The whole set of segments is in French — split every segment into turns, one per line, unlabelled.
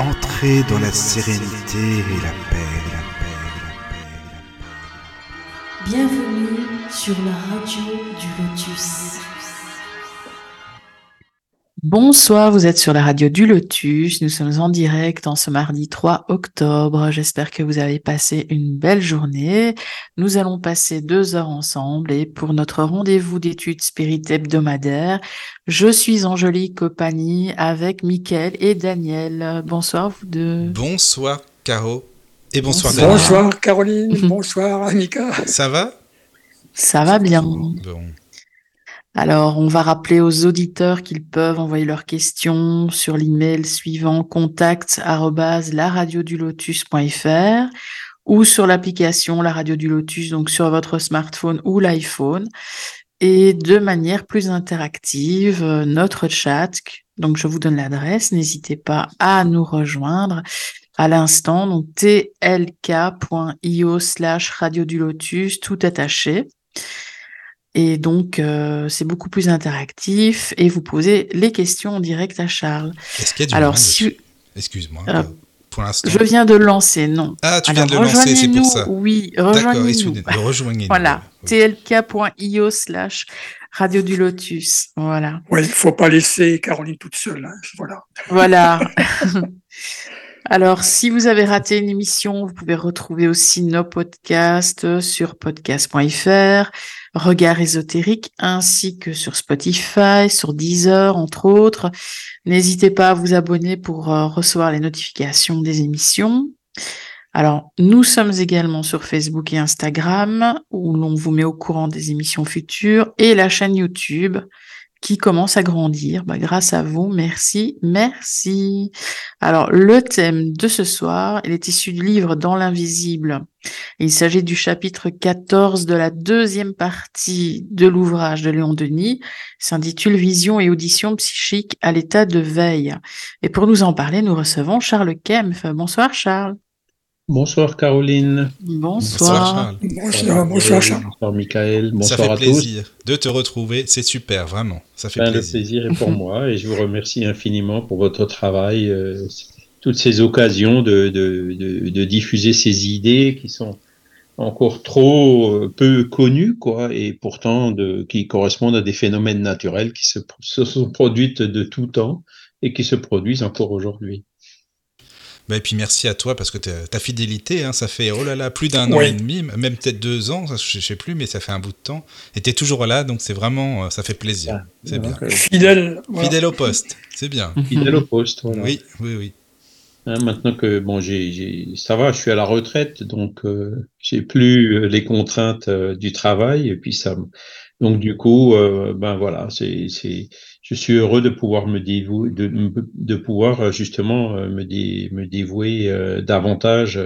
entrez dans la sérénité et la paix, la paix, la paix, la paix.
Bienvenue sur la radio du Lotus.
Bonsoir, vous êtes sur la radio du Lotus. Nous sommes en direct en ce mardi 3 octobre. J'espère que vous avez passé une belle journée. Nous allons passer deux heures ensemble et pour notre rendez-vous d'études spirites hebdomadaires, je suis en jolie compagnie avec Mickaël et Daniel. Bonsoir vous deux.
Bonsoir Caro et bonsoir,
Bonsoir.
Daniel.
Bonsoir Caroline, bonsoir Annika.
Ça va?
Ça va bien.
Bon.
Alors, on va rappeler aux auditeurs qu'ils peuvent envoyer leurs questions sur l'email suivant contact laradiodulotus.fr ou sur l'application La Radio du Lotus, donc sur votre smartphone ou l'iPhone. Et de manière plus interactive, euh, notre chat, donc je vous donne l'adresse, n'hésitez pas à nous rejoindre à l'instant, donc tlk.io slash Radio du Lotus, tout attaché. Et donc, euh, c'est beaucoup plus interactif et vous posez les questions en direct à Charles.
Est-ce qu'il y a du
Alors,
monde
si
dessus Excuse-moi.
Euh,
pour l'instant.
je viens de lancer, non.
Ah, tu
Alors,
viens de le lancer, c'est pour ça.
Oui, rejoignez-nous.
Rejoignez-nous.
Voilà,
Oui.
tlk.io slash Radio du Lotus. Voilà.
Oui, il faut pas laisser Caroline toute seule. hein, Voilà.
Voilà. Alors, si vous avez raté une émission, vous pouvez retrouver aussi nos podcasts sur podcast.fr, Regard ésotérique, ainsi que sur Spotify, sur Deezer, entre autres. N'hésitez pas à vous abonner pour euh, recevoir les notifications des émissions. Alors, nous sommes également sur Facebook et Instagram, où l'on vous met au courant des émissions futures, et la chaîne YouTube, qui commence à grandir. Bah, grâce à vous, merci, merci. Alors, le thème de ce soir, il est issu du livre Dans l'invisible. Il s'agit du chapitre 14 de la deuxième partie de l'ouvrage de Léon Denis. S'intitule Vision et audition psychique à l'état de veille. Et pour nous en parler, nous recevons Charles Kempf. Bonsoir Charles.
Bonsoir Caroline.
Bonsoir.
Charles.
Bonsoir, bonsoir Charles.
Bonsoir Michael. Bonsoir
ça fait
à tous.
plaisir de te retrouver. C'est super, vraiment. Ça fait
Ben, le
plaisir.
plaisir est pour moi et je vous remercie infiniment pour votre travail, euh, toutes ces occasions de, de, de, de diffuser ces idées qui sont encore trop euh, peu connues, quoi, et pourtant de, qui correspondent à des phénomènes naturels qui se, se sont produits de tout temps et qui se produisent encore aujourd'hui.
Bah, et puis merci à toi parce que ta, fidélité, hein, ça fait oh là là plus d'un an et demi, même peut-être deux ans, ça, je sais plus, mais ça fait un bout de temps. Et t'es toujours là, donc c'est vraiment, euh, ça fait plaisir.
Ah,
c'est bien.
euh,
Fidèle. voilà.
Fidèle au poste, c'est bien.
Fidèle au poste, voilà.
Oui, oui, oui.
Hein, maintenant que bon, j'ai, ça va, je suis à la retraite, donc euh, j'ai plus euh, les contraintes euh, du travail, et puis ça, me- donc du coup, euh, ben voilà, c'est, c'est, je suis heureux de pouvoir me dévouer, de, de pouvoir euh, justement euh, me, dé, me dévouer euh, davantage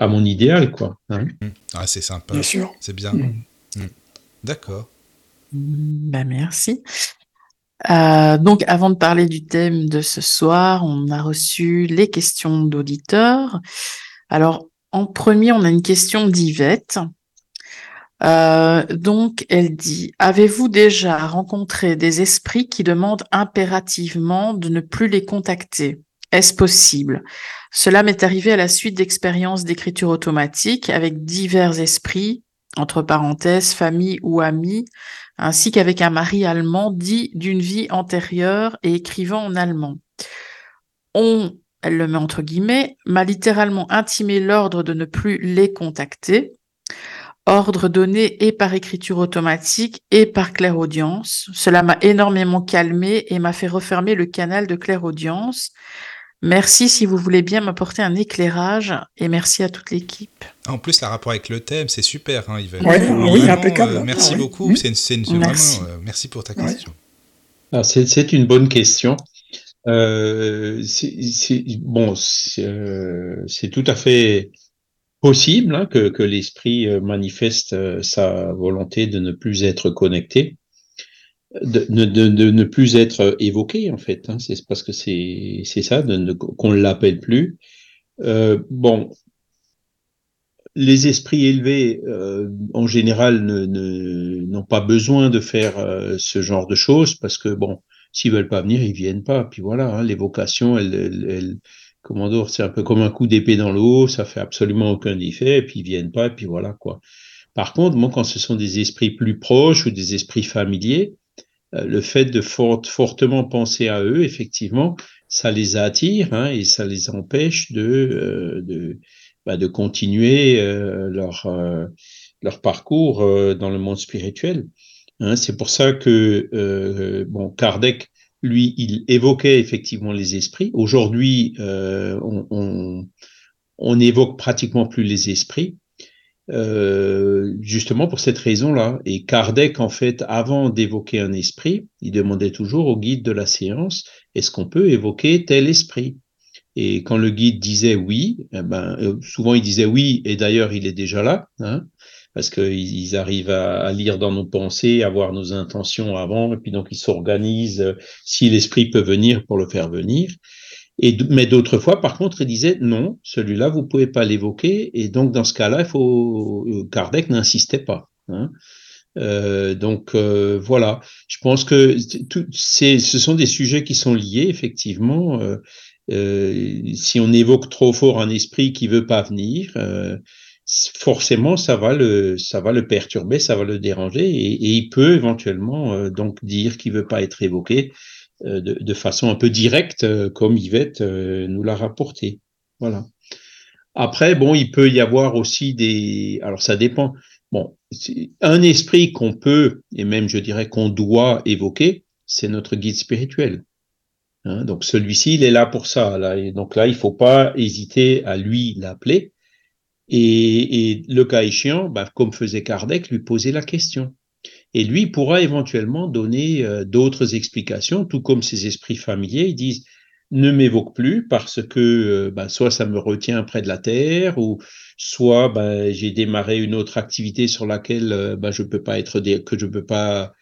à mon idéal, quoi. hein.
Ah, c'est sympa,
Bien sûr.
c'est bien.
Mm.
Mm. D'accord.
Ben, merci. Euh, donc, avant de parler du thème de ce soir, on a reçu les questions d'auditeurs. Alors, en premier, on a une question d'Yvette. Euh, donc, elle dit, avez-vous déjà rencontré des esprits qui demandent impérativement de ne plus les contacter? Est-ce possible? Cela m'est arrivé à la suite d'expériences d'écriture automatique avec divers esprits, entre parenthèses, famille ou amis, ainsi qu'avec un mari allemand dit d'une vie antérieure et écrivant en allemand. On, elle le met entre guillemets, m'a littéralement intimé l'ordre de ne plus les contacter, ordre donné et par écriture automatique et par clairaudience. Cela m'a énormément calmé et m'a fait refermer le canal de clairaudience. Merci si vous voulez bien m'apporter un éclairage et merci à toute l'équipe.
En plus, le rapport avec le thème, c'est super, hein, Yvette.
Ouais,
Vraiment,
oui,
euh,
impeccable.
merci
Ah oui.
beaucoup. C'est une, c'est une-
Merci.
vraiment, euh, merci pour ta question.
Alors, c'est, c'est une bonne question. Euh, c'est, bon, c'est, euh, c'est tout à fait possible hein, que, que l'esprit euh, manifeste euh, sa volonté de ne plus être connecté, de, de, ne plus être évoqué en fait. Hein, c'est parce que c'est, ça, qu'on ne l'appelle plus. Euh, bon, les esprits élevés, euh, en général, n'ont pas besoin de faire euh, ce genre de choses parce que bon, S'ils veulent pas venir, ils viennent pas. Puis voilà, hein, l'évocation, elle comment c'est un peu comme un coup d'épée dans l'eau, ça fait absolument aucun effet, et puis ils viennent pas, et puis voilà quoi. Par contre, moi, quand ce sont des esprits plus proches ou des esprits familiers, euh, le fait de fort, fortement penser à eux, effectivement, ça les attire hein, et ça les empêche de, euh, de, bah, de continuer euh, leur, euh, leur parcours euh, dans le monde spirituel. Hein, c'est pour ça que euh, bon, Kardec, lui, il évoquait effectivement les esprits. Aujourd'hui, on, on, on évoque pratiquement plus les esprits. Euh, justement pour cette raison-là. Et Kardec, en fait, avant d'évoquer un esprit, il demandait toujours au guide de la séance, est-ce qu'on peut évoquer tel esprit? Et quand le guide disait oui, eh ben, euh, souvent il disait oui, et d'ailleurs il est déjà là, hein, parce qu'ils arrivent à, lire dans nos pensées, à voir nos intentions avant, et puis donc ils s'organisent euh, si l'esprit peut venir pour le faire venir. Et, mais d'autres fois, par contre, il disait non, celui-là, vous pouvez pas l'évoquer. Et donc, dans ce cas-là, il faut, Kardec n'insistait pas. Hein. Euh, donc euh, voilà, je pense que tout, ce sont des sujets qui sont liés effectivement. Euh, euh, si on évoque trop fort un esprit qui veut pas venir, euh, forcément ça va le ça va le perturber, ça va le déranger et, il peut éventuellement euh, donc dire qu'il veut pas être évoqué de, de, façon un peu directe, comme Yvette nous l'a rapporté. Voilà. Après, bon, il peut y avoir aussi des. Alors, ça dépend. Bon, un esprit qu'on peut, et même je dirais qu'on doit évoquer, c'est notre guide spirituel. Hein, donc, celui-ci, il est là pour ça. Là, et donc là, il faut pas hésiter à lui l'appeler. Et, et, le cas échéant, bah, comme faisait Kardec, lui poser la question. Et lui pourra éventuellement donner euh, d'autres explications, tout comme ses esprits familiers, ils disent ne m'évoque plus parce que euh, bah, soit ça me retient près de la terre ou soit bah, j'ai démarré une autre activité sur laquelle euh, bah, je peux pas être que je peux pas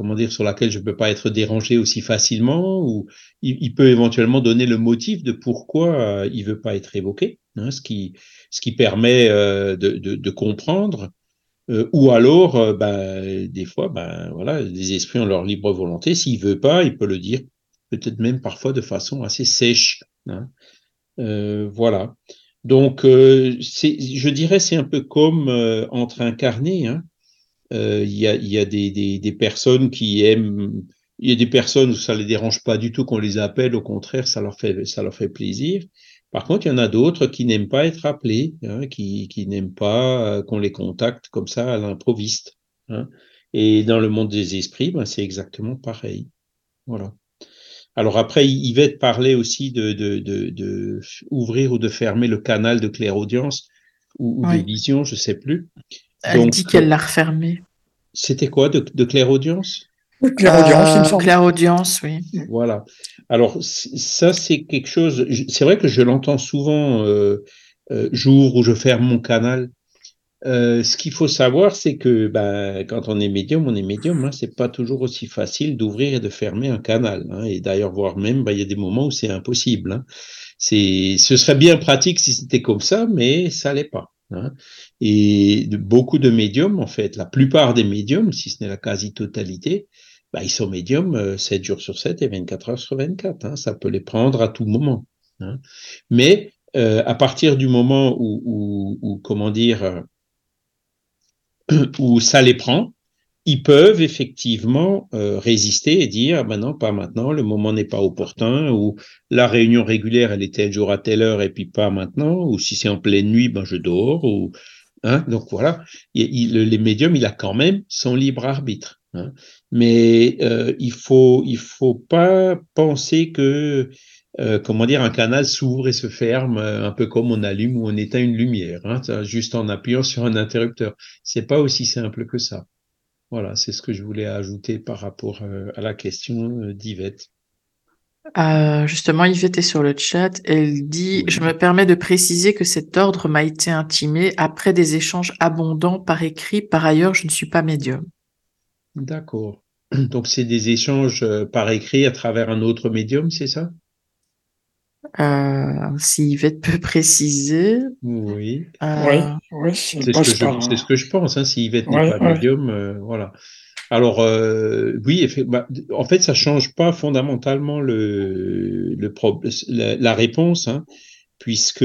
comment dire sur laquelle je peux pas être dérangé aussi facilement ou il, peut éventuellement donner le motif de pourquoi euh, il veut pas être évoqué hein, ce qui ce qui permet euh, de, de, comprendre euh, ou alors, ben, des fois, ben, voilà, les esprits ont leur libre volonté. S'il veut pas, il peut le dire, peut-être même parfois de façon assez sèche. Hein. Voilà. Donc, je dirais, c'est un peu comme entre incarnés. Hein. Il y, a, y a des, des, des, personnes qui aiment. Il y a des personnes où ça les dérange pas du tout qu'on les appelle. Au contraire, ça leur fait, ça leur fait plaisir. Par contre, il y en a d'autres qui n'aiment pas être appelés, hein, qui, qui n'aiment pas euh, qu'on les contacte comme ça à l'improviste. Hein. Et dans le monde des esprits, ben, c'est exactement pareil. Voilà. Alors après, Yvette parlait aussi de, de, de, de, ouvrir ou de fermer le canal de clairaudience ou, ou oui. de vision, je sais plus.
Elle Donc, dit qu'elle l'a refermé.
C'était quoi de, de clairaudience
Clairaudience, euh, clairaudience, oui.
Voilà. Alors ça, c'est quelque chose. C'est vrai que je l'entends souvent euh, euh, jour où je ferme mon canal. Euh, ce qu'il faut savoir, c'est que ben, quand on est médium, on est médium. Hein, c'est pas toujours aussi facile d'ouvrir et de fermer un canal. Hein, et d'ailleurs, voire même, ben, il y a des moments où c'est impossible. Hein. C'est, ce serait bien pratique si c'était comme ça, mais ça l'est pas. Hein. Et beaucoup de médiums, en fait, la plupart des médiums, si ce n'est la quasi-totalité, bah, ils sont médiums euh, 7 jours sur 7 et 24 heures sur 24. Hein, ça peut les prendre à tout moment. Hein. Mais euh, à partir du moment où, où, où comment dire, euh, où ça les prend, ils peuvent effectivement euh, résister et dire ben non, pas maintenant, le moment n'est pas opportun, ou la réunion régulière, elle est tel jour à telle heure et puis pas maintenant, ou si c'est en pleine nuit, ben je dors, ou hein, donc voilà, il, il, les médiums, il a quand même son libre arbitre. Hein. Mais euh, il faut il faut pas penser que euh, comment dire un canal s'ouvre et se ferme euh, un peu comme on allume ou on éteint une lumière, hein, juste en appuyant sur un interrupteur. C'est pas aussi simple que ça. Voilà, c'est ce que je voulais ajouter par rapport euh, à la question euh, d'Yvette.
Euh, justement, Yvette est sur le chat. Elle dit oui. Je me permets de préciser que cet ordre m'a été intimé après des échanges abondants par écrit. Par ailleurs, je ne suis pas médium.
D'accord. Donc, c'est des échanges par écrit à travers un autre médium, c'est ça?
Euh, Si Yvette peut préciser.
Oui.
Euh... Oui, oui
c'est ce, ce, que je pense. Hein, si Yvette n'est pas médium, euh, voilà. Alors euh, oui, bah, en fait, ça change pas fondamentalement le, le la, la réponse, hein, puisque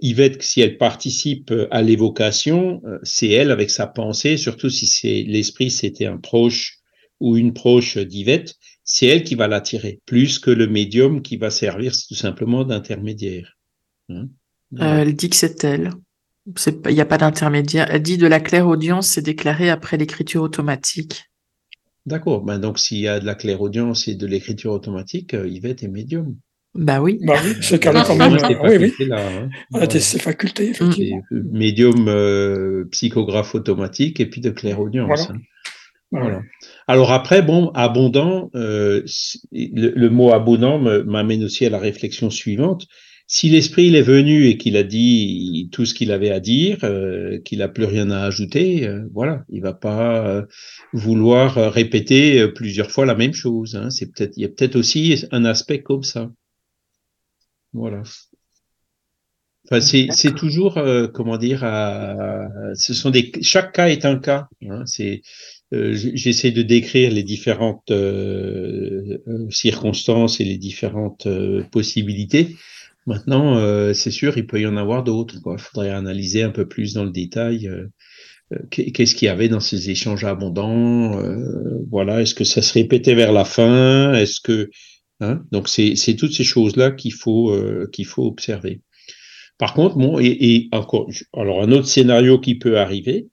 Yvette, si elle participe à l'évocation, c'est elle avec sa pensée, surtout si c'est l'esprit, c'était un proche ou une proche d'Yvette, c'est elle qui va l'attirer, plus que le médium qui va servir tout simplement d'intermédiaire. Hein.
Euh, elle dit que c'est elle. C'est Il n'y a pas d'intermédiaire. Elle dit de la claire audience, c'est déclaré après l'écriture automatique.
D'accord. Ben donc, s'il y a de la clairaudience et de l'écriture automatique, euh, Yvette est médium.
Bah oui.
Bah oui, c'est qu'elle a quand même. euh, Oui, oui.
hein.
Elle a des-
Voilà.
ses facultés, effectivement.
Et, euh, médium euh, psychographe automatique et puis de clairaudience.
Voilà.
hein. Voilà. Alors après, bon, abondant, euh, le, le mot abondant m'amène aussi à la réflexion suivante. Si l'esprit il est venu et qu'il a dit tout ce qu'il avait à dire, euh, qu'il n'a plus rien à ajouter, euh, voilà, il va pas euh, vouloir répéter plusieurs fois la même chose. Hein. C'est peut-être, il y a peut-être aussi un aspect comme ça. Voilà. Enfin, c'est, c'est toujours, euh, comment dire, à- ce sont des, chaque cas est un cas. Hein, c'est, j'essaie de décrire les différentes euh, euh, circonstances et les différentes euh, possibilités. Maintenant, euh, c'est sûr, il peut y en avoir d'autres. Il faudrait analyser un peu plus dans le détail. euh, euh, qu'est- Qu'est-ce qu'il y avait dans ces échanges abondants euh, Voilà, est-ce que ça se répétait vers la fin? Est-ce que hein? Donc c'est toutes ces choses là qu'il faut euh, qu'il faut observer. Par contre, bon, et encore, alors un autre scénario qui peut arriver,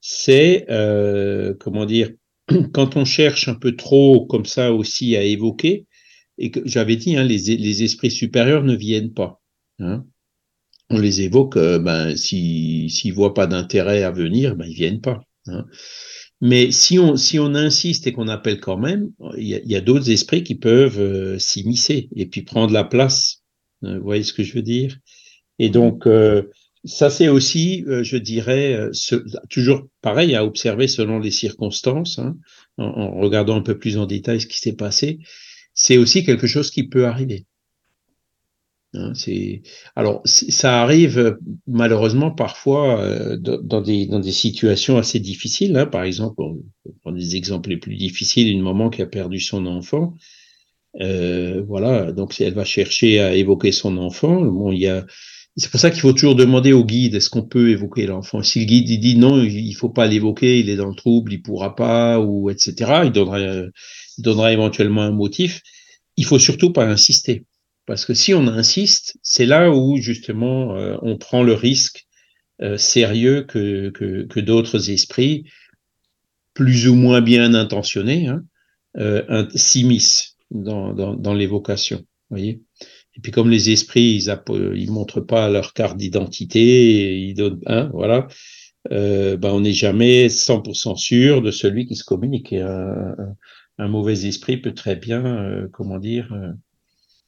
c'est euh, comment dire, quand on cherche un peu trop comme ça aussi à évoquer, et que j'avais dit, hein, les, les esprits supérieurs ne viennent pas. Hein. On les évoque, euh, ben, s'ils s'ils voient pas d'intérêt à venir, ben, ils viennent pas. Hein. Mais si on, si on insiste et qu'on appelle quand même, il y a, a d'autres esprits qui peuvent euh, s'immiscer et puis prendre la place. Euh, Vous voyez ce que je veux dire? Et donc, euh, ça c'est aussi, euh, je dirais, euh, toujours pareil à observer selon les circonstances, hein, en, regardant un peu plus en détail ce qui s'est passé. C'est aussi quelque chose qui peut arriver. Hein, alors ça arrive malheureusement parfois euh, dans, dans des dans situations assez difficiles. Hein. Par exemple, prend des exemples les plus difficiles, une maman qui a perdu son enfant. Voilà, donc elle va chercher à évoquer son enfant, bon, il y a c'est pour ça qu'il faut toujours demander au guide est-ce qu'on peut évoquer l'enfant? Si le guide dit non, il faut pas l'évoquer, il est dans le trouble, il pourra pas ou etc. Il donnera éventuellement un motif. Il faut surtout pas insister. Parce que si on insiste, c'est là où justement euh, on prend le risque euh, sérieux que, que, d'autres esprits, plus ou moins bien intentionnés, hein, euh, s'immiscent dans, dans, dans l'évocation. voyez? Et puis comme les esprits, ils, app- ils montrent pas leur carte d'identité, ils donnent, hein, voilà, euh, ben on n'est jamais 100% sûr de celui qui se communique. Un, mauvais esprit peut très bien, euh, comment dire, euh,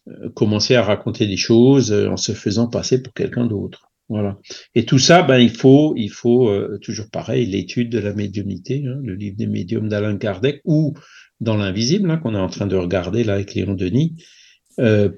euh, commencer à raconter des choses euh, en se faisant passer pour quelqu'un d'autre. Voilà. Et tout ça, ben il faut, il faut euh, toujours pareil, l'étude de la médiumnité, hein, le livre des médiums d'Alain Kardec, ou dans l'invisible hein, qu'on est en train de regarder là avec Léon Denis, euh,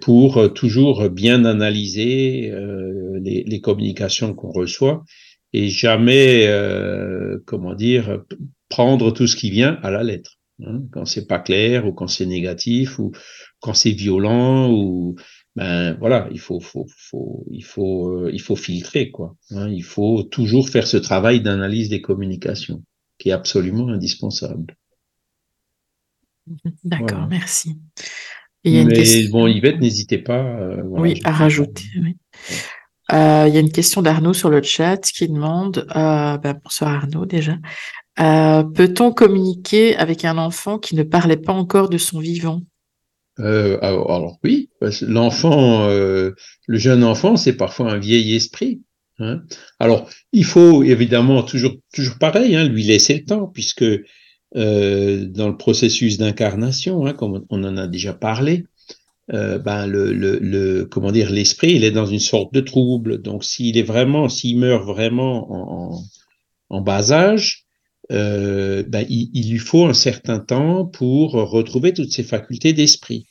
pour euh, toujours bien analyser euh, les, les communications qu'on reçoit et jamais, euh, comment dire, prendre tout ce qui vient à la lettre. hein, quand c'est pas clair ou quand c'est négatif ou quand c'est violent ou ben voilà, il faut, faut, faut, il faut, euh, il faut filtrer quoi. hein. il faut toujours faire ce travail d'analyse des communications qui est absolument indispensable.
D'accord,
Voilà.
merci. Il y a une
Mais
question-
bon, Yvette, n'hésitez pas. euh, voilà,
oui,
je-
à rajouter. oui. Euh, il y a une question d'Arnaud sur le chat qui demande, euh, bah, bonsoir Arnaud déjà, peut-on communiquer avec un enfant qui ne parlait pas encore de son vivant?
Alors, alors oui, parce que l'enfant, le jeune enfant, c'est parfois un vieil esprit. hein. Alors, il faut évidemment toujours, toujours pareil, hein, lui laisser le temps, puisque euh, dans le processus d'incarnation, hein, comme on en a déjà parlé, euh, ben le, comment dire, l'esprit, il est dans une sorte de trouble. Donc, s'il est vraiment, s'il meurt vraiment en, en, bas âge, euh, ben, il, lui faut un certain temps pour retrouver toutes ses facultés d'esprit.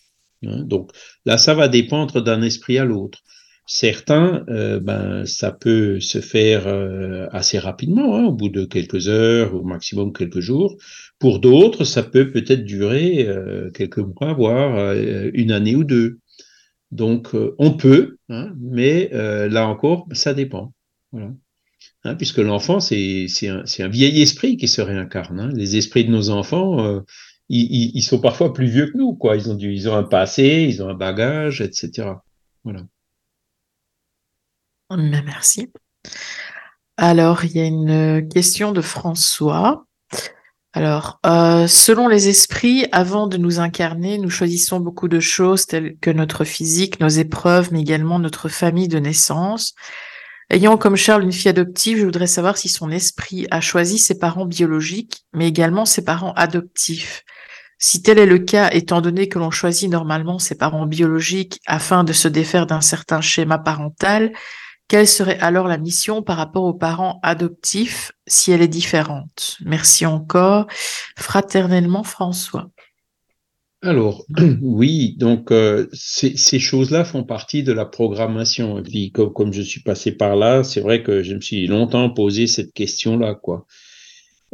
hein. Donc là, ça va dépendre d'un esprit à l'autre. certains, ben, ça peut se faire assez rapidement, hein, au bout de quelques heures, au maximum quelques jours. Pour d'autres, ça peut peut-être durer euh, quelques mois, voire euh, une année ou deux. Donc, euh, on peut, hein, mais là encore, ça dépend. Voilà. Hein, puisque l'enfant, c'est un, vieil esprit qui se réincarne. hein. Les esprits de nos enfants, ils, sont parfois plus vieux que nous, quoi. Ils ont ils ont un passé, ils ont un bagage, etc. Voilà.
Merci. Alors, il y a une question de François. Alors, euh, selon les esprits, avant de nous incarner, nous choisissons beaucoup de choses telles que notre physique, nos épreuves, mais également notre famille de naissance. Ayant comme Charles une fille adoptive, je voudrais savoir si son esprit a choisi ses parents biologiques, mais également ses parents adoptifs. Si tel est le cas, étant donné que l'on choisit normalement ses parents biologiques afin de se défaire d'un certain schéma parental, quelle serait alors la mission par rapport aux parents adoptifs si elle est différente? Merci encore. Fraternellement, François.
Alors, oui, donc euh, ces, choses-là font partie de la programmation. Et puis, comme, je suis passé par là, c'est vrai que je me suis longtemps posé cette question-là.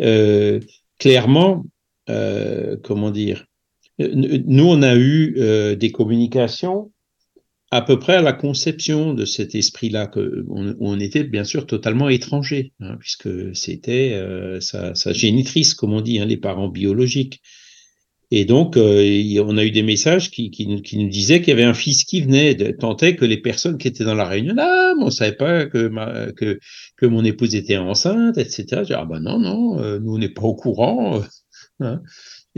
Euh, clairement, euh, comment dire, nous, on a eu des communications à peu près à la conception de cet esprit-là, on, on était bien sûr totalement étranger, hein, puisque c'était euh, sa, génitrice, comme on dit, hein, les parents biologiques. Et donc, euh, on a eu des messages qui, nous- disaient qu'il y avait un fils qui venait, est que les personnes qui étaient dans la réunion, ah, mais on savait pas que, que, que mon épouse était enceinte, etc. Je dis, ah ben non, non, euh, nous on n'est pas au courant. hein.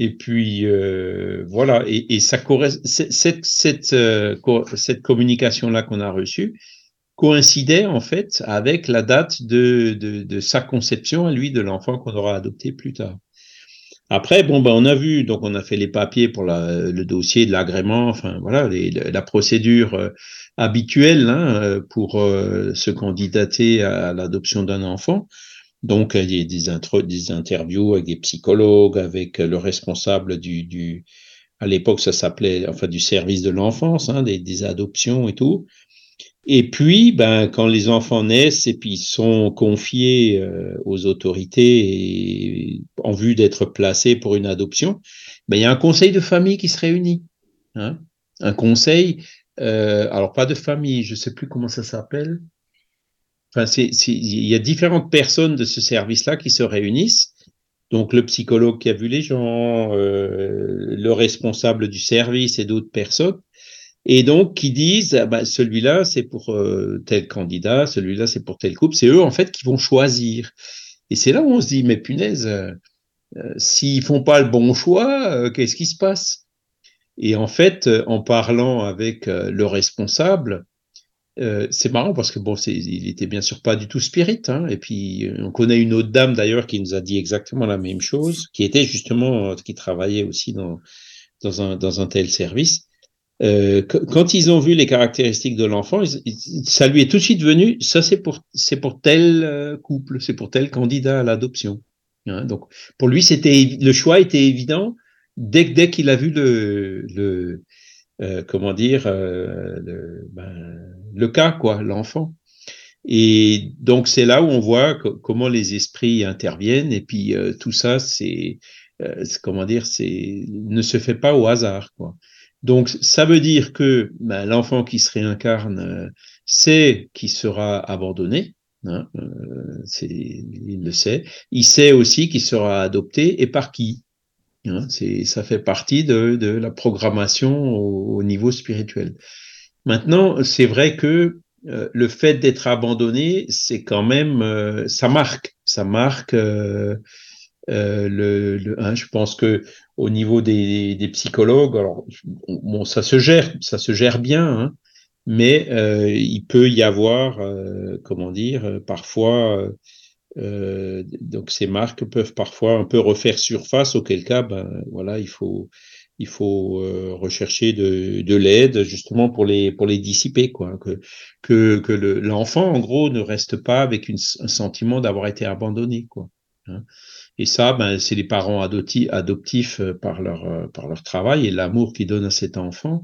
Et puis euh, voilà, et, et ça cette, cette, euh, cette communication-là qu'on a reçue coïncidait en fait avec la date de, de, sa conception à lui, de l'enfant qu'on aura adopté plus tard. Après, bon, ben, on a vu, donc on a fait les papiers pour le dossier de l'agrément, enfin voilà, la procédure euh, habituelle hein, pour se candidater à l'adoption d'un enfant. Donc, il y a des, intro, des interviews avec des psychologues, avec le responsable du, à l'époque, ça s'appelait, enfin, du service de l'enfance, hein, des, des adoptions et tout. Et puis, ben, quand les enfants naissent et puis sont confiés euh, aux autorités en vue d'être placés pour une adoption, ben, il y a un conseil de famille qui se réunit. Hein, un conseil, euh, alors pas de famille, je sais plus comment ça s'appelle. Enfin, il y a différentes personnes de ce service-là qui se réunissent. Donc, le psychologue qui a vu les gens, euh, le responsable du service et d'autres personnes et donc qui disent ah ben, celui-là c'est pour euh, tel candidat, celui-là c'est pour tel couple, c'est eux en fait qui vont choisir. Et c'est là où on se dit mais punaise, euh, s'ils font pas le bon choix, euh, qu'est-ce qui se passe? Et en fait, euh, en parlant avec euh, le responsable, euh, c'est marrant parce que bon, il était bien sûr pas du tout spirit. Hein, et puis on connaît une autre dame d'ailleurs qui nous a dit exactement la même chose, qui était justement qui travaillait aussi dans dans un dans un tel service. Euh, quand ils ont vu les caractéristiques de l'enfant, ça lui est tout de suite venu, ça c'est pour, c'est pour tel euh, couple, c'est pour tel candidat à l'adoption. Hein, donc pour lui, c'était le choix était évident dès, dès qu'il a vu le, le euh, comment dire, le, ben, le cas, quoi, l'enfant. Et donc c'est là où on voit comment les esprits interviennent et puis euh, tout ça, c'est comment dire, c'est ne se fait pas au hasard, quoi. Donc, ça veut dire que ben, l'enfant qui se réincarne euh, sait qu'il sera abandonné. Hein, euh, il le sait. Il sait aussi qu'il sera adopté et par qui? Hein, ça fait partie de, la programmation au, au, niveau spirituel. Maintenant, c'est vrai que euh, le fait d'être abandonné, c'est quand même, euh, ça marque, ça marque. Euh, hein, je pense que au niveau des, psychologues, alors bon, ça se gère, ça se gère bien, hein, mais il peut y avoir, comment dire, parfois, euh, donc ces marques peuvent parfois un peu refaire surface, auquel cas, ben voilà, il faut, il faut euh, rechercher de, de l'aide justement pour les pour les dissiper, quoi, que que que l'enfant en gros ne reste pas avec une, un sentiment d'avoir été abandonné, quoi. Hein. Et ça, ben, c'est les parents adoptifs, adoptifs par leur, par leur travail et l'amour qu'ils donnent à cet enfant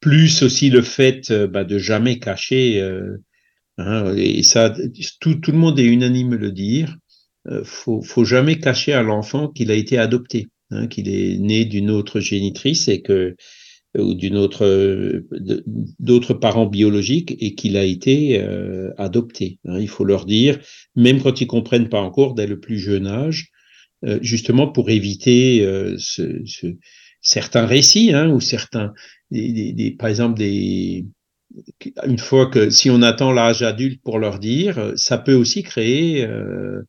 plus aussi le fait euh, bah, de jamais cacher, euh, hein, et ça, tout, tout, le monde est unanime le dire, euh, faut, faut jamais cacher à l'enfant qu'il a été adopté, hein, qu'il est né d'une autre génitrice et que ou d'une autre d'autres parents biologiques et qu'il a été euh, adopté. Hein, il faut leur dire, même quand ils comprennent pas encore dès le plus jeune âge, euh, justement pour éviter euh, ce, ce, certains récits hein, ou certains, des, des, des, par exemple des une fois que si on attend l'âge adulte pour leur dire, ça peut aussi créer euh,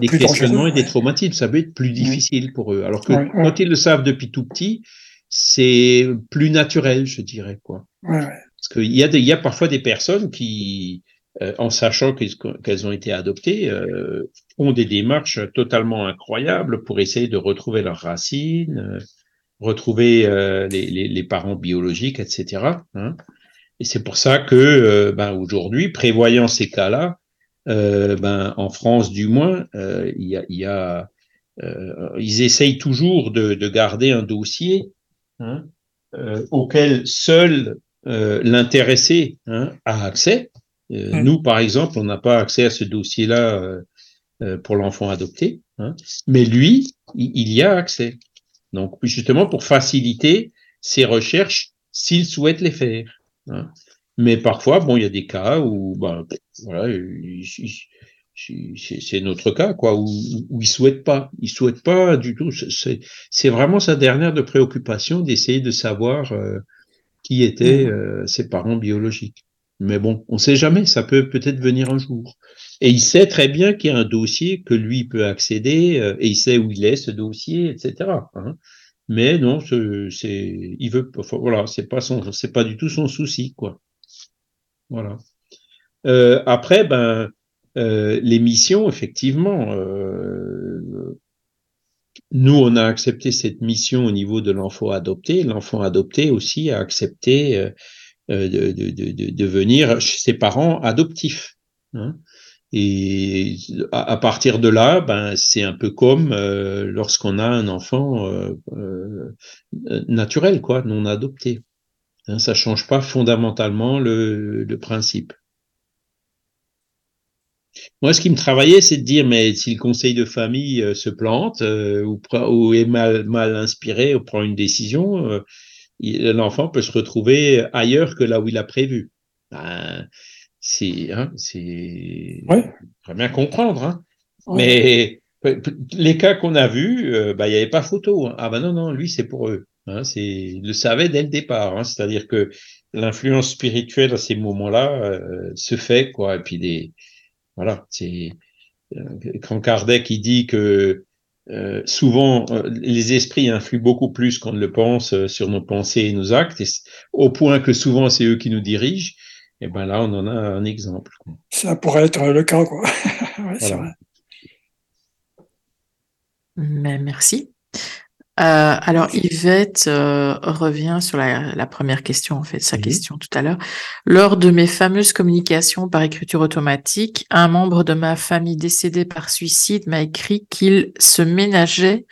des questionnements et des traumatismes. Ça peut être plus difficile pour eux. Alors que quand ils le savent depuis tout petit, c'est plus naturel, je dirais quoi. Parce qu'il y a des, il y a parfois des personnes qui, euh, en sachant qu'elles ont été adoptées, euh, font des démarches totalement incroyables pour essayer de retrouver leurs racines, retrouver les, les, les parents biologiques, etc. hein. Et c'est pour ça que, euh, ben, aujourd'hui, prévoyant ces cas-là, euh, ben, en France du moins, euh, il y a, il y a ils essayent toujours de, de garder un dossier hein, auquel seul l'intéressé hein, a accès. Nous, par exemple, on n'a pas accès à ce dossier-là pour l'enfant adopté, hein, mais lui, il, il y a accès. Donc, justement, pour faciliter ses recherches s'il souhaite les faire. Hein. Mais parfois, bon, il y a des cas où, ben, voilà, il- il- il- c'est notre cas, quoi, où, où il souhaite pas, il souhaite pas du tout. C'est- vraiment sa dernière de préoccupation d'essayer de savoir euh, qui étaient euh, ses parents biologiques. Mais bon, on sait jamais, ça peut peut-être venir un jour. Et il sait très bien qu'il y a un dossier que lui peut accéder, euh, et il sait où il est ce dossier, etc. hein. Mais non, c'est, il veut, voilà, c'est pas son, c'est pas du tout son souci, quoi. Voilà. Euh, après, ben, euh, les missions, effectivement, euh, nous, on a accepté cette mission au niveau de l'enfant adopté. L'enfant adopté aussi a accepté euh, euh, de, de, de, de devenir chez ses parents adoptifs. hein. Et à, partir de là, ben, c'est un peu comme euh, lorsqu'on a un enfant euh, euh, naturel, quoi, non adopté. Hein, ça change pas fondamentalement le, le principe. Moi, ce qui me travaillait, c'est de dire, mais si le conseil de famille euh, se plante euh, ou, est mal, mal inspiré ou prend une décision, l'enfant peut se retrouver ailleurs que là où il a prévu. Ben, c'est, hein, c'est,
Ouais.
très bien comprendre. Hein.
Ouais.
Mais les cas qu'on a vus, euh, bah, il n'y avait pas photo. hein. Ah ben non, non, lui, c'est pour eux. Hein, c'est, ils le savaient dès le départ. Hein, c'est-à-dire que l'influence spirituelle à ces moments-là euh, se fait, quoi. Et puis des, voilà, c'est euh, quand Kardec il dit que euh, souvent euh, les esprits influent beaucoup plus qu'on ne le pense euh, sur nos pensées et nos actes, et au point que souvent c'est eux qui nous dirigent. Et ben là, on en a un exemple.
Ça pourrait être le cas, quoi. Ouais, c'est
Voilà.
vrai.
Mais merci. Euh, alors, Yvette euh, revient sur la, la première question, en fait, sa
Mhm.
question tout à l'heure. Lors de mes fameuses communications par écriture automatique, un membre de ma famille décédé par suicide m'a écrit qu'il se ménageait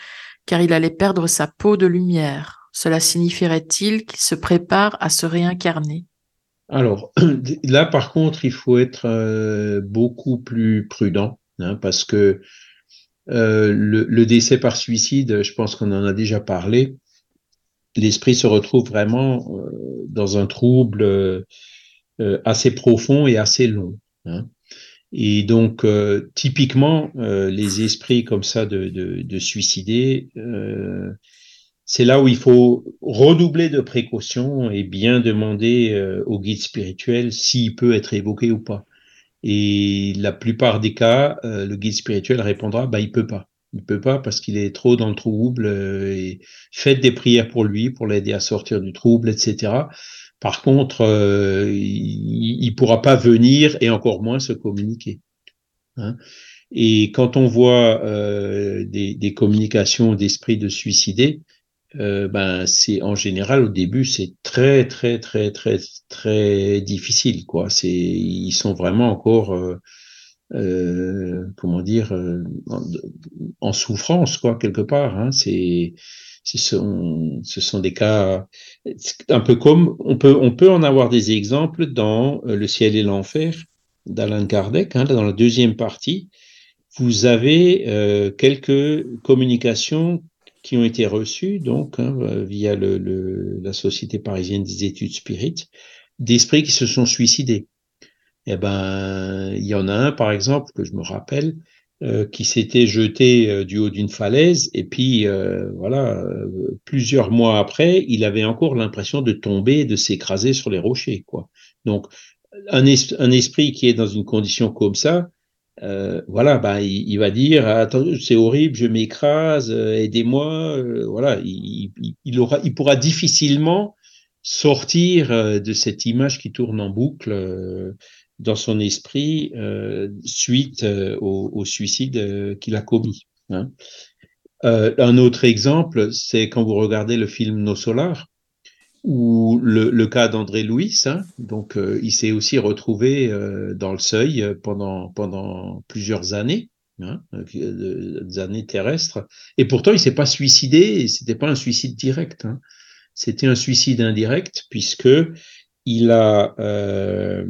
car il allait perdre sa peau de lumière. Cela signifierait-il qu'il se prépare à se réincarner?
Alors là, par contre, il faut être euh, beaucoup plus prudent, hein, parce que euh, le, le décès par suicide, je pense qu'on en a déjà parlé, l'esprit se retrouve vraiment euh, dans un trouble euh, euh, assez profond et assez long. hein. Et donc, typiquement, les esprits comme ça de, de, de suicider, c'est là où il faut redoubler de précautions et bien demander euh, au guide spirituel s'il peut être évoqué ou pas. Et la plupart des cas, euh, le guide spirituel répondra, bah, il peut pas. Il peut pas parce qu'il est trop dans le trouble euh, et faites des prières pour lui, pour l'aider à sortir du trouble, etc. Par contre, euh, il, il pourra pas venir et encore moins se communiquer. Hein. Et quand on voit euh, des, des communications d'esprit de suicider, euh, ben c'est en général au début c'est très très très très très difficile quoi. C'est ils sont vraiment encore euh, euh, comment dire en, souffrance quoi quelque part. Hein. C'est ce sont, ce sont des cas un peu comme on peut, on peut en avoir des exemples dans Le ciel et l'enfer d'Alan Kardec, hein, dans la deuxième partie. Vous avez quelques communications qui ont été reçues donc hein, via le, le, la Société parisienne des études spirites d'esprits qui se sont suicidés. Eh ben, il y en a un par exemple que je me rappelle euh, qui s'était jeté euh, du haut d'une falaise et puis euh, voilà plusieurs mois après il avait encore l'impression de tomber de s'écraser sur les rochers quoi donc un, esprit qui est dans une condition comme ça voilà bah il, il va dire attends c'est horrible je m'écrase aidez-moi voilà il, il, aura il pourra difficilement sortir de cette image qui tourne en boucle dans son esprit euh, suite euh, au, au, suicide euh, qu'il a commis. Hein. Euh, un autre exemple, c'est quand vous regardez le film Nos Solar, ou le, le cas d'André Louis. Hein, donc, euh, il s'est aussi retrouvé dans le seuil pendant, pendant plusieurs années. Hein, des années terrestres, et pourtant il s'est pas suicidé, c'était pas un suicide direct, hein. c'était un suicide indirect puisque il a, euh,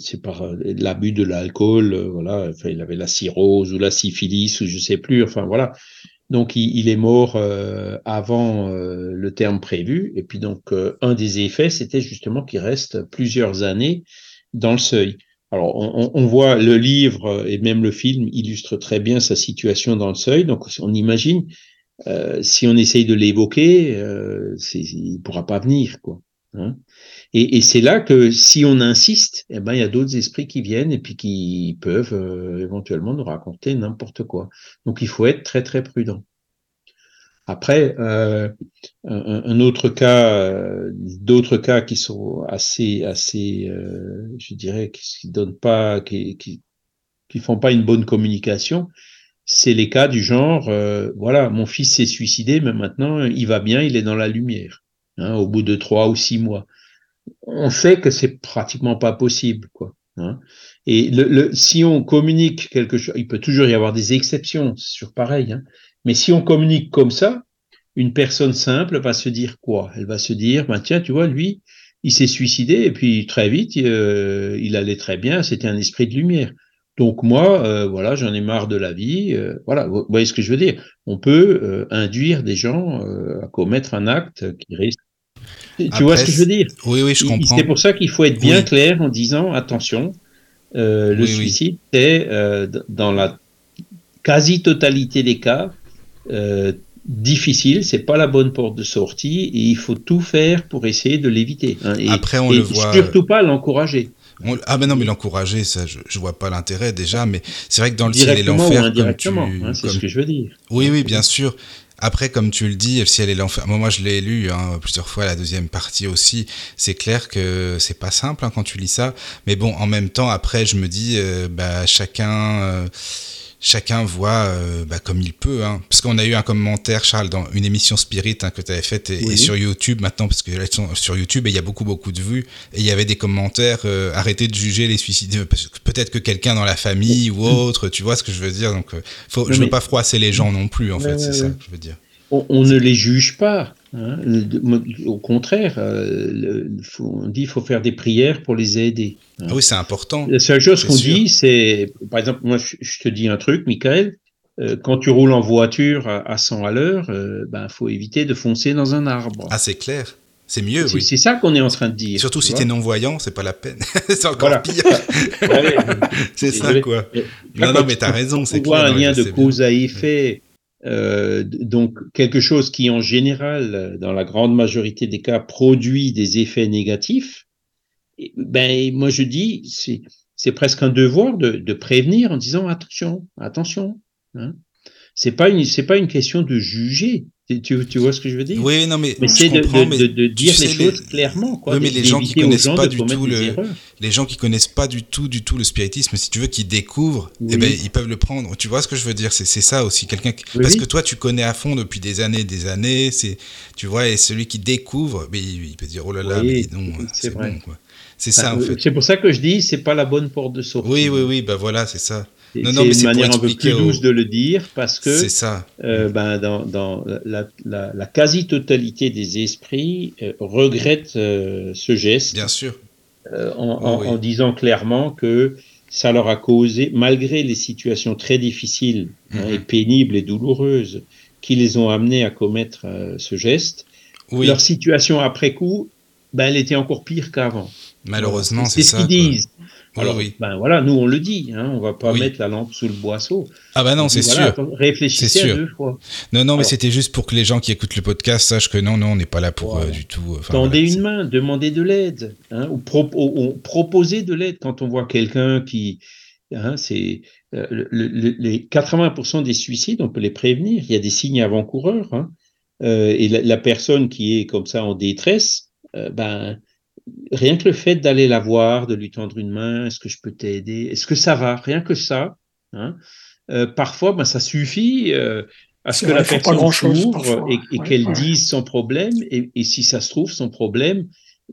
c'est par euh, l'abus de l'alcool, euh, voilà, enfin, il avait la cirrhose ou la syphilis ou je sais plus, enfin voilà. Donc il, est mort euh, avant euh, le terme prévu. Et puis donc un des effets, c'était justement qu'il reste plusieurs années dans le seuil. Alors on, voit le livre et même le film illustre très bien sa situation dans le seuil. Donc on imagine si on essaye de l'évoquer, il pourra pas venir quoi. Hein et, et c'est là que si on insiste, eh ben, il y a d'autres esprits qui viennent et puis qui peuvent euh, éventuellement nous raconter n'importe quoi. Donc il faut être très très prudent. Après, euh, un, autre cas, euh, d'autres cas qui sont assez, assez, euh, je dirais, qui, ne donnent pas, qui, qui, qui, font pas une bonne communication, c'est les cas du genre, euh, voilà, mon fils s'est suicidé, mais maintenant il va bien, il est dans la lumière, hein, au bout de trois ou six mois on sait que c'est pratiquement pas possible, quoi. Hein. Et le, le, si on communique quelque chose, il peut toujours y avoir des exceptions, sur pareil, hein. mais si on communique comme ça, une personne simple va se dire quoi? Elle va se dire, bah, tiens, tu vois, lui, il s'est suicidé et puis très vite, euh, il allait très bien, c'était un esprit de lumière. Donc moi, euh, voilà, j'en ai marre de la vie. Euh, voilà, vous voyez ce que je veux dire? On peut euh, induire des gens euh, à commettre un acte qui risque tu Après, vois ce que je veux dire
Oui, oui, je comprends.
C'est pour ça qu'il faut être bien oui. clair en disant attention, euh, le oui, suicide, oui. c'est euh, dans la quasi-totalité des cas euh, difficile, c'est pas la bonne porte de sortie et il faut tout faire pour essayer de l'éviter. Hein, et,
Après, on
et
le voit.
Surtout pas l'encourager.
On... Ah ben non, mais l'encourager, ça, je, je vois pas l'intérêt déjà, mais c'est vrai que dans le ciel et l'enfer,
comme tu, hein, c'est comme... ce que je veux dire.
Oui, oui, bien sûr. Après, comme tu le dis, le ciel et l'enfer. Moi, moi, je l'ai lu hein, plusieurs fois, la deuxième partie aussi. C'est clair que c'est pas simple hein, quand tu lis ça. Mais bon, en même temps, après, je me dis, euh, bah, chacun. Euh, chacun voit euh, bah, comme il peut. Hein. Parce qu'on a eu un commentaire, Charles, dans une émission Spirit hein, que tu avais faite et, oui. et, sur YouTube maintenant, parce que là, sur YouTube, et il y a beaucoup, beaucoup de vues. Et il y avait des commentaires euh, arrêtez de juger les suicides. Peut-être que quelqu'un dans la famille ou autre, tu vois ce que je veux dire. Donc, euh, faut, je ne veux pas froisser les gens non plus, en fait, c'est ça que je veux dire.
On, on ne les juge pas. Hein. Au contraire, euh, faut, on dit qu'il faut faire des prières pour les aider.
Hein. Ah oui, c'est important.
La seule chose qu'on dit, c'est, par exemple, moi, je, je, te dis un truc, Michael, euh, quand tu roules en voiture à, à 100 à l'heure, euh, ben, faut éviter de foncer dans un arbre.
Ah, c'est clair. C'est mieux, oui.
C'est ça qu'on est en train de dire.
Surtout si tu es non-voyant, c'est pas la peine. c'est encore voilà. pire. c'est ça, quoi. non, non, mais tu as raison.
C'est clair. un lien de cause bien. à effet. Euh, donc quelque chose qui en général, dans la grande majorité des cas, produit des effets négatifs, ben moi je dis c'est c'est presque un devoir de, de, prévenir en disant attention, attention. Hein. C'est pas une c'est pas une question de juger. Tu, tu, vois ce que je veux dire?
Oui, non, mais,
mais c'est de, de, de, de, dire les choses les... clairement. Quoi,
oui, mais les gens qui connaissent pas du tout le, les gens qui connaissent pas du tout, du tout le spiritisme, si tu veux, qui découvrent, oui. eh ben, ils peuvent le prendre. Tu vois ce que je veux dire? C'est ça aussi, quelqu'un qui... oui, parce que toi, tu connais à fond depuis des années, des années. C'est, tu vois, et celui qui découvre, mais il, il peut dire oh là là, mais non, c'est bon. C'est ça, en fait.
C'est pour ça que je dis, c'est pas la bonne porte de sortie.
Oui, oui, oui, ben voilà, c'est ça.
C'est une manière un peu plus douce de le dire parce que
ça.
euh, ben, dans, dans la, la, la quasi-totalité des esprits euh, regrettent euh, ce geste
Bien sûr.
euh, en,
Oh,
en-
oui.
en disant clairement que ça leur a causé, malgré les situations très difficiles hein,
Mhm.
et pénibles et douloureuses qui les ont amenés à commettre ce geste,
Oui,
leur situation après coup, ben, elle était encore pire qu'avant.
malheureusement,
c'est
c'est
ce
ça.
qu'ils disent.
Oui,
Alors,
oui.
ben voilà, nous on le dit, hein, on va pas
Oui.
mettre la lampe sous le boisseau.
Ah bah non,
On
c'est
voilà,
sûr.
Réfléchissez à
sûr.
deux fois.
Non, non, mais c'était juste pour que les gens qui écoutent le podcast sachent que non, non, on n'est pas là pour
Voilà.
euh, du tout. euh,
Tendez
voilà,
une main, demandez de l'aide, hein, ou, pro- ou- ou proposez de l'aide quand on voit quelqu'un qui, hein, c'est euh, le- le- les 80% des suicides, on peut les prévenir. Il y a des signes avant-coureurs, hein, euh, et la, la personne qui est comme ça en détresse, ben rien que le fait d'aller la voir, de lui tendre une main, est-ce que je peux t'aider, est-ce que ça va, rien que ça, hein, euh, parfois, ben ça suffit. euh, à ce que
vrai,
la personne s'ouvre et, et
Ouais,
qu'elle
ouais.
dise son problème, et, et si ça se trouve, son problème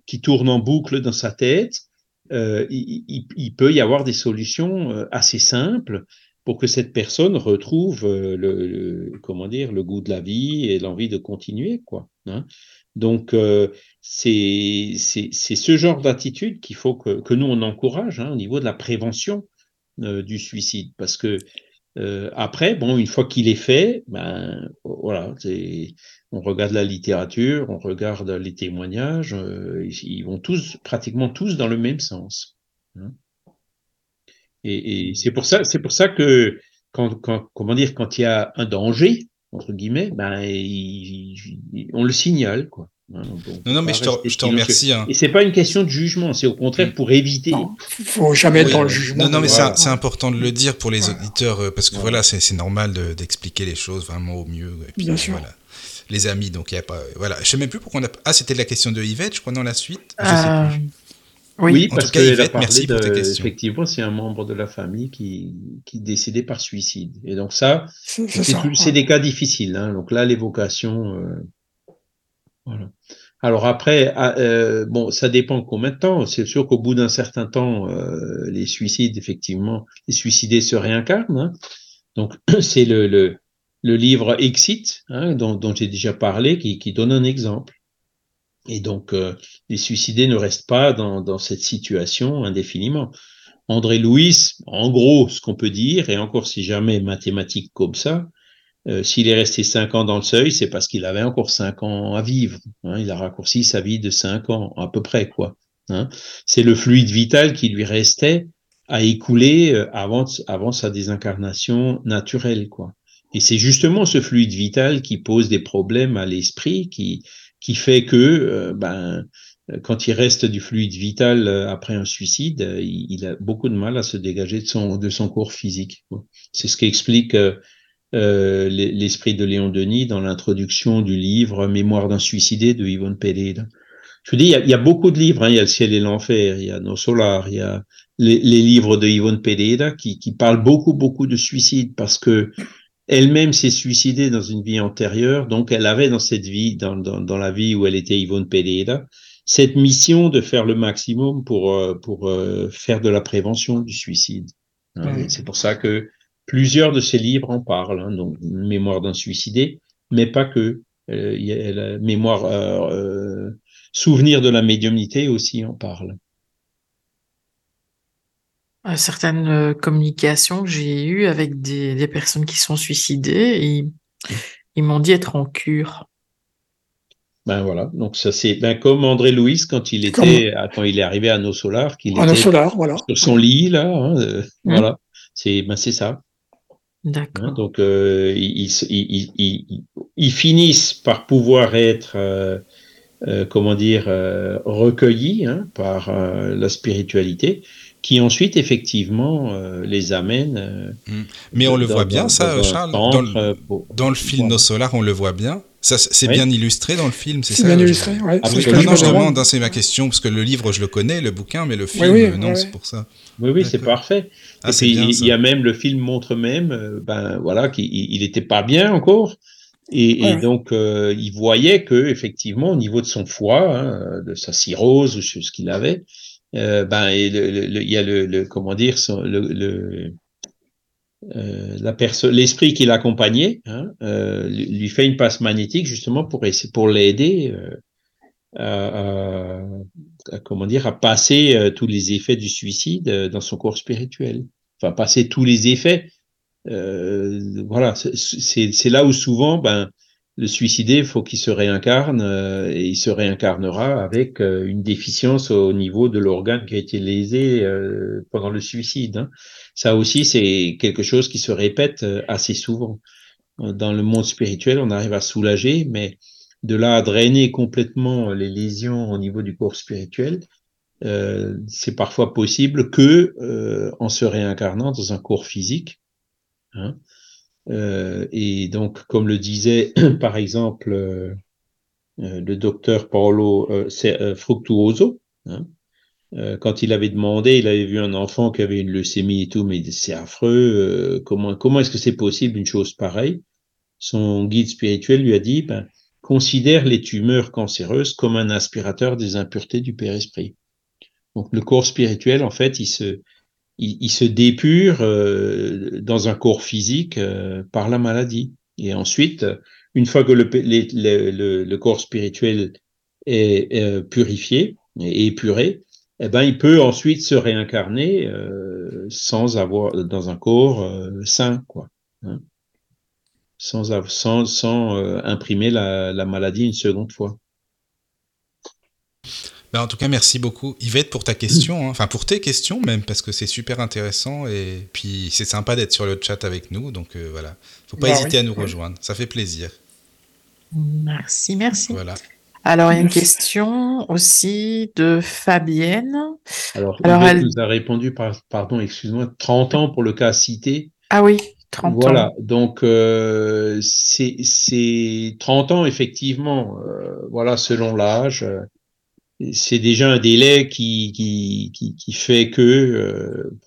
qui tourne en boucle dans sa tête, euh, il, il- il peut y avoir des solutions assez simples pour que cette personne retrouve le, le- comment dire le goût de la vie et l'envie de continuer quoi. hein. Donc euh, c'est ce genre d'attitude qu'il faut que que nous on encourage hein, au niveau de la prévention euh, du suicide parce que euh, après bon une fois qu'il est fait ben voilà on regarde la littérature, on regarde les témoignages, euh, ils vont tous, pratiquement tous dans le même sens. hein. Et, c'est pour ça, c'est pour ça que quand, comment dire, quand il y a un danger entre guillemets, ben on le signale quoi. Hein.
Non, non, mais je te, je remercie. hein.
Et c'est pas une question de jugement, c'est au contraire pour éviter.
Non, faut jamais être
Oui,
dans le jugement.
Non, non, mais
Voilà.
c'est important de le dire pour les auditeurs, euh, parce que
Voilà.
voilà, c'est normal de- d'expliquer les choses vraiment au mieux. Et puis,
Bien
euh,
sûr.
Voilà. Les amis, donc il y a pas. Voilà. Je sais même plus pourquoi on a. Ah, c'était la question de Yvette, je crois, dans la suite. Je sais
Euh,
plus.
oui.
Oui,
En
parce
tout cas,
a
Yvette, merci pour tes
de-
questions.
Effectivement, c'est un membre de la famille qui, qui décédait par suicide. Et donc ça, c'est des cas difficiles. Hein. Donc là, l'évocation. euh, voilà. Alors après, ah, euh, bon, ça dépend combien de temps. C'est sûr qu'au bout d'un certain temps, euh, les suicides, effectivement, les suicidés se réincarnent. hein. Donc c'est le, le, le livre Exit, hein, dont, dont j'ai déjà parlé, qui, qui donne un exemple. Et donc, euh, les suicidés ne restent pas dans, dans cette situation indéfiniment. André Louis, en gros, ce qu'on peut dire, et encore si jamais mathématique comme ça, euh, s'il est resté cinq ans dans le seuil, c'est parce qu'il avait encore cinq ans à vivre. hein. il a raccourci sa vie de cinq ans, à peu près, quoi. hein. c'est le fluide vital qui lui restait à écouler euh, avant, avant sa désincarnation naturelle, quoi. Et c'est justement ce fluide vital qui pose des problèmes à l'esprit, qui, qui fait que, euh, ben, quand il reste du fluide vital après un suicide, il, il a beaucoup de mal à se dégager de son, de son corps physique. C'est ce qu'explique euh, euh, l'e- l'esprit de Léon Denis dans l'introduction du livre Mémoire d'un suicidé de Yvonne Pereira. Je vous dis, il y a, il y a beaucoup de livres. hein. Il y a Le ciel et l'enfer, il y a Nos solars, il y a les, les livres de Yvonne Pereira qui, qui parlent beaucoup, beaucoup de suicide parce que elle-même s'est suicidée dans une vie antérieure, donc elle avait dans cette vie, dans, dans, dans la vie où elle était Yvonne Pereira, cette mission de faire le maximum pour, euh, pour euh, faire de la prévention du suicide. Et C'est pour ça que plusieurs de ses livres en parlent, hein, donc Mémoire d'un suicidé, mais pas que. Euh, il y a la mémoire, euh, euh, Souvenir de la médiumnité aussi en parle.
Certaines euh, communications que j'ai eues avec des, des personnes qui sont suicidées, ils, ils m'ont dit être en cure.
Ben voilà, donc ça c'est ben comme André Louis quand il était, quand il est arrivé à Nos Solars, qu'il était
solar, voilà.
sur son lit là, hein, euh, voilà, c'est ben c'est ça.
D'accord.
Hein, donc, euh, ils, ils, ils, ils- finissent par pouvoir être, euh, euh, comment dire, euh, recueillis hein, par euh, la spiritualité, qui ensuite, effectivement, euh, les amène. euh,
Mais on le voit bien,
dans-
ça, Charles.
centre,
Dans le,
euh, pour-
dans le film. Nos Solars, on le voit bien. Ça, c'est
Oui.
bien illustré dans le film, c'est
C'est
ça
bien
je-
illustré, ouais.
Ah, oui,
Non,
me
je
demande.
hein, c'est ma question, parce que le livre, je le connais, le bouquin, mais le film,
oui,
non,
ouais,
c'est pour ça.
Oui, oui, c'est parfait.
Ah,
Et
c'est
puis,
bien,
il y a même, le film montre même, ben voilà, qu'il il il était pas bien encore. Et,
Ouais,
donc, euh, il voyait que, effectivement, au niveau de son foie, hein, de sa cirrhose ou ce qu'il avait, euh, ben, le- il y a le, comment dire, le, euh, la personne, l'esprit qui l'accompagnait, hein, euh, lui fait une passe magnétique justement pour pour l'aider à, à, comment dire à passer tous les effets du suicide dans son corps spirituel. Enfin, passer tous les effets. voilà, c'est là où souvent, ben, le suicidé, il faut qu'il se réincarne euh, et il se réincarnera avec euh, une déficience au niveau de l'organe qui a été lésé euh, pendant le suicide. Hein. Ça aussi, c'est quelque chose qui se répète assez souvent. Dans le monde spirituel, on arrive à soulager, mais de là à drainer complètement les lésions au niveau du corps spirituel, c'est parfois possible que en se réincarnant dans un corps physique. Hein, euh, et donc, comme le disait par exemple euh, euh, le docteur Paolo Fructuoso, hein, quand il avait demandé, il avait vu un enfant qui avait une leucémie et tout, mais c'est affreux, comment, comment est-ce que c'est possible une chose pareille? Son guide spirituel lui a dit, ben, considère les tumeurs cancéreuses comme un aspirateur des impuretés du Père-Esprit. Donc le corps spirituel, en fait, il se, il, se dépure euh, dans un corps physique euh, par la maladie. Et ensuite, une fois que le, corps spirituel est, est purifié et épuré, eh ben, il peut ensuite se réincarner euh, sans avoir dans un corps sain, quoi, hein, sans, imprimer la maladie une seconde fois.
Ben, en tout cas, merci beaucoup, Yvette, pour ta question, hein. enfin pour tes questions même, parce que c'est super intéressant et puis c'est sympa d'être sur le chat avec nous. Donc euh, voilà, faut pas bah hésiter à nous rejoindre, ça fait plaisir.
Merci, merci. Voilà. Alors, il y a une question aussi de Fabienne.
Alors, Alors elle nous a répondu, par, pardon, excuse-moi, 30 ans pour le cas cité.
Ah oui, 30
voilà, donc euh, c'est 30 ans, effectivement, euh, voilà, selon l'âge c'est déjà un délai qui, qui, qui, fait que euh,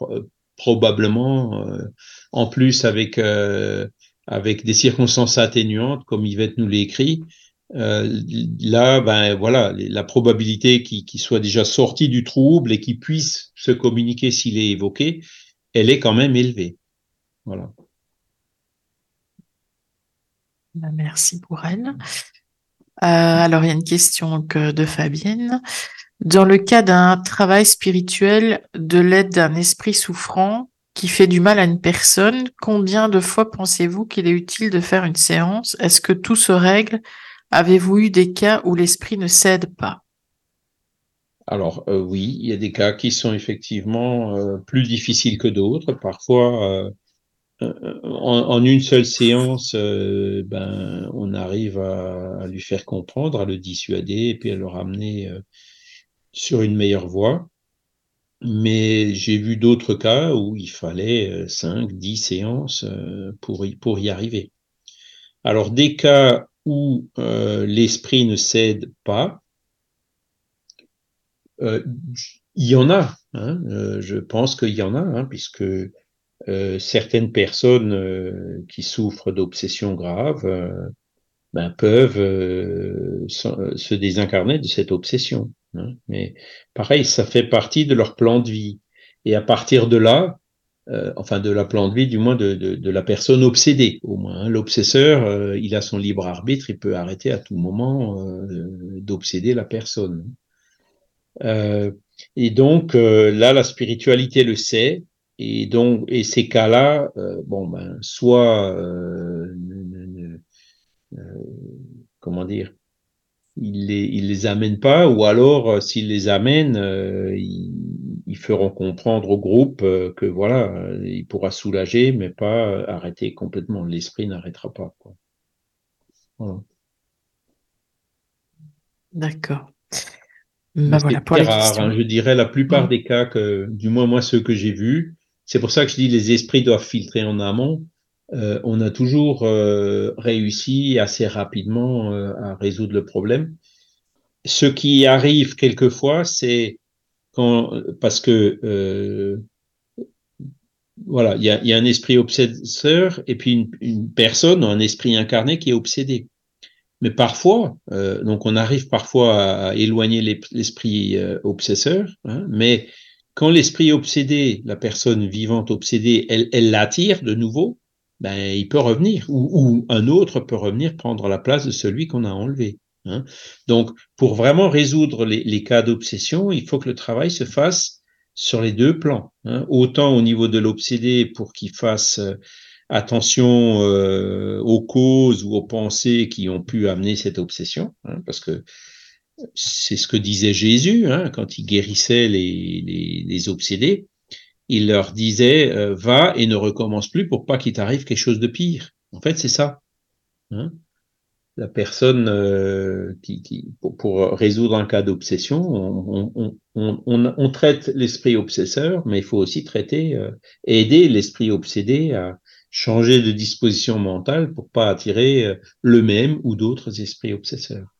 probablement, euh, en plus avec, euh, avec des circonstances atténuantes, comme Yvette nous l'écrit, là, ben voilà, la probabilité qu'il soit déjà sorti du trouble et qu'il puisse se communiquer s'il est évoqué, elle est quand même élevée. Voilà.
Ben, merci pour elle. Euh, alors, il y a une question de Fabienne. Dans le cas d'un travail spirituel de l'aide d'un esprit souffrant qui fait du mal à une personne, combien de fois pensez-vous qu'il est utile de faire une séance? Est-ce que tout se règle? Avez-vous eu des cas où l'esprit ne cède pas?
Alors euh, oui, il y a des cas qui sont effectivement euh, plus difficiles que d'autres. Parfois, en, une seule séance, euh, ben, on arrive à, lui faire comprendre, à le dissuader et puis à le ramener euh, sur une meilleure voie. Mais j'ai vu d'autres cas où il fallait 5, 10 séances pour y, pour y arriver. Alors, des cas où l'esprit ne cède pas, il y en a. Hein, je pense qu'il y en a, hein, puisque euh, certaines personnes euh, qui souffrent d'obsessions graves euh, ben, peuvent se désincarner de cette obsession. Hein. Mais pareil, ça fait partie de leur plan de vie. Et à partir de là, enfin de la plan de vie, du moins de, de, de la personne obsédée, au moins. Hein. L'obsesseur, il a son libre arbitre, il peut arrêter à tout moment d'obséder la personne. et donc là, la spiritualité le sait, et donc, et ces cas-là, euh, bon ben, soit, euh, euh, comment dire, ils les, ils les amènent pas, ou alors euh, s'ils les amènent, ils, ils, feront comprendre au groupe que voilà, il pourra soulager, mais pas arrêter complètement. L'esprit n'arrêtera pas. Quoi.
Voilà. D'accord.
Ben voilà, pour rare, hein, je dirais la plupart des cas que, du moins moi ceux que j'ai vus, c'est pour ça que je dis les esprits doivent filtrer en amont. Euh, on a toujours euh, réussi assez rapidement euh, à résoudre le problème. Ce qui arrive quelquefois, c'est quand parce que euh, voilà, il y a, y a, un esprit obsesseur et puis une, une, personne, un esprit incarné qui est obsédé. Mais parfois, donc on arrive parfois à, éloigner l'esprit obsesseur, hein, mais quand l'esprit obsédé, la personne vivante obsédée, elle, elle l'attire de nouveau, ben, il peut revenir, ou, ou, un autre peut revenir prendre la place de celui qu'on a enlevé. Hein. Donc, pour vraiment résoudre les, les cas d'obsession, il faut que le travail se fasse sur les deux plans. Hein. Autant au niveau de l'obsédé pour qu'il fasse euh, attention euh, aux causes ou aux pensées qui ont pu amener cette obsession, hein, parce que c'est ce que disait Jésus hein, quand il guérissait les, les, obsédés. Il leur disait euh, va et ne recommence plus pour pas qu'il t'arrive quelque chose de pire. En fait, c'est ça. Hein. La personne euh, qui, pour, résoudre un cas d'obsession, on, traite l'esprit obsesseur, mais il faut aussi traiter, euh, aider l'esprit obsédé à changer de disposition mentale pour pas attirer le même ou d'autres esprits obsesseurs.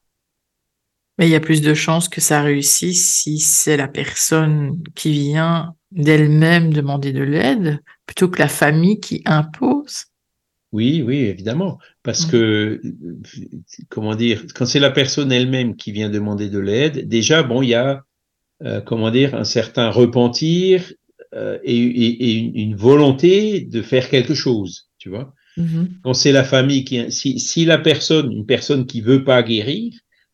Mais il y a plus de chances que ça réussisse si c'est la personne qui vient d'elle-même demander de l'aide plutôt que la famille qui impose.
Oui, oui, évidemment. Parce mmh. que, comment dire, quand c'est la personne elle-même qui vient demander de l'aide, déjà, bon, il y a, euh, comment dire, un certain repentir euh, et, et, et une, une, volonté de faire quelque chose, tu vois. Mmh. Quand c'est la famille qui, si, si la personne, une personne qui veut pas guérir,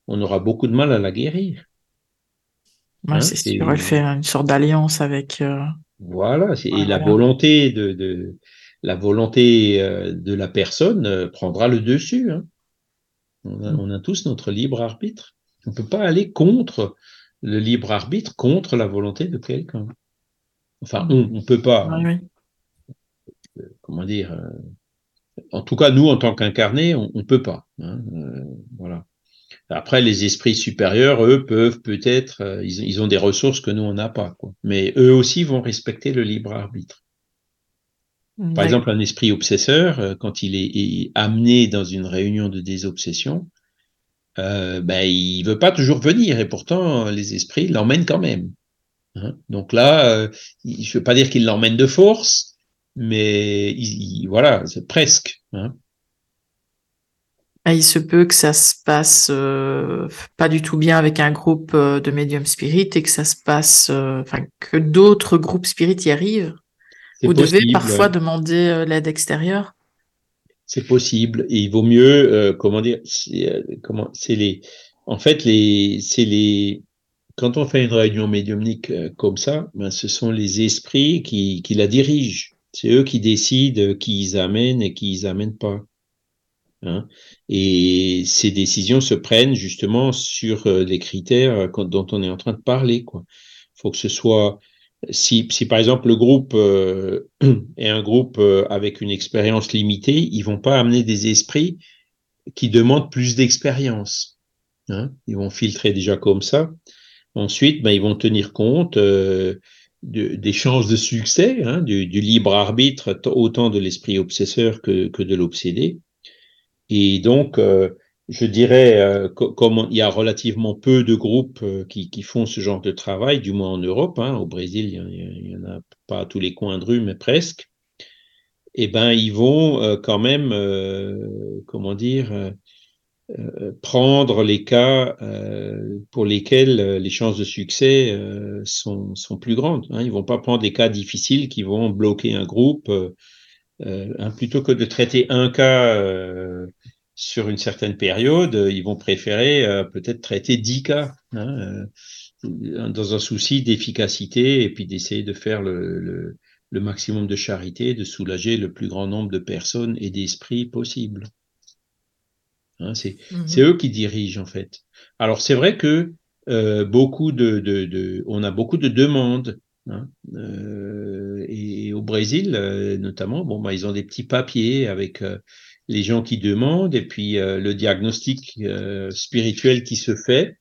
on aura beaucoup de mal à la guérir.
Ouais, hein, c'est sûr, elle fait une sorte d'alliance avec. Euh...
Voilà, et voilà. la volonté de, de la volonté euh, de la personne euh, prendra le dessus. Hein. On, a, mm. on, a, tous notre libre arbitre. On ne peut pas aller contre le libre arbitre, contre la volonté de quelqu'un. Enfin, on ne peut pas.
Oui, oui.
Euh, comment dire En tout cas, nous, en tant qu'incarnés, on ne peut pas. Hein, voilà. Après, les esprits supérieurs, eux, peuvent peut-être, euh, ils, ils, ont des ressources que nous, on n'a pas. Quoi. Mais eux aussi vont respecter le libre arbitre. Par exemple, un esprit obsesseur, euh, quand il est, est, amené dans une réunion de désobsession, euh, ben, il veut pas toujours venir et pourtant les esprits l'emmènent quand même. Hein Donc là, euh, je veux pas dire qu'il l'emmène de force, mais il, il, voilà, c'est presque. Hein
ah, il se peut que ça se passe euh, pas du tout bien avec un groupe euh, de médiums spirit et que ça se passe, euh, enfin que d'autres groupes spirit y arrivent. Vous possible, devez parfois demander l'aide extérieure.
C'est possible et il vaut mieux, comment dire, comment c'est les, en fait les, c'est les, quand on fait une réunion médiumnique comme ça, ben, ce sont les esprits qui, qui la dirigent. C'est eux qui décident qui ils amènent et qui ils amènent pas. Hein. Et ces décisions se prennent justement sur euh, les critères euh, dont on est en train de parler. Il faut que ce soit, si, si par exemple le groupe euh, est un groupe euh, avec une expérience limitée, ils vont pas amener des esprits qui demandent plus d'expérience. Hein. Ils vont filtrer déjà comme ça. Ensuite, ben, ils vont tenir compte euh, de, des chances de succès, hein, du, libre arbitre, autant de l'esprit obsesseur que de l'obsédé. Et donc, euh, je dirais, euh, comme il y a relativement peu de groupes euh, qui, font ce genre de travail, du moins en Europe, hein, au Brésil, il n'y en a pas à tous les coins de rue, mais presque, eh ben, ils vont quand même, comment dire, prendre les cas pour lesquels les chances de succès sont, plus grandes. Hein. Ils vont pas prendre des cas difficiles qui vont bloquer un groupe. Hein, plutôt que de traiter un cas sur une certaine période, euh, ils vont préférer euh, peut-être traiter 10 cas hein, euh, dans un souci d'efficacité et puis d'essayer de faire le, le, le, maximum de charité, de soulager le plus grand nombre de personnes et d'esprits possible. Hein, c'est mmh. eux qui dirigent en fait. Alors c'est vrai que euh, beaucoup de, de, de, on a beaucoup de demandes. Hein, euh, et au Brésil, euh, notamment, bon, bah, ils ont des petits papiers avec les gens qui demandent et puis euh, le diagnostic euh, spirituel qui se fait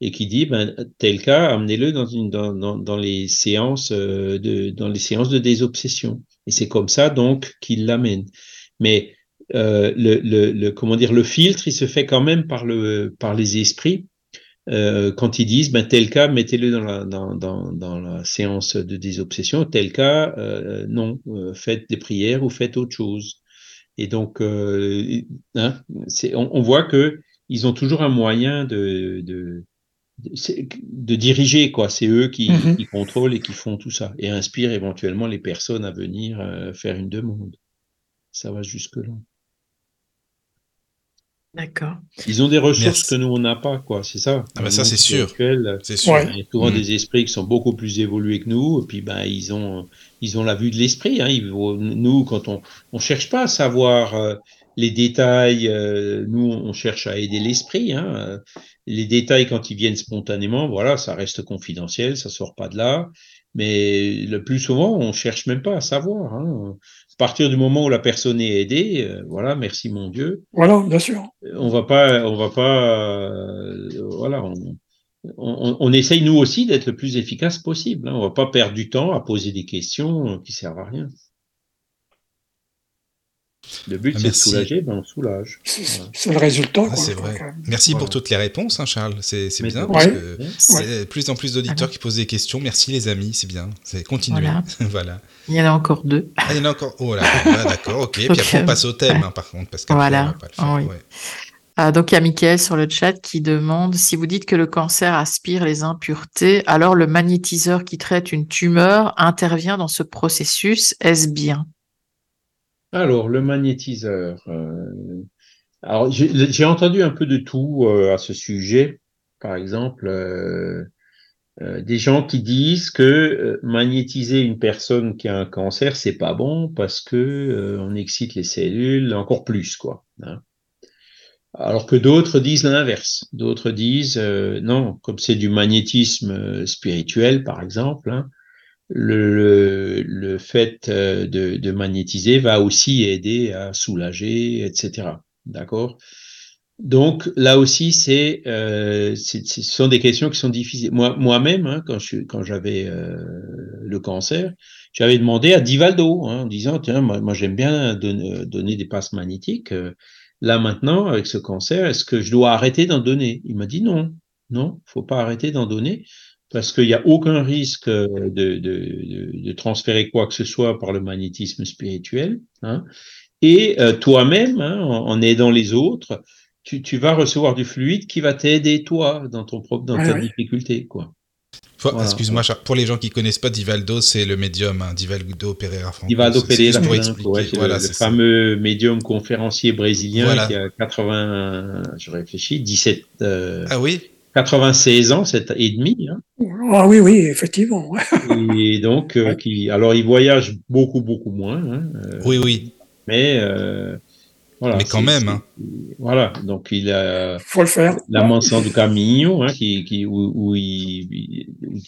et qui dit ben tel cas amenez-le dans dans, dans, dans les séances euh, de dans les séances de désobsession. Et c'est comme ça donc qu'il l'amène. Mais euh, le, le, le, comment dire le filtre il se fait quand même par le par les esprits euh, quand ils disent ben tel cas mettez-le dans la dans, dans, dans la séance de désobsession tel cas euh, non faites des prières ou faites autre chose et donc, euh, hein, on, on, voit que ils ont toujours un moyen de, de, de diriger quoi. C'est eux qui,
Mhm.
qui contrôlent et qui font tout ça et inspirent éventuellement les personnes à venir euh, faire une demande. Ça va jusque là.
D'accord.
Ils ont des ressources
Merci.
que nous on n'a pas quoi. C'est ça.
Ah bah ça, c'est sûr. C'est sûr.
Il y a souvent
Mm.
des esprits qui sont beaucoup plus évolués que nous, et puis ben ils ont ils ont la vue de l'esprit. Hein. Nous, quand on on cherche pas à savoir euh, les détails, euh, nous on cherche à aider l'esprit. Hein. Euh, Les détails quand ils viennent spontanément, voilà, ça reste confidentiel, ça sort pas de là. Mais le plus souvent, on cherche même pas à savoir. Hein. À partir du moment où la personne est aidée, euh, voilà, merci mon Dieu
Voilà, bien sûr.
on va pas, on va pas, euh, voilà, on, on, on essaye nous aussi d'être le plus efficace possible. Hein. On va pas perdre du temps à poser des questions qui servent à rien. Le but
Ah,
c'est de soulager, ben on soulage.
C'est
Voilà.
c'est le résultat.
Ah, c'est vrai. Merci
Voilà.
pour toutes les réponses, hein, Charles. C'est bien parce
rien.
que
Ouais.
c'est de plus en plus d'auditeurs qui posent des questions. Merci les amis, c'est bien. C'est continuer.
Voilà.
voilà.
Il y en a encore deux.
Ah, il y en a encore. Oh là, ah, d'accord, ok. Puis après, on passe au thème,
ouais.
hein, par contre, parce qu'après,
Voilà.
on va pas le faire.
Oui.
ouais.
Ah, donc il y a Mickaël sur le chat qui demande si vous dites que le cancer aspire les impuretés, alors le magnétiseur qui traite une tumeur intervient dans ce processus. Est-ce bien?
Alors le magnétiseur. euh, alors j'ai entendu un peu de tout euh, à ce sujet. Par exemple, euh, des gens qui disent que magnétiser une personne qui a un cancer, c'est pas bon parce que euh, on excite les cellules encore plus, quoi. hein. Alors que d'autres disent l'inverse. D'autres disent non, comme c'est du magnétisme spirituel, par exemple, hein, le, fait euh, de, magnétiser va aussi aider à soulager, etc. D'accord? Donc là aussi, euh, c'est- ce sont des questions qui sont difficiles. Moi, moi-même, hein, quand j'avais euh, le cancer, j'avais demandé à Divaldo hein, en disant tiens, moi, j'aime bien donner, donner des passes magnétiques. Là maintenant, avec ce cancer, est-ce que je dois arrêter d'en donner? Il m'a dit non, non, faut pas arrêter d'en donner parce qu'il n'y a aucun risque euh, de, de, de, de transférer quoi que ce soit par le magnétisme spirituel. Hein. Et euh, toi-même, hein, en, en aidant les autres, tu, tu vas recevoir du fluide qui va t'aider toi dans ton propre dans
Ouais,
ta difficulté quoi. Voilà.
Excuse-moi, pour les gens qui connaissent pas Divaldo, c'est le médium, hein, Divaldo Pereira Franco.
Divaldo Pereira,
pour expliquer.
ouais, c'est
voilà,
le, le
c'est ça.
fameux médium conférencier brésilien
Voilà.
qui a 80, je réfléchis, 17, euh,
Ah oui?
96 ans, c'est et demi. Hein,
Ah oui, oui, effectivement.
et donc, euh, qui, alors il voyage beaucoup beaucoup moins, hein, euh,
Oui, oui.
mais euh, voilà.
Mais quand même, hein.
Voilà, donc il a
Faut le faire.
la tout cas mignon, hein, qui, qui, où, où il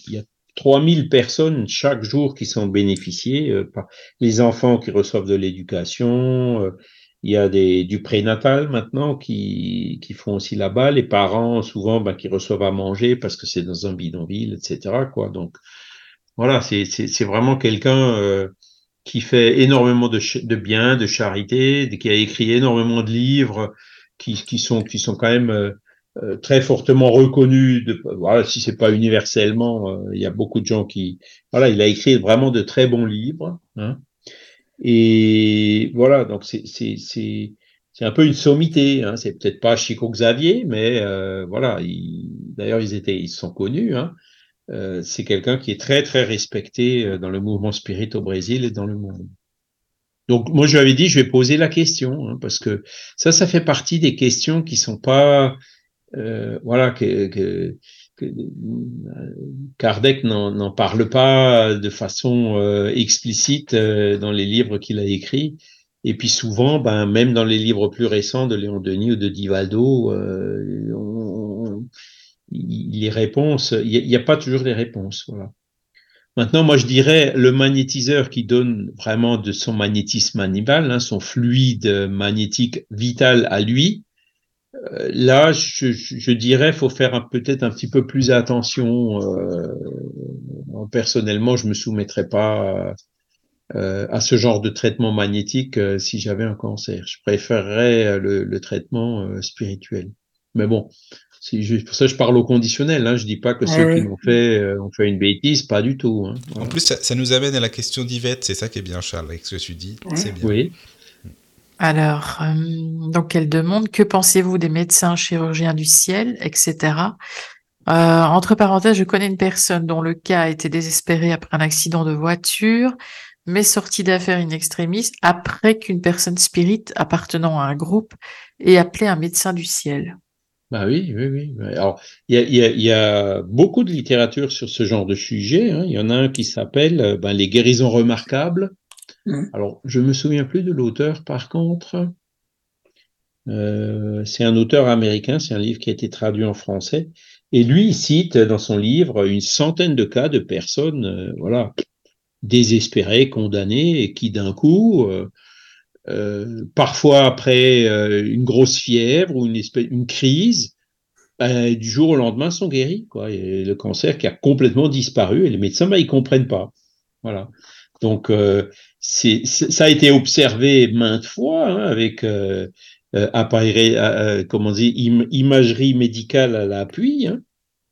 y a 3000 personnes chaque jour qui sont bénéficiées, euh, par les enfants qui reçoivent de l'éducation, euh, il y a des, du prénatal maintenant qui, qui font aussi là-bas, les parents souvent ben, qui reçoivent à manger parce que c'est dans un bidonville, etc. Quoi. Donc voilà, c'est vraiment quelqu'un euh, qui fait énormément de, de bien, de charité, qui a écrit énormément de livres qui, qui sont qui sont quand même euh, euh, très fortement reconnus. De, voilà, si c'est pas universellement, euh, il y a beaucoup de gens qui voilà, il a écrit vraiment de très bons livres. Hein, et voilà, donc c'est un peu une sommité. Hein, c'est peut-être pas Chico Xavier, mais euh, voilà. il- D'ailleurs, ils étaient ils sont connus. Hein, euh, c'est quelqu'un qui est très très respecté euh, dans le mouvement spirit au Brésil et dans le monde. Donc moi je lui avais dit je vais poser la question hein, parce que ça ça fait partie des questions qui sont pas euh, voilà que, que, Kardec n'en parle pas de façon euh, explicite euh, dans les livres qu'il a écrits et puis souvent ben même dans les livres plus récents de Léon Denis ou de Divaldo euh, les réponses il n'y a, pas toujours des réponses voilà Maintenant, moi, je dirais le magnétiseur qui donne vraiment de son magnétisme animal, hein, son fluide magnétique vital à lui. Euh, là, je, je, je dirais, faut faire un- peut-être un petit peu plus attention. Euh, personnellement, je me soumettrais pas euh, à ce genre de traitement magnétique euh, si j'avais un cancer. Je préférerais le, le traitement euh, spirituel. Mais bon, c'est pour ça que je parle au conditionnel. Hein. Je dis pas que ceux
ouais.
qui l'ont fait euh, ont fait une bêtise, pas du tout. Hein.
En plus, ça, ça nous amène à la question d'Yvette. C'est ça qui est bien, Charles, avec ce que tu dis.
Ouais.
C'est bien.
Oui.
Alors, euh, donc elle demande que pensez-vous des médecins chirurgiens du ciel, etc. Euh, entre parenthèses, je connais une personne dont le cas a été désespéré après un accident de voiture, mais sorti d'affaires in extremis après qu'une personne spirite appartenant à un groupe ait appelé un médecin du ciel.
Bah oui, oui, oui. Alors, il y a, beaucoup de littérature sur ce genre de sujet. hein. Il y en a un qui s'appelle euh, ben, Les guérisons remarquables.
Mhm.
Alors, je me souviens plus de l'auteur, par contre. Euh, c'est un auteur américain, c'est un livre qui a été traduit en français. Et lui, il cite dans son livre une centaine de cas de personnes, euh, voilà, désespérées, condamnées, et qui d'un coup, euh, parfois après une grosse fièvre ou une, crise, ben, du jour au lendemain sont guéris. Quoi. Le cancer qui a complètement disparu et les médecins, ben, ils comprennent pas. Voilà. Donc, ça a été observé maintes fois hein, avec euh, euh, appareil, euh, euh, comment dire, im- imagerie médicale à l'appui. Hein,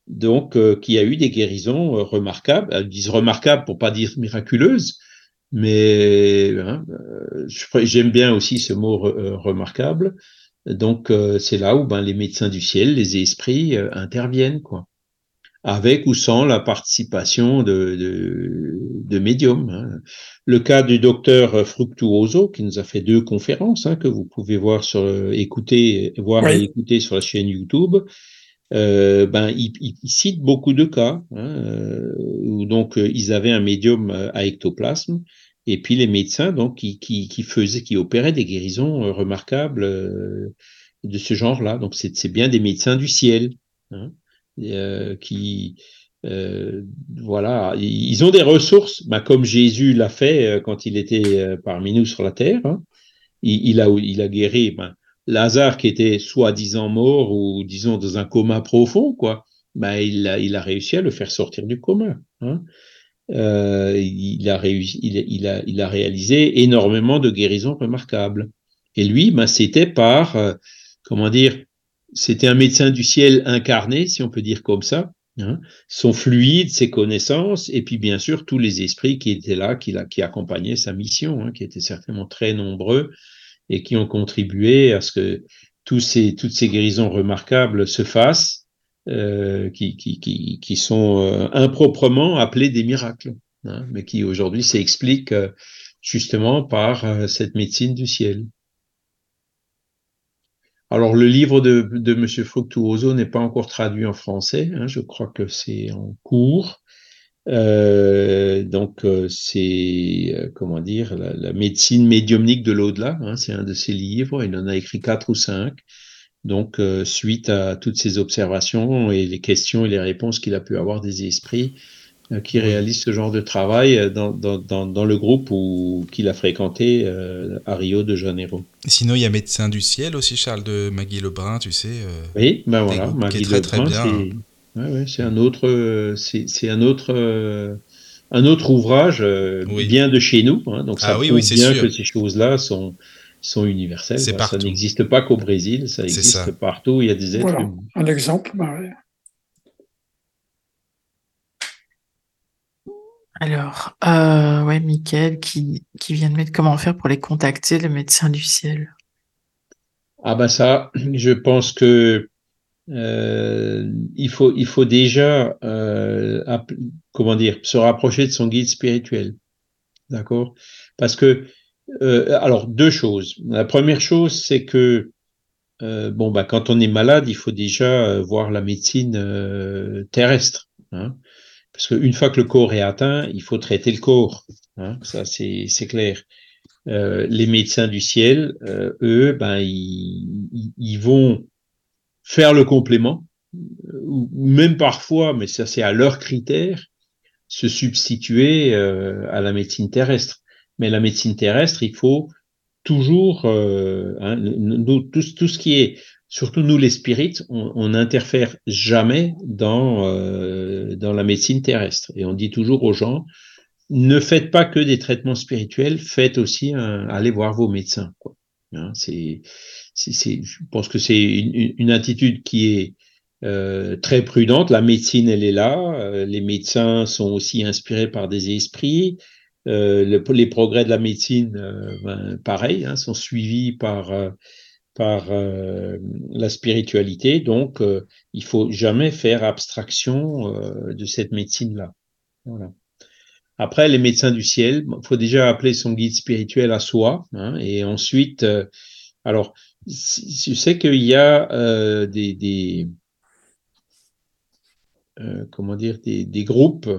donc, euh, qui a eu des guérisons remarquables. Elles disent remarquables pour pas dire miraculeuses, mais hein, j'aime bien aussi ce mot re- remarquable. Donc, c'est là où ben, les médecins du ciel, les esprits interviennent, quoi, avec ou sans la participation de, de, de médiums. hein. Le cas du docteur Fructuoso, qui nous a fait deux conférences, hein, que vous pouvez voir sur, écouter, voir
Oui.
et écouter sur la chaîne YouTube. Euh, ben, il, cite beaucoup de cas hein, euh, où donc euh, ils avaient un médium à ectoplasme et puis les médecins donc qui, qui, qui faisaient, qui opéraient des guérisons remarquables de ce genre-là. Donc c'est bien des médecins du ciel hein, qui euh, voilà, ils ont des ressources, ben, comme Jésus l'a fait euh, quand il était euh, parmi nous sur la terre. hein. Il, a il a guéri ben, Lazare qui était soi-disant mort ou disons dans un coma profond, quoi, ben, il, a, il a réussi à le faire sortir du coma. Hein. Euh, il, a réussi, il, il, a, il a réalisé énormément de guérisons remarquables. Et lui, ben, c'était par, euh, comment dire, c'était un médecin du ciel incarné, si on peut dire comme ça. Hein. Son fluide, ses connaissances, et puis bien sûr tous les esprits qui étaient là, qui, accompagnaient sa mission, hein, qui étaient certainement très nombreux et qui ont contribué à ce que ces, toutes ces guérisons remarquables se fassent, euh, qui, sont euh, improprement appelés des miracles, hein, mais qui aujourd'hui s'expliquent euh, justement par cette médecine du ciel. Alors le livre de, de Monsieur Fructuoso n'est pas encore traduit en français, hein, je crois que c'est en cours. Euh, donc euh, c'est euh, comment dire la, médecine médiumnique de l'au-delà. Hein, c'est un de ses livres. Il en a écrit quatre ou cinq. Donc suite à toutes ces observations et les questions et les réponses qu'il a pu avoir des esprits qui réalisent ce genre de travail dans, dans, dans, dans le groupe qu'il a fréquenté euh, à Rio de Janeiro.
Sinon, il y a Médecin du ciel aussi, Charles de Magui Lebrun, tu sais. euh,
oui, ben voilà,
Magui très, très bien.
c'est Ouais, ouais, c'est un autre, c'est un autre, euh, un autre ouvrage euh,
Oui.
bien de chez nous. Hein, donc ça
Ah oui,
prouve
oui, c'est
bien
sûr.
que ces choses-là sont sont universelles.
C'est
quoi. Ça n'existe pas qu'au Brésil, ça existe
ça.
partout. Il y a des êtres
Voilà,
humains.
un exemple. bah ouais.
Alors, euh, ouais, Mickaël qui, vient de mettre comment faire pour les contacter, le médecin du ciel.
Ah ben ça, je pense que euh, il faut déjà euh, se rapprocher de son guide spirituel, d'accord? Parce que alors deux choses. La première chose c'est que bon bah quand on est malade, il faut déjà voir la médecine terrestre, hein parce qu'une fois que le corps est atteint, il faut traiter le corps, hein ça c'est clair. Euh, les médecins du ciel, euh, eux, ben ils, ils- vont faire le complément, ou même parfois, mais ça c'est à leur critère, se substituer euh, à la médecine terrestre. Mais la médecine terrestre, il faut toujours, euh, hein, nous, tout, tout ce qui est, surtout nous les spirites, on n'interfère jamais dans euh, dans la médecine terrestre. Et on dit toujours aux gens, ne faites pas que des traitements spirituels, faites aussi allez voir vos médecins. Hein, je pense que c'est une, attitude qui est euh, très prudente. La médecine, elle est là. Euh, les médecins sont aussi inspirés par des esprits. Le- les progrès de la médecine, ben, pareil, hein, sont suivis par par euh, la spiritualité. Donc, euh, il faut jamais faire abstraction euh, de cette médecine-là. Voilà. Après, les médecins du ciel, il faut déjà appeler son guide spirituel à soi. Hein, et ensuite, euh, alors, je sais qu'il y a euh, des, des euh, comment dire, des, des, groupes,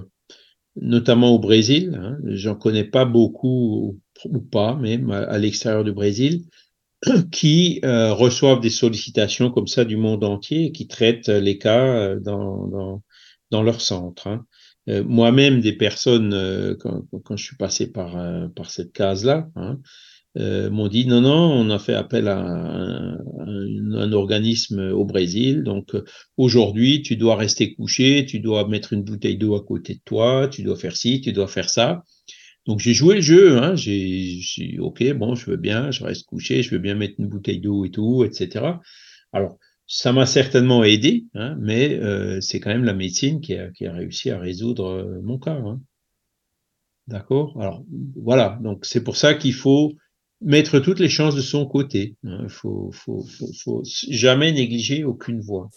notamment au Brésil. Hein, J'en connais pas beaucoup ou pas, même à, à l'extérieur du Brésil, qui euh, reçoivent des sollicitations comme ça du monde entier et qui traitent les cas dans, dans, dans leur centre. Hein. Euh, moi-même, des personnes, euh, quand, quand, je suis passé par, euh, par cette case-là, hein, m'ont dit non, non, on a fait appel à un, un, un organisme au Brésil. Donc aujourd'hui, tu dois rester couché, tu dois mettre une bouteille d'eau à côté de toi, tu dois faire ci, tu dois faire ça. Donc j'ai joué le jeu, hein, j'ai ok, bon, je veux bien, je reste couché, je veux bien mettre une bouteille d'eau et tout, etc. Alors ça m'a certainement aidé, hein, mais euh, c'est quand même la médecine qui a, qui a réussi à résoudre euh, mon cas. Hein. D'accord? Alors voilà, donc c'est pour ça qu'il faut mettre toutes les chances de son côté. Il hein. faut, faut, faut, faut, jamais négliger aucune voie.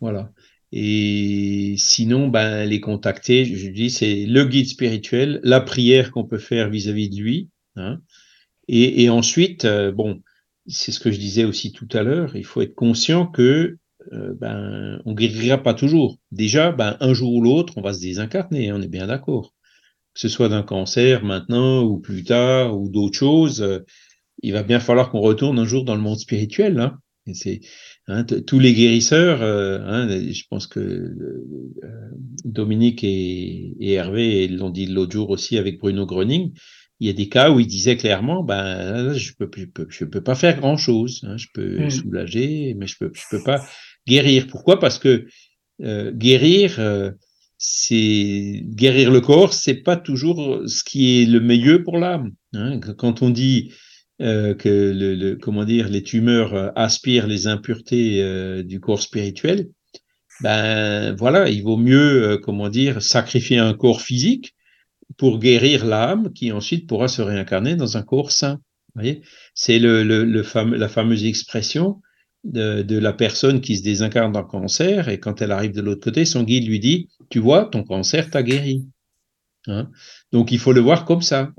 Voilà. Et sinon, ben, les contacter, je dis, c'est le guide spirituel, la prière qu'on peut faire vis-à-vis -vis de lui. Hein. Et, ensuite, euh, bon, c'est ce que je disais aussi tout à l'heure, il faut être conscient que euh, ben, on guérira pas toujours. Déjà, ben, un jour ou l'autre, on va se désincarner, on est bien d'accord. Que ce soit d'un cancer maintenant ou plus tard ou d'autres choses, euh, il va bien falloir qu'on retourne un jour dans le monde spirituel. Hein. Hein, tous les guérisseurs. Euh, hein, je pense que euh, Dominique et, et Hervé l'ont dit l'autre jour aussi avec Bruno Gröning il y a des cas où il disait clairement, ben, je peux, je peux, je peux pas faire grand chose. Hein, je peux mmh. soulager, mais je peux, je peux pas guérir. Pourquoi? Parce que euh, guérir, c'est guérir le corps, c'est pas toujours ce qui est le mieux pour l'âme. Quand on dit euh, que le, comment dire, les tumeurs euh, aspirent les impuretés euh, du corps spirituel, ben voilà, il vaut mieux, comment dire, sacrifier un corps physique pour guérir l'âme qui ensuite pourra se réincarner dans un corps sain. C'est le, le, fameux, la fameuse expression de, de, la personne qui se désincarne d'un cancer et quand elle arrive de l'autre côté, son guide lui dit, tu vois, ton cancer t'a guéri. Hein? Donc il faut le voir comme ça.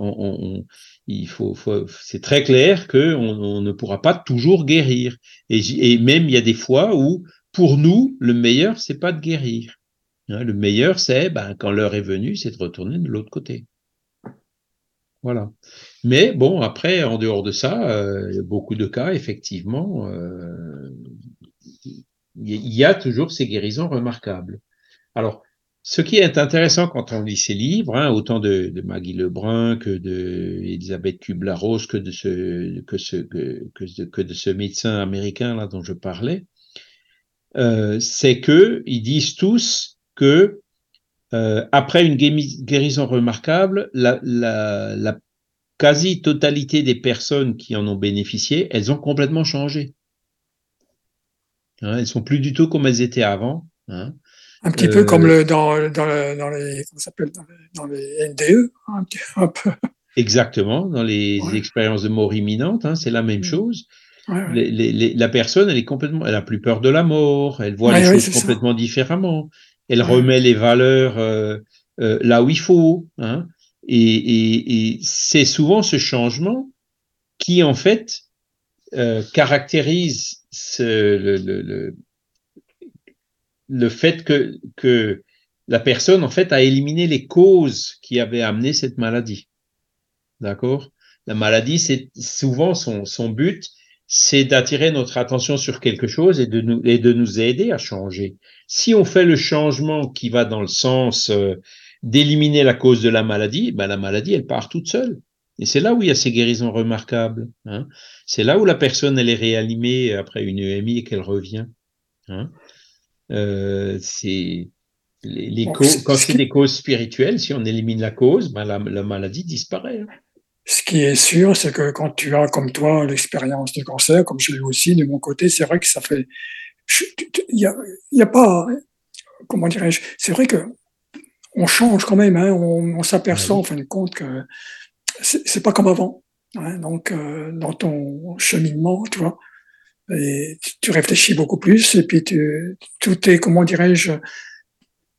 Il faut, faut c'est très clair que on, ne pourra pas toujours guérir. Et, même il y a des fois où, pour nous, le meilleur, c'est pas de guérir. Hein, le meilleur, c'est ben, quand l'heure est venue, c'est de retourner de l'autre côté. Voilà. Mais bon, après, en dehors de ça, euh, beaucoup de cas, effectivement, euh, il y a toujours ces guérisons remarquables. Alors, ce qui est intéressant quand on lit ces livres, hein, autant de, de, Maggie Lebrun que de Elisabeth Kubler-Ross, que de ce que de ce médecin américain là dont je parlais, euh, c'est que ils disent tous que euh, après une guérison remarquable, la quasi-totalité des personnes qui en ont bénéficié, elles ont complètement changé. Hein, elles sont plus du tout comme elles étaient avant. Hein.
Un petit euh, peu comme le, dans, dans, le, dans les comment dans, les NDE, hein, un, petit, un peu.
Exactement, dans les ouais. expériences de mort imminente, hein, c'est la même chose. Ouais, ouais. Les, les, les, la personne, elle est complètement, elle a plus peur de la mort, elle voit les choses complètement ça. différemment elle remet les valeurs euh, euh, là où il faut. Hein, et, et, et c'est souvent ce changement qui, en fait, euh, caractérise ce, le, le, le, le, fait que, que la personne, en fait, a éliminé les causes qui avaient amené cette maladie. D'accord? La maladie, c'est souvent son, son but, c'est d'attirer notre attention sur quelque chose et de nous, et de nous aider à changer. Si on fait le changement qui va dans le sens euh, d'éliminer la cause de la maladie, ben la maladie, elle part toute seule. Et c'est là où il y a ces guérisons remarquables. Hein. C'est là où la personne, elle est réanimée après une EMI et qu'elle revient. Hein. Euh, c'est les, les causes, quand c'est des causes spirituelles, si on élimine la cause, ben la, la maladie disparaît. Hein.
Ce qui est sûr, c'est que quand tu as, comme toi, l'expérience du cancer, comme je l'ai aussi de mon côté, c'est vrai que ça fait. Il n'y a, y a pas. Comment dirais-je C'est vrai que on change quand même. Hein, on, on s'aperçoit en fin de compte que c'est pas comme avant. hein, donc euh, dans ton cheminement, tu vois. Et tu réfléchis beaucoup plus, et puis tu, tout est, comment dirais-je,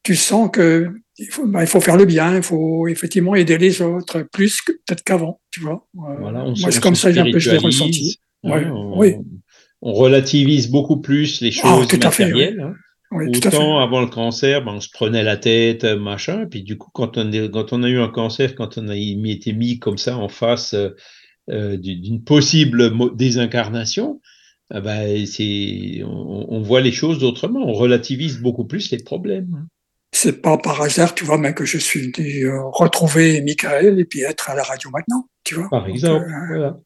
tu sens que il faut, bah, il faut faire le bien, il faut effectivement aider les autres plus que peut-être qu'avant, tu vois.
Voilà, on
Moi, c'est comme ça que je l'ai ressenti.
hein,
Ouais,
on,
oui.
on relativise beaucoup plus les
Ah,
choses
tout à fait, oui.
matérielles. hein.
Oui.
Autant avant le cancer, ben, on se prenait la tête, euh, machin, puis du coup, quand on, est- quand on a eu un cancer, quand on a été mis comme ça en face euh, euh, d'une possible désincarnation, ah ben, c'est, on, on voit les choses autrement, on relativise beaucoup plus les problèmes.
C'est pas par hasard, tu vois, mais que je suis venu euh, retrouver Michael et puis être à la radio maintenant, tu vois.
Par
Donc,
exemple,
euh,
voilà.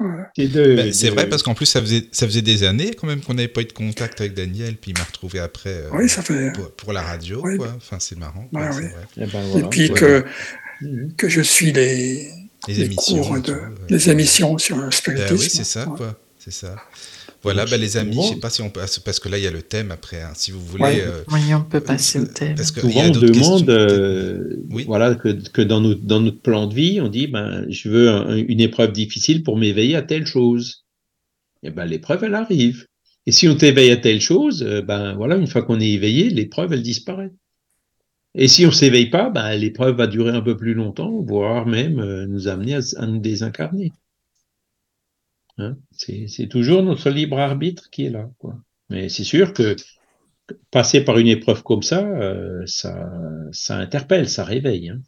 ouais.
C'est de-
Ben, c'est
de-
vrai parce qu'en plus ça faisait ça faisait des années quand même qu'on n'avait pas eu de contact avec Daniel puis il m'a retrouvé après euh,
Oui, ça fait.
pour, pour la radio
Oui.
quoi. Enfin c'est marrant.
Ouais,
quoi, c'est
oui.
vrai.
Ben,
Et puis
ouais.
que, que je suis les,
Les,
les
émissions.
cours de,
tout, ouais.
les émissions sur le
Ben
spiritisme.
oui c'est ça
Ouais.
quoi. C'est ça. Voilà, ben, les amis, je sais pas si on passe parce que là il y a le thème après. hein, si vous voulez,
Ouais.
euh,
Oui, on peut passer au thème.
parce qu'il y
Souvent,
a
on demande, euh,
Oui.
voilà, que, que dans, notre, dans notre plan de vie, on dit, ben, je veux un- une épreuve difficile pour m'éveiller à telle chose. Et ben, l'épreuve, elle arrive. Et si on t'éveille à telle chose, euh, ben, voilà, une fois qu'on est éveillé, l'épreuve, elle disparaît. Et si on s'éveille pas, ben, l'épreuve va durer un peu plus longtemps, voire même euh, nous amener à, à nous désincarner. Hein? C'est toujours notre libre arbitre qui est là, quoi. Mais c'est sûr que passer par une épreuve comme ça, euh, ça, ça interpelle, ça réveille. Hein.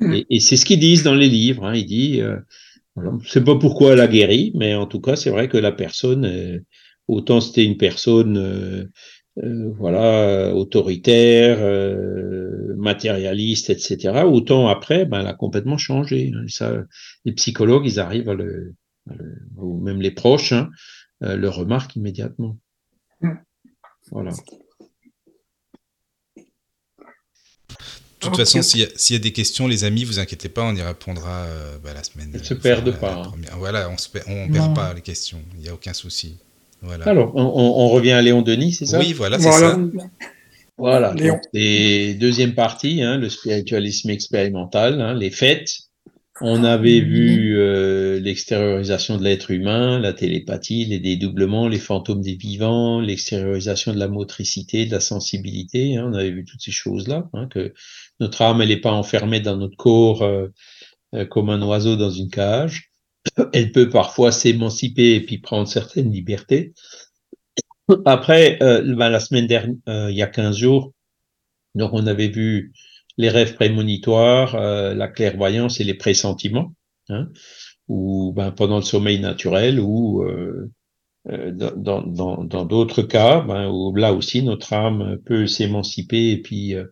Mm.
Et, et c'est ce qu'ils disent dans les livres. Hein. Ils disent, euh, voilà, je sais pas pourquoi elle a guéri, mais en tout cas, c'est vrai que la personne, euh, autant c'était une personne, euh, euh, voilà, autoritaire, euh, matérialiste, etc. Autant après, ben, elle a complètement changé. hein. Ça, les psychologues, ils arrivent à le- ou même les proches, hein, euh, le remarquent immédiatement.
Mm.
Voilà.
De toute façon, s'il y, a- s'il y a des questions, les amis, vous inquiétez pas, on y répondra euh, bah, la semaine.
Elles se
enfin,
perdent pas, hein.
première. Voilà, on se perd, on
Non.
perd pas les questions, il n'y a aucun souci. Voilà.
Alors, on, on- on revient à Léon Denis, c'est ça?
Oui, voilà, c'est
Voilà.
ça.
Voilà.
Léon.
donc, Et deuxième partie, hein, le spiritualisme expérimental, hein, les fêtes. On avait
Mhm.
vu euh, l'extériorisation de l'être humain, la télépathie, les dédoublements, les fantômes des vivants, l'extériorisation de la motricité, de la sensibilité. hein, on avait vu toutes ces choses-là, hein, que notre âme, elle n'est pas enfermée dans notre corps euh, euh, comme un oiseau dans une cage. Elle peut parfois s'émanciper et puis prendre certaines libertés. Après, euh, ben, la semaine dernière, euh, il y a 15 jours, donc on avait vu les rêves prémonitoires, euh, la clairvoyance et les pressentiments, hein, ou ben, pendant le sommeil naturel, ou euh, euh, dans dans dans d'autres cas, ben, où là aussi notre âme peut s'émanciper et puis euh,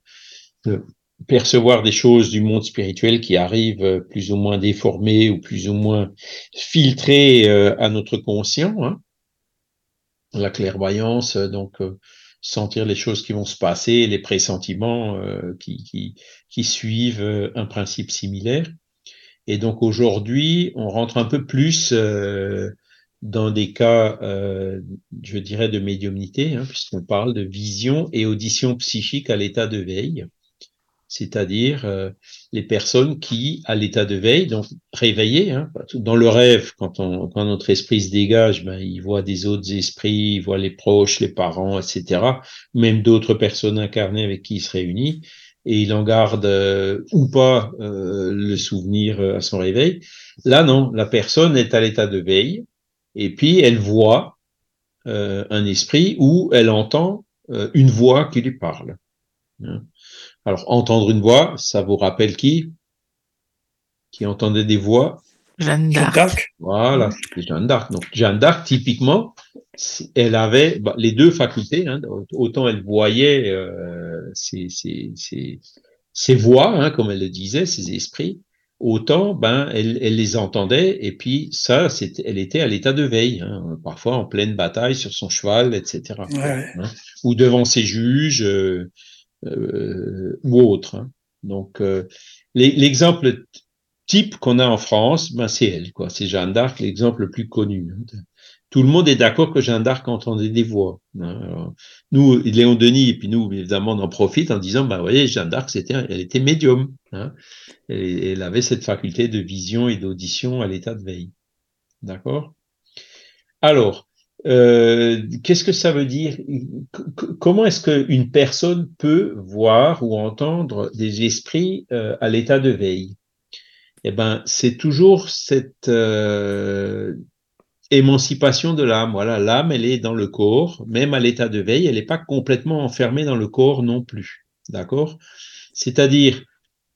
euh, percevoir des choses du monde spirituel qui arrivent plus ou moins déformées ou plus ou moins filtrées à notre conscient. Hein la clairvoyance, donc sentir les choses qui vont se passer, les pressentiments euh, qui, qui, qui suivent euh, un principe similaire. Et donc aujourd'hui, on rentre un peu plus euh, dans des cas, euh, je dirais, de médiumnité, hein, puisqu'on parle de vision et audition psychique à l'état de veille, c'est-à-dire euh, les personnes qui, à l'état de veille, donc réveillées, hein, dans le rêve, quand, notre esprit se dégage, ben, il voit des autres esprits, il voit les proches, les parents, etc., même d'autres personnes incarnées avec qui il se réunit, et il en garde euh, ou pas euh, le souvenir à son réveil. Là, non, la personne est à l'état de veille, et puis elle voit un esprit ou elle entend une voix qui lui parle. Hein. Alors, entendre une voix, ça vous rappelle qui? Qui entendait des voix?
Jeanne
Jeanne
d'Arc.
Voilà, c'est Jeanne d'Arc. Donc, Jeanne d'Arc, typiquement, elle avait bah, les deux facultés. Hein, autant elle voyait euh, ses, ses, ses, ses voix, hein, comme elle le disait, ses esprits, autant ben elle, elle les entendait. Et puis ça, c'était, elle était à l'état de veille, hein, parfois en pleine bataille sur son cheval, etc.
Ouais.
hein, ou devant ses juges euh, euh, ou autres. hein. Donc, euh, l'exemple type qu'on a en France, ben c'est elle, quoi. C'est Jeanne d'Arc, l'exemple le plus connu. hein. Tout le monde est d'accord que Jeanne d'Arc entendait des voix. hein. Nous, Léon Denis, et puis nous, évidemment, on en profite en disant, ben, vous voyez, Jeanne d'Arc, c'était, elle était médium. Elle avait cette faculté de vision et d'audition à l'état de veille. D'accord? Alors, euh, qu'est-ce que ça veut dire? Comment est-ce qu'une personne peut voir ou entendre des esprits euh, à l'état de veille? Eh ben, c'est toujours cette euh, émancipation de l'âme. Voilà, l'âme, elle est dans le corps, même à l'état de veille, elle n'est pas complètement enfermée dans le corps non plus. D'accord? C'est-à-dire,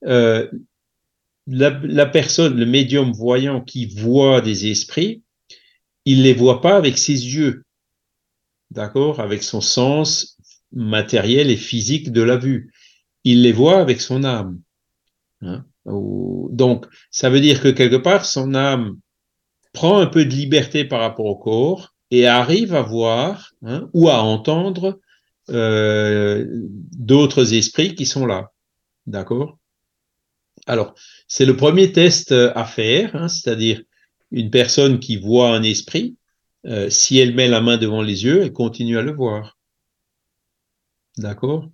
la, la personne, le médium voyant qui voit des esprits, il les voit pas avec ses yeux, d'accord, avec son sens matériel et physique de la vue. Il les voit avec son âme. Hein. Donc, ça veut dire que quelque part, son âme prend un peu de liberté par rapport au corps et arrive à voir hein, ou à entendre euh, d'autres esprits qui sont là. D'accord Alors, c'est le premier test à faire, hein, c'est-à-dire une personne qui voit un esprit, euh, si elle met la main devant les yeux, elle continue à le voir. D'accord?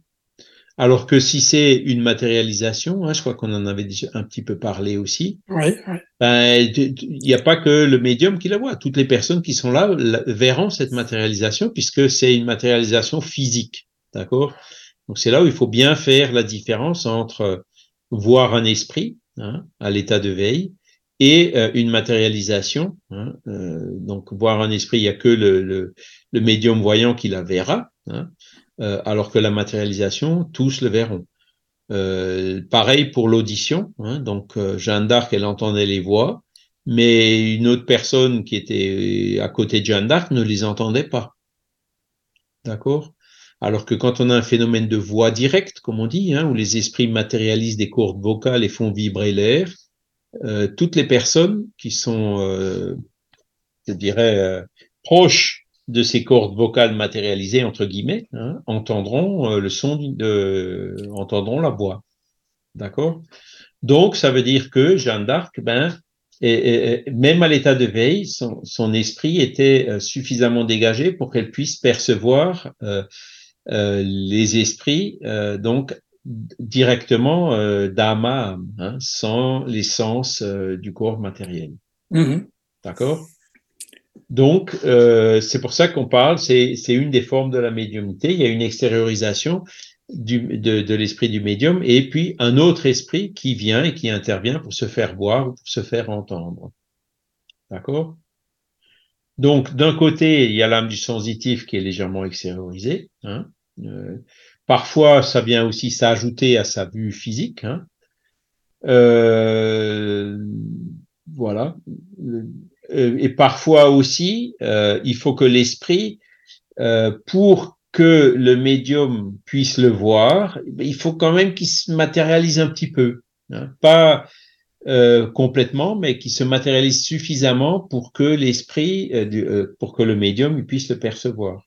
Alors que si c'est une matérialisation, hein, je crois qu'on en avait déjà un petit peu parlé aussi,
Oui,
ben, il n'y a pas que le médium qui la voit. Toutes les personnes qui sont là verront cette matérialisation puisque c'est une matérialisation physique. D'accord? Donc c'est là où il faut bien faire la différence entre voir un esprit hein, à l'état de veille et euh, une matérialisation. Hein, euh, donc, voir un esprit, il n'y a que le, médium voyant qui la verra, hein, euh, alors que la matérialisation, tous le verront. Pareil pour l'audition. Hein, donc, Jeanne d'Arc, elle entendait les voix, mais une autre personne qui était à côté de Jeanne d'Arc ne les entendait pas. D'accord? Alors que quand on a un phénomène de voix directe, comme on dit, hein, où les esprits matérialisent des cordes vocales et font vibrer l'air, euh, toutes les personnes qui sont, euh, je dirais, euh, proches de ces cordes vocales matérialisées entre guillemets hein, entendront le son de entendront la voix. D'accord? Donc ça veut dire que Jeanne d'Arc ben et, même à l'état de veille son, son esprit était suffisamment dégagé pour qu'elle puisse percevoir euh, les esprits donc directement euh, d'âme à âme, hein, sans l'essence euh, du corps matériel.
Mhm.
D'accord? Donc, euh, c'est pour ça qu'on parle, c'est une des formes de la médiumnité. Il y a une extériorisation du, de, de l'esprit du médium et puis un autre esprit qui vient et qui intervient pour se faire voir ou pour se faire entendre. D'accord? Donc, d'un côté, il y a l'âme du sensitif qui est légèrement extériorisée. Hein, euh, Parfois, ça vient aussi s'ajouter à sa vue physique. Hein. Euh, voilà. Euh, et parfois aussi, euh, il faut que l'esprit, pour que le médium puisse le voir, il faut quand même qu'il se matérialise un petit peu. Hein. Pas complètement, mais qu'il se matérialise suffisamment pour que l'esprit, pour que le médium puisse le percevoir.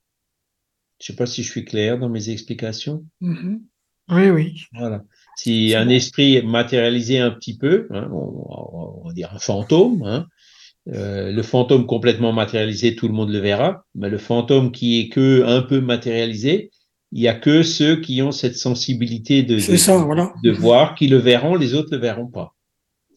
Je sais pas si je suis clair dans mes explications.
Mhm.
Oui, oui.
Voilà. Si un esprit est matérialisé un petit peu, hein, on, on, va dire un fantôme, hein, euh, le fantôme complètement matérialisé, tout le monde le verra, mais le fantôme qui est que un peu matérialisé, il y a que ceux qui ont cette sensibilité de, de,
ça, voilà.
de voir qui le verront, les autres ne le verront pas.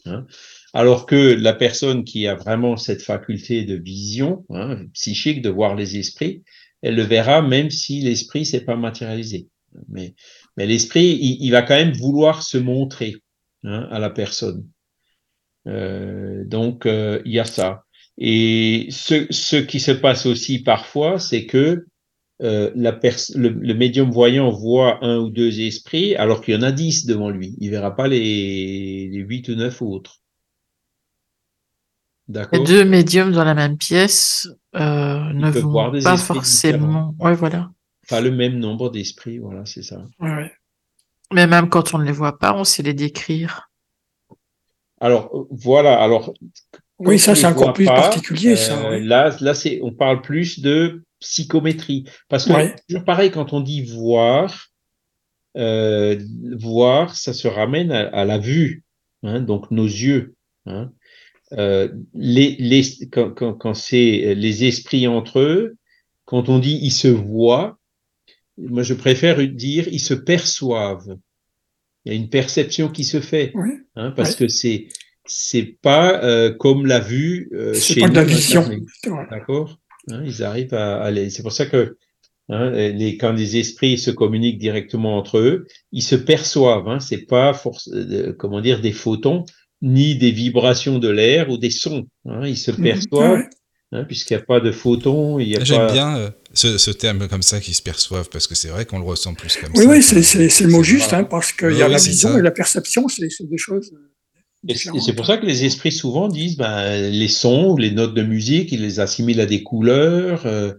Hein. Alors que la personne qui a vraiment cette faculté de vision hein, psychique, de voir les esprits, elle le verra même si l'esprit s'est pas matérialisé. Mais, mais l'esprit, il, va quand même vouloir se montrer hein, à la personne. Euh, donc, euh, il y a ça. Et ce, ce qui se passe aussi parfois, c'est que euh, la le, le, médium voyant voit un ou deux esprits alors qu'il y en a dix devant lui. Il verra pas les huit ou neuf autres.
Les deux médiums dans la même pièce euh, ne vont pas forcément. Ouais, voilà.
Pas le même nombre d'esprits, voilà, c'est ça.
Ouais.
Mais même quand on ne les voit pas, on sait les décrire.
Alors, voilà, alors.
Oui, ça, c'est encore plus pas, particulier, ça.
Euh. Là, là c'est, on parle plus de psychométrie. Parce que,
Ouais.
toujours pareil, quand on dit voir, euh, voir, ça se ramène à, à la vue, hein, donc nos yeux. Hein. Euh, les, les, quand, quand, quand c'est les esprits entre eux, quand on dit ils se voient, moi je préfère dire ils se perçoivent. Il y a une perception qui se fait,
Oui.
hein, parce que c'est c'est pas euh, comme la vue euh,
C'est
chez
pas de la vision. vrai.
D'accord Hein, Ils arrivent à aller. C'est pour ça que hein, les, quand les esprits se communiquent directement entre eux, ils se perçoivent. Hein, c'est pas force, euh, comment dire des photons ni des vibrations de l'air ou des sons. Hein, ils se
Mhm.
perçoivent
Ouais.
hein, puisqu'il n'y a pas de photons. Il y a
J'aime
pas...
bien euh, ce, ce terme comme ça qui se perçoivent parce que c'est vrai qu'on le ressent plus comme
Oui,
ça.
oui, c'est c'est- c'est le mot juste, hein, parce qu'il
Oui,
y a
oui,
la vision
ça.
et la perception, c'est c'est des choses euh,
Et c'est pour ça que les esprits souvent disent ben, les sons les notes de musique, ils les assimilent à des couleurs. euh,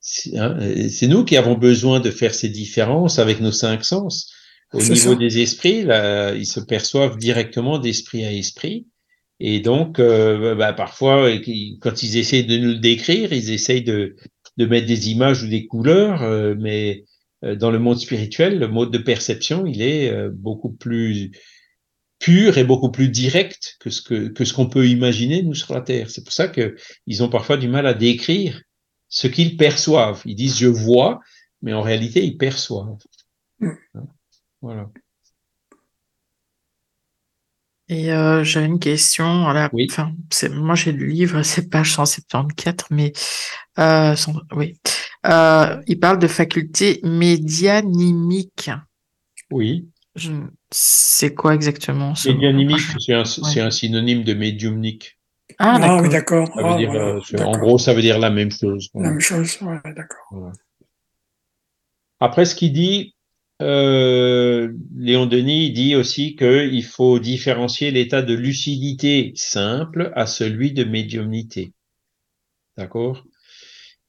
c'est hein, c'est nous qui avons besoin de faire ces différences avec nos cinq sens. Au niveau
ça.
des esprits, là, ils se perçoivent directement d'esprit à esprit. Et donc, euh, ben, parfois, et qui- quand ils essayent de nous le décrire, ils essayent de, de mettre des images ou des couleurs, euh, mais euh, dans le monde spirituel, le mode de perception, il est euh, beaucoup plus pur et beaucoup plus direct que ce que, que ce qu'on peut imaginer nous sur la Terre. C'est pour ça que ils ont parfois du mal à décrire ce qu'ils perçoivent. Ils disent je vois, mais en réalité ils perçoivent.
Mm.
Voilà.
Et euh, j'avais une question. à la-
Oui.
Enfin, c'est, moi j'ai le livre, c'est page 174, mais euh, cent- oui. Euh, il parle de faculté médianimique.
Oui.
Je- C'est quoi exactement ce
Médianimique, c'est un, c'est un synonyme de médiumnique.
Ah,
Ah,
d'accord.
oui, d'accord.
Ça veut
Ah,
dire,
voilà.
euh, en gros, ça veut dire la même chose.
La même chose, ouais, d'accord.
Après, ce qu'il dit, euh, Léon Denis dit aussi qu'il faut différencier l'état de lucidité simple à celui de médiumnité. D'accord?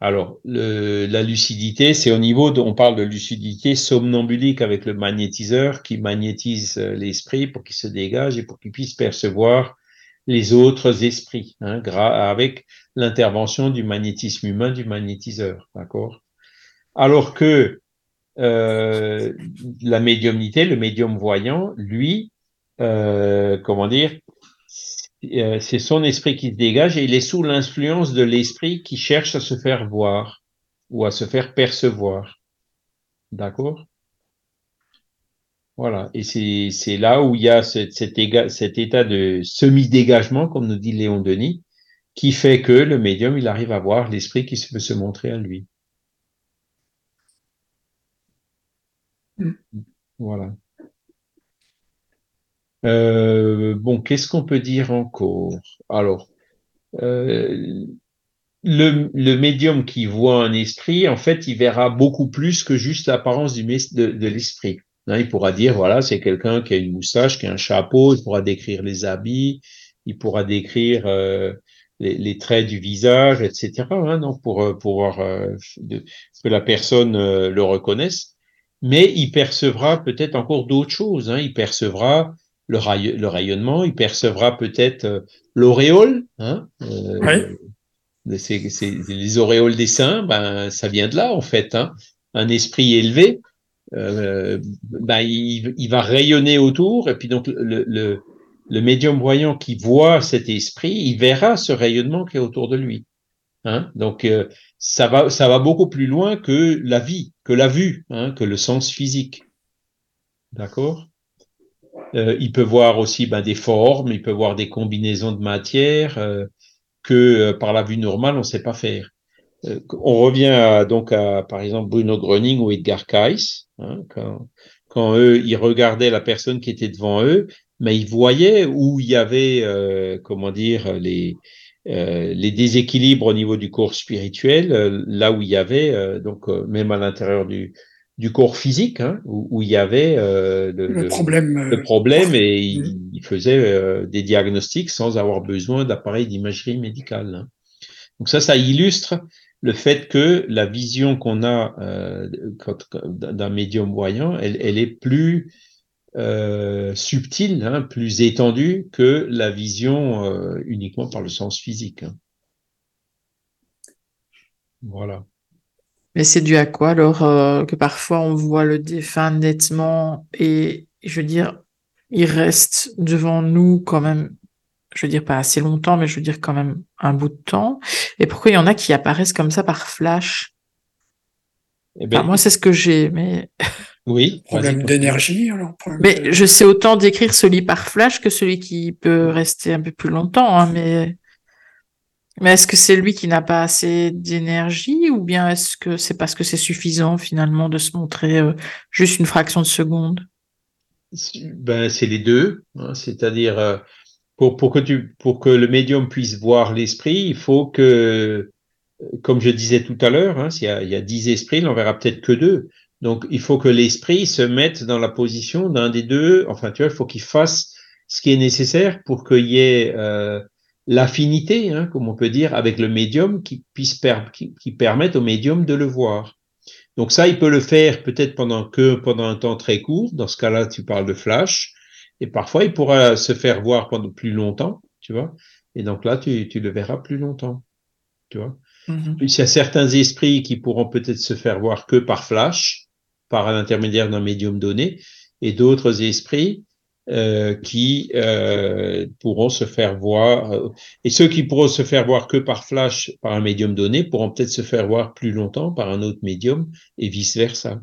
Alors, la lucidité, c'est au niveau de, on parle de lucidité somnambulique avec le magnétiseur qui magnétise euh, l'esprit pour qu'il se dégage et pour qu'il puisse percevoir les autres esprits, hein, avec l'intervention du magnétisme humain du magnétiseur. D'accord? Alors que euh, la médiumnité, le médium voyant, lui, euh, comment dire, euh, c'est son esprit qui se dégage et il est sous l'influence de l'esprit qui cherche à se faire voir ou à se faire percevoir. D'accord? Voilà. Et c'est là où il y a cet, cet état de semi-dégagement, comme nous dit Léon Denis, qui fait que le médium, il arrive à voir l'esprit qui veut se montrer à lui.
Mm.
Voilà. Euh, bon, qu'est-ce qu'on peut dire encore? Alors, euh, le, le médium qui voit un esprit, en fait, il verra beaucoup plus que juste l'apparence de, l'esprit. Hein, il pourra dire, voilà, c'est quelqu'un qui a une moustache, qui a un chapeau, il pourra décrire les habits, il pourra décrire euh, les, traits du visage, etc. Hein, donc pour pouvoir que la personne le reconnaisse. Mais il percevra peut-être encore d'autres choses. Hein, il percevra le, ray- le rayonnement, il percevra peut-être euh, l'auréole. Hein, euh,
Ouais.
c'est, c'est- les auréoles des saints, ben, ça vient de là, en fait. Hein. Un esprit élevé, euh, ben, il, il va rayonner autour, et puis donc le, le, le médium voyant qui voit cet esprit, il verra ce rayonnement qui est autour de lui. Hein. Donc, euh, ça, va, ça va beaucoup plus loin que la vie, que la vue, hein, que le sens physique. D'accord? Euh, Il peut voir aussi ben, des formes, il peut voir des combinaisons de matière. euh, que par la vue normale, on ne sait pas faire. On revient donc à, par exemple, Bruno Gröning ou Edgar Cayce, hein, quand, quand eux, ils regardaient la personne qui était devant eux, mais ils voyaient où il y avait, comment dire, les, euh, les déséquilibres au niveau du corps spirituel, euh, là où il y avait, euh, donc euh, même à l'intérieur du, du corps physique, hein, où, où il y avait euh, le,
Le problème.
le problème et
Mhm.
il, il faisait euh, des diagnostics sans avoir besoin d'appareils d'imagerie médicale. hein. Donc ça, ça illustre le fait que la vision qu'on a euh, d'un médium voyant, elle, elle est plus euh, subtile, hein, plus étendue que la vision euh, uniquement par le sens physique. hein. Voilà.
Mais c'est dû à quoi alors euh, que parfois on voit le défunt nettement et je veux dire, il reste devant nous quand même, je veux dire pas assez longtemps, mais je veux dire quand même un bout de temps. Et pourquoi il y en a qui apparaissent comme ça par flash?
Eh ben,
Enfin, moi, c'est ce que j'ai, mais
Oui.
Problème d'énergie.
Mais
de-
je sais autant décrire celui par flash que celui qui peut rester un peu plus longtemps, hein, mais mais est-ce que c'est lui qui n'a pas assez d'énergie ou bien est-ce que c'est parce que c'est suffisant finalement de se montrer euh, juste une fraction de seconde?
Ben, c'est les deux. hein, C'est-à-dire, euh, pour, pour, que tu, pour que le médium puisse voir l'esprit, il faut que, comme je disais tout à l'heure, hein, s'il y y a dix esprits, il n'en verra peut-être que deux. Donc, il faut que l'esprit se mette dans la position d'un des deux. Enfin, tu vois, il faut qu'il fasse ce qui est nécessaire pour qu'il y ait euh, l'affinité, hein, comme on peut dire, avec le médium qui puisse per- qui, qui permette au médium de le voir. Donc ça, il peut le faire peut-être pendant que pendant un temps très court. Dans ce cas-là, tu parles de flash. Et parfois, il pourra se faire voir pendant plus longtemps, tu vois. Et donc là, tu, tu le verras plus longtemps, tu vois.
Mhm.
Puis, il y a certains esprits qui pourront peut-être se faire voir que par flash, par l'intermédiaire d'un médium donné, et d'autres esprits euh, qui euh, pourront se faire voir. euh, et ceux qui pourront se faire voir que par flash, par un médium donné, pourront peut-être se faire voir plus longtemps par un autre médium, et vice versa.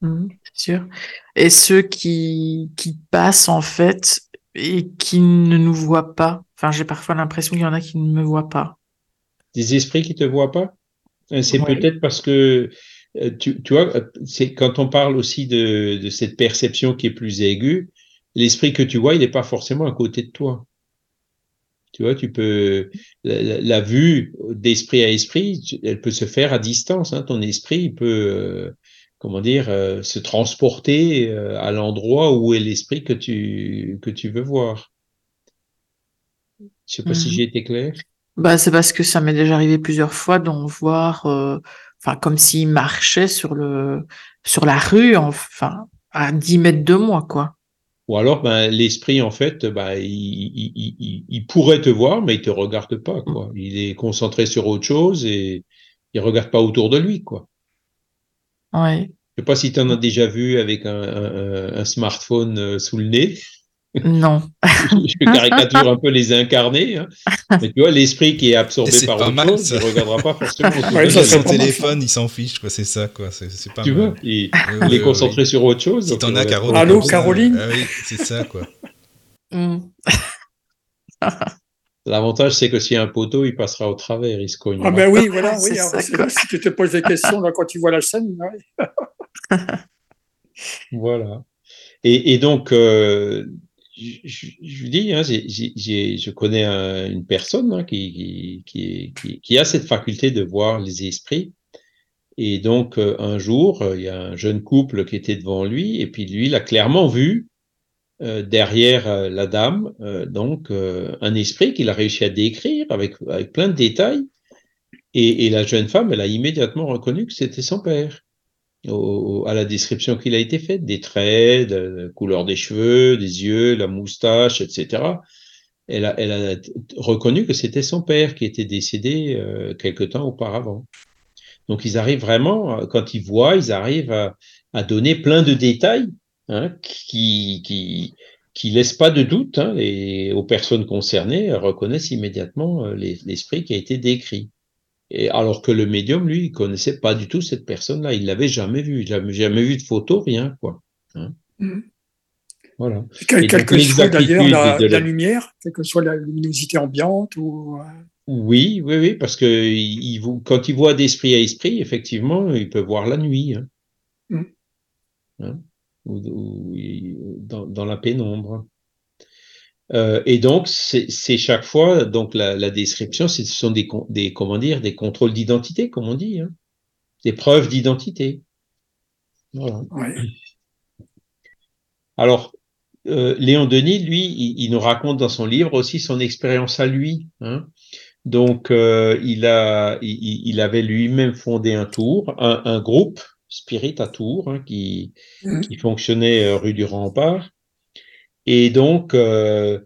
Mhm, c'est sûr. Et ceux qui, qui passent en fait et qui ne nous voient pas. Enfin, j'ai parfois l'impression qu'il y en a qui ne me voient pas.
Des esprits qui te voient pas? C'est peut-être parce que tu, tu vois, euh, c'est quand on parle aussi de, de cette perception qui est plus aiguë, l'esprit que tu vois, il n'est pas forcément à côté de toi. Tu vois, tu peux la, vue d'esprit à esprit, elle peut se faire à distance. Hein. Ton esprit, il peut, euh, comment dire, euh, se transporter euh, à l'endroit où est l'esprit que tu que tu veux voir. Je sais pas si
Mhm.
j'ai été clair.
Bah, c'est parce que ça m'est déjà arrivé plusieurs fois d'en voir, euh, enfin, comme s'il marchait sur le, sur la rue, enfin, à 10 mètres de moi, quoi.
Ou alors, ben, l'esprit, en fait, ben, il, il, il- il, il pourrait te voir, mais il te regarde pas, quoi. Il est concentré sur autre chose et il regarde pas autour de lui, quoi.
Ouais.
Je sais pas si tu en as déjà vu avec un, un, un smartphone euh, sous le nez.
Non.
Je caricature un peu les incarnés, hein. Mais tu vois, l'esprit qui est absorbé par
pas
autre
mal,
chose,
ça.
il regardera pas forcément
Ouais, ça,
son téléphone, il s'en fiche, quoi. C'est ça, quoi. C'est pas
Tu
mal.
vois, il,
Oui,
il est concentré
oui.
sur autre chose.
Si t'en as,
regarde
Caro,
pas.
des
Allô, Caroline
Ah oui, c'est ça, quoi.
Mm.
L'avantage, c'est que s'il y a un poteau, il passera au travers, il se cognera.
Ah ben oui, voilà, oui. alors, si tu te poses des questions là, quand tu vois la scène, ouais.
Voilà. Et, et donc, euh, je, vous dis, hein, je connais un- une personne hein, qui, a cette faculté de voir les esprits. Et donc, euh, un jour, euh, il y a un jeune couple qui était devant lui, et puis lui, il a clairement vu euh, derrière la dame, donc un esprit qu'il a réussi à décrire avec, avec plein de détails. Et, et la jeune femme, elle a immédiatement reconnu que c'était son père à la description qu'il a été faite, des traits, de la couleur des cheveux, des yeux, la moustache, etc. Elle a, reconnu que c'était son père qui était décédé euh, quelque temps auparavant. Donc ils arrivent vraiment, euh, quand ils voient, ils arrivent à, donner plein de détails hein, qui, qui, qui laissent pas de doute hein, les, aux personnes concernées, reconnaissent immédiatement euh, les- l'esprit qui a été décrit. Et alors que le médium, lui, il connaissait pas du tout cette personne-là. Il l'avait jamais vu. Jamais, jamais vu de photo, rien, quoi. Hein.
Mhm.
Voilà.
Quelle, que soit d'ailleurs la, lumière, quelle que soit la luminosité ambiante ou. euh,
Oui, oui, oui, parce que il, il vous- quand il voit d'esprit à esprit, effectivement, il peut voir la nuit. Hein.
Mhm.
Hein, ou, ou- il- dans, dans la pénombre. Euh, et donc, c'est chaque fois, donc la, la description, ce sont des, des, comment dire, des contrôles d'identité, comme on dit, hein, des preuves d'identité. Voilà.
ouais.
Alors, euh, Léon Denis, lui, il, il nous raconte dans son livre aussi son expérience à lui. Hein. Donc, euh, il, a, il, il avait lui-même fondé un tour, un, un groupe Spirit à Tours, hein, qui,
Mhm.
qui fonctionnait euh, rue du Rempart. Et donc, euh,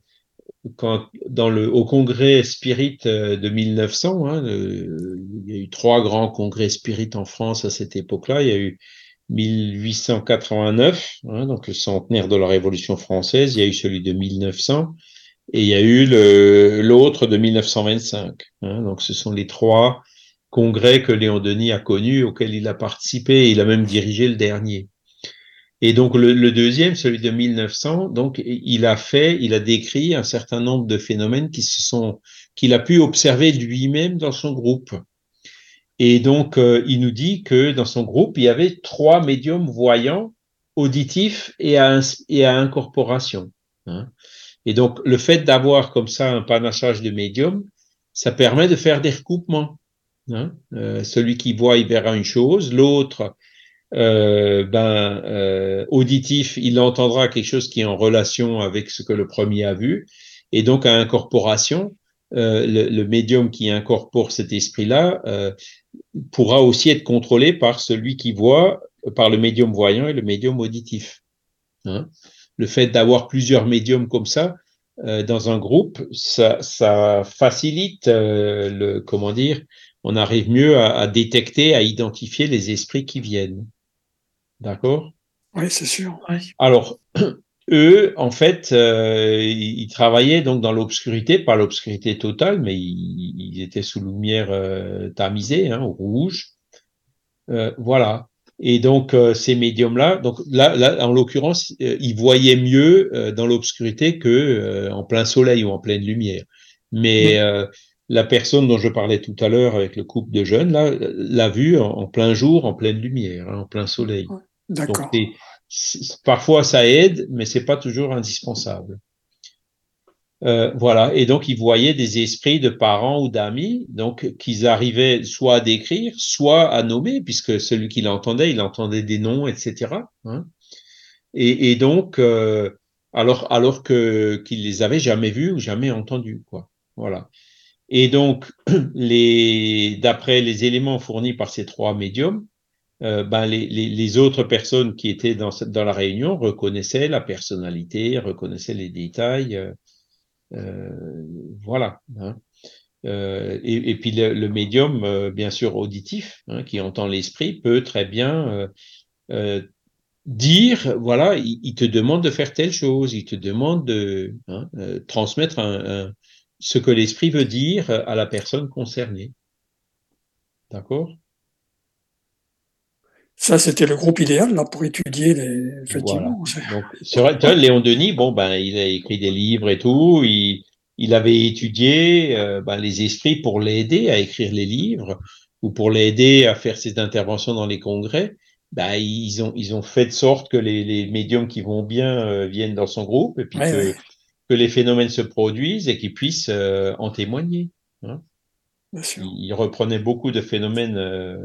quand, dans le, au congrès Spirit euh, de 1900, hein, il y a eu trois grands congrès Spirit en France à cette époque-là. Il y a eu 1889, hein, donc le centenaire de la Révolution française. Il y a eu celui de 1900 et il y a eu l'autre de 1925. hein. donc, ce sont les trois congrès que Léon Denis a connus, auxquels il a participé et il a même dirigé le dernier. Et donc le, le, deuxième, celui de 1900, donc il a fait, il a décrit un certain nombre de phénomènes qui se sont, qu'il a pu observer lui-même dans son groupe. Et donc euh, il nous dit que dans son groupe il y avait trois médiums voyants, auditifs et à, et à incorporation. Hein. Et donc le fait d'avoir comme ça un panachage de médiums, ça permet de faire des recoupements. Hein. Euh, celui qui voit, il verra une chose, l'autre euh, ben, euh, auditif, il entendra quelque chose qui est en relation avec ce que le premier a vu. Et donc, à incorporation, euh, le, médium qui incorpore cet esprit-là euh, pourra aussi être contrôlé par celui qui voit, par le médium voyant et le médium auditif. Hein le fait d'avoir plusieurs médiums comme ça euh, dans un groupe, ça, facilite le, comment dire, on arrive mieux à détecter, à identifier les esprits qui viennent. D'accord?
Oui, c'est sûr. Oui.
Alors, eux, en fait, euh, ils travaillaient donc dans l'obscurité, pas l'obscurité totale, mais ils, ils, étaient sous lumière euh, tamisée, hein, rouge. Euh, voilà. Et donc euh, ces médiums-là, donc là, là en l'occurrence, euh, ils voyaient mieux euh, dans l'obscurité que en plein soleil ou en pleine lumière. Mais la personne dont je parlais tout à l'heure avec le couple de jeunes, là, l'a vu en, en, plein jour, en pleine lumière, hein, en plein soleil.
D'accord.
Parfois, ça aide, mais c'est pas toujours indispensable. Euh, voilà. Et donc, ils voyaient des esprits de parents ou d'amis, donc qu'ils arrivaient soit à décrire, soit à nommer, puisque celui qui l'entendait, il entendait des noms, etc. Hein. Et, et, donc, euh, alors, alors que qu'ils les avaient jamais vus ou jamais entendus, quoi. Voilà. Et donc, les, d'après les éléments fournis par ces trois médiums, euh, ben les, les, autres personnes qui étaient dans, dans la réunion reconnaissaient la personnalité, reconnaissaient les détails, euh, euh, voilà. Hein. Et, et, puis le, médium, bien sûr auditif, hein, qui entend l'esprit, peut très bien dire, voilà, il, te demande de faire telle chose, il te demande de hein, transmettre ce que l'esprit veut dire à la personne concernée. D'accord?
Ça, c'était le groupe idéal là pour étudier les. Effectivement.
Voilà. Sur, Léon Denis, bon ben, il a écrit des livres et tout. Il, il avait étudié euh, ben, les esprits pour l'aider à écrire les livres ou pour l'aider à faire ses interventions dans les congrès. Ben, ils ont ils ont fait de sorte que les, les médiums qui vont bien euh, viennent dans son groupe et puis ouais, que, ouais. que les phénomènes se produisent et qu'ils puissent euh, en témoigner. Hein. Il reprenait beaucoup de phénomènes euh,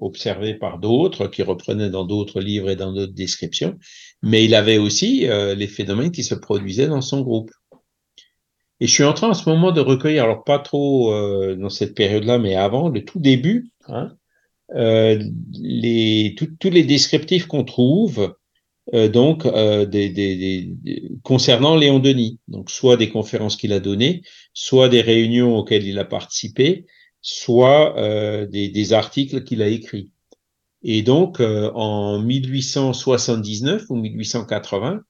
observés par d'autres, qui reprenaient dans d'autres livres et dans d'autres descriptions, mais il avait aussi euh, les phénomènes qui se produisaient dans son groupe. Et je suis en train en ce moment de recueillir, alors pas trop euh, dans cette période-là, mais avant, le tout début, hein, les, tous les descriptifs qu'on trouve euh, donc des, concernant Léon Denis, donc soit des conférences qu'il a données, soit des réunions auxquelles il a participé, soit euh, des, articles qu'il a écrits. Et donc, euh, en 1879 ou 1880,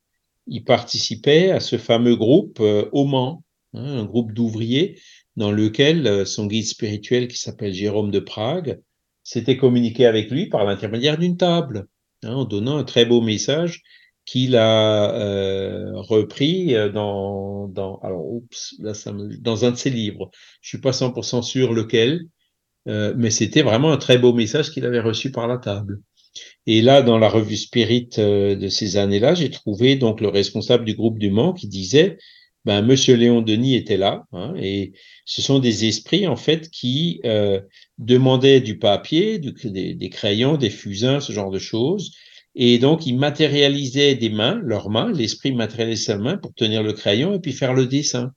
il participait à ce fameux groupe euh, au Mans, hein, un groupe d'ouvriers dans lequel euh, son guide spirituel qui s'appelle Jérôme de Prague s'était communiqué avec lui par l'intermédiaire d'une table, hein, en donnant un très beau message qu'il a euh, repris euh, dans, alors, oups, là, ça dans un de ses livres. Je suis pas 100% sûr lequel, euh, mais c'était vraiment un très beau message qu'il avait reçu par la table. Et là, dans la revue Spirit euh, de ces années-là, j'ai trouvé donc le responsable du groupe du Mans qui disait, ben, Monsieur Léon Denis était là, hein, et ce sont des esprits en fait qui demandaient du papier, des crayons, des fusains, ce genre de choses, et donc, ils matérialisaient des mains, leurs mains, l'esprit matérialisait sa main pour tenir le crayon et puis faire le dessin.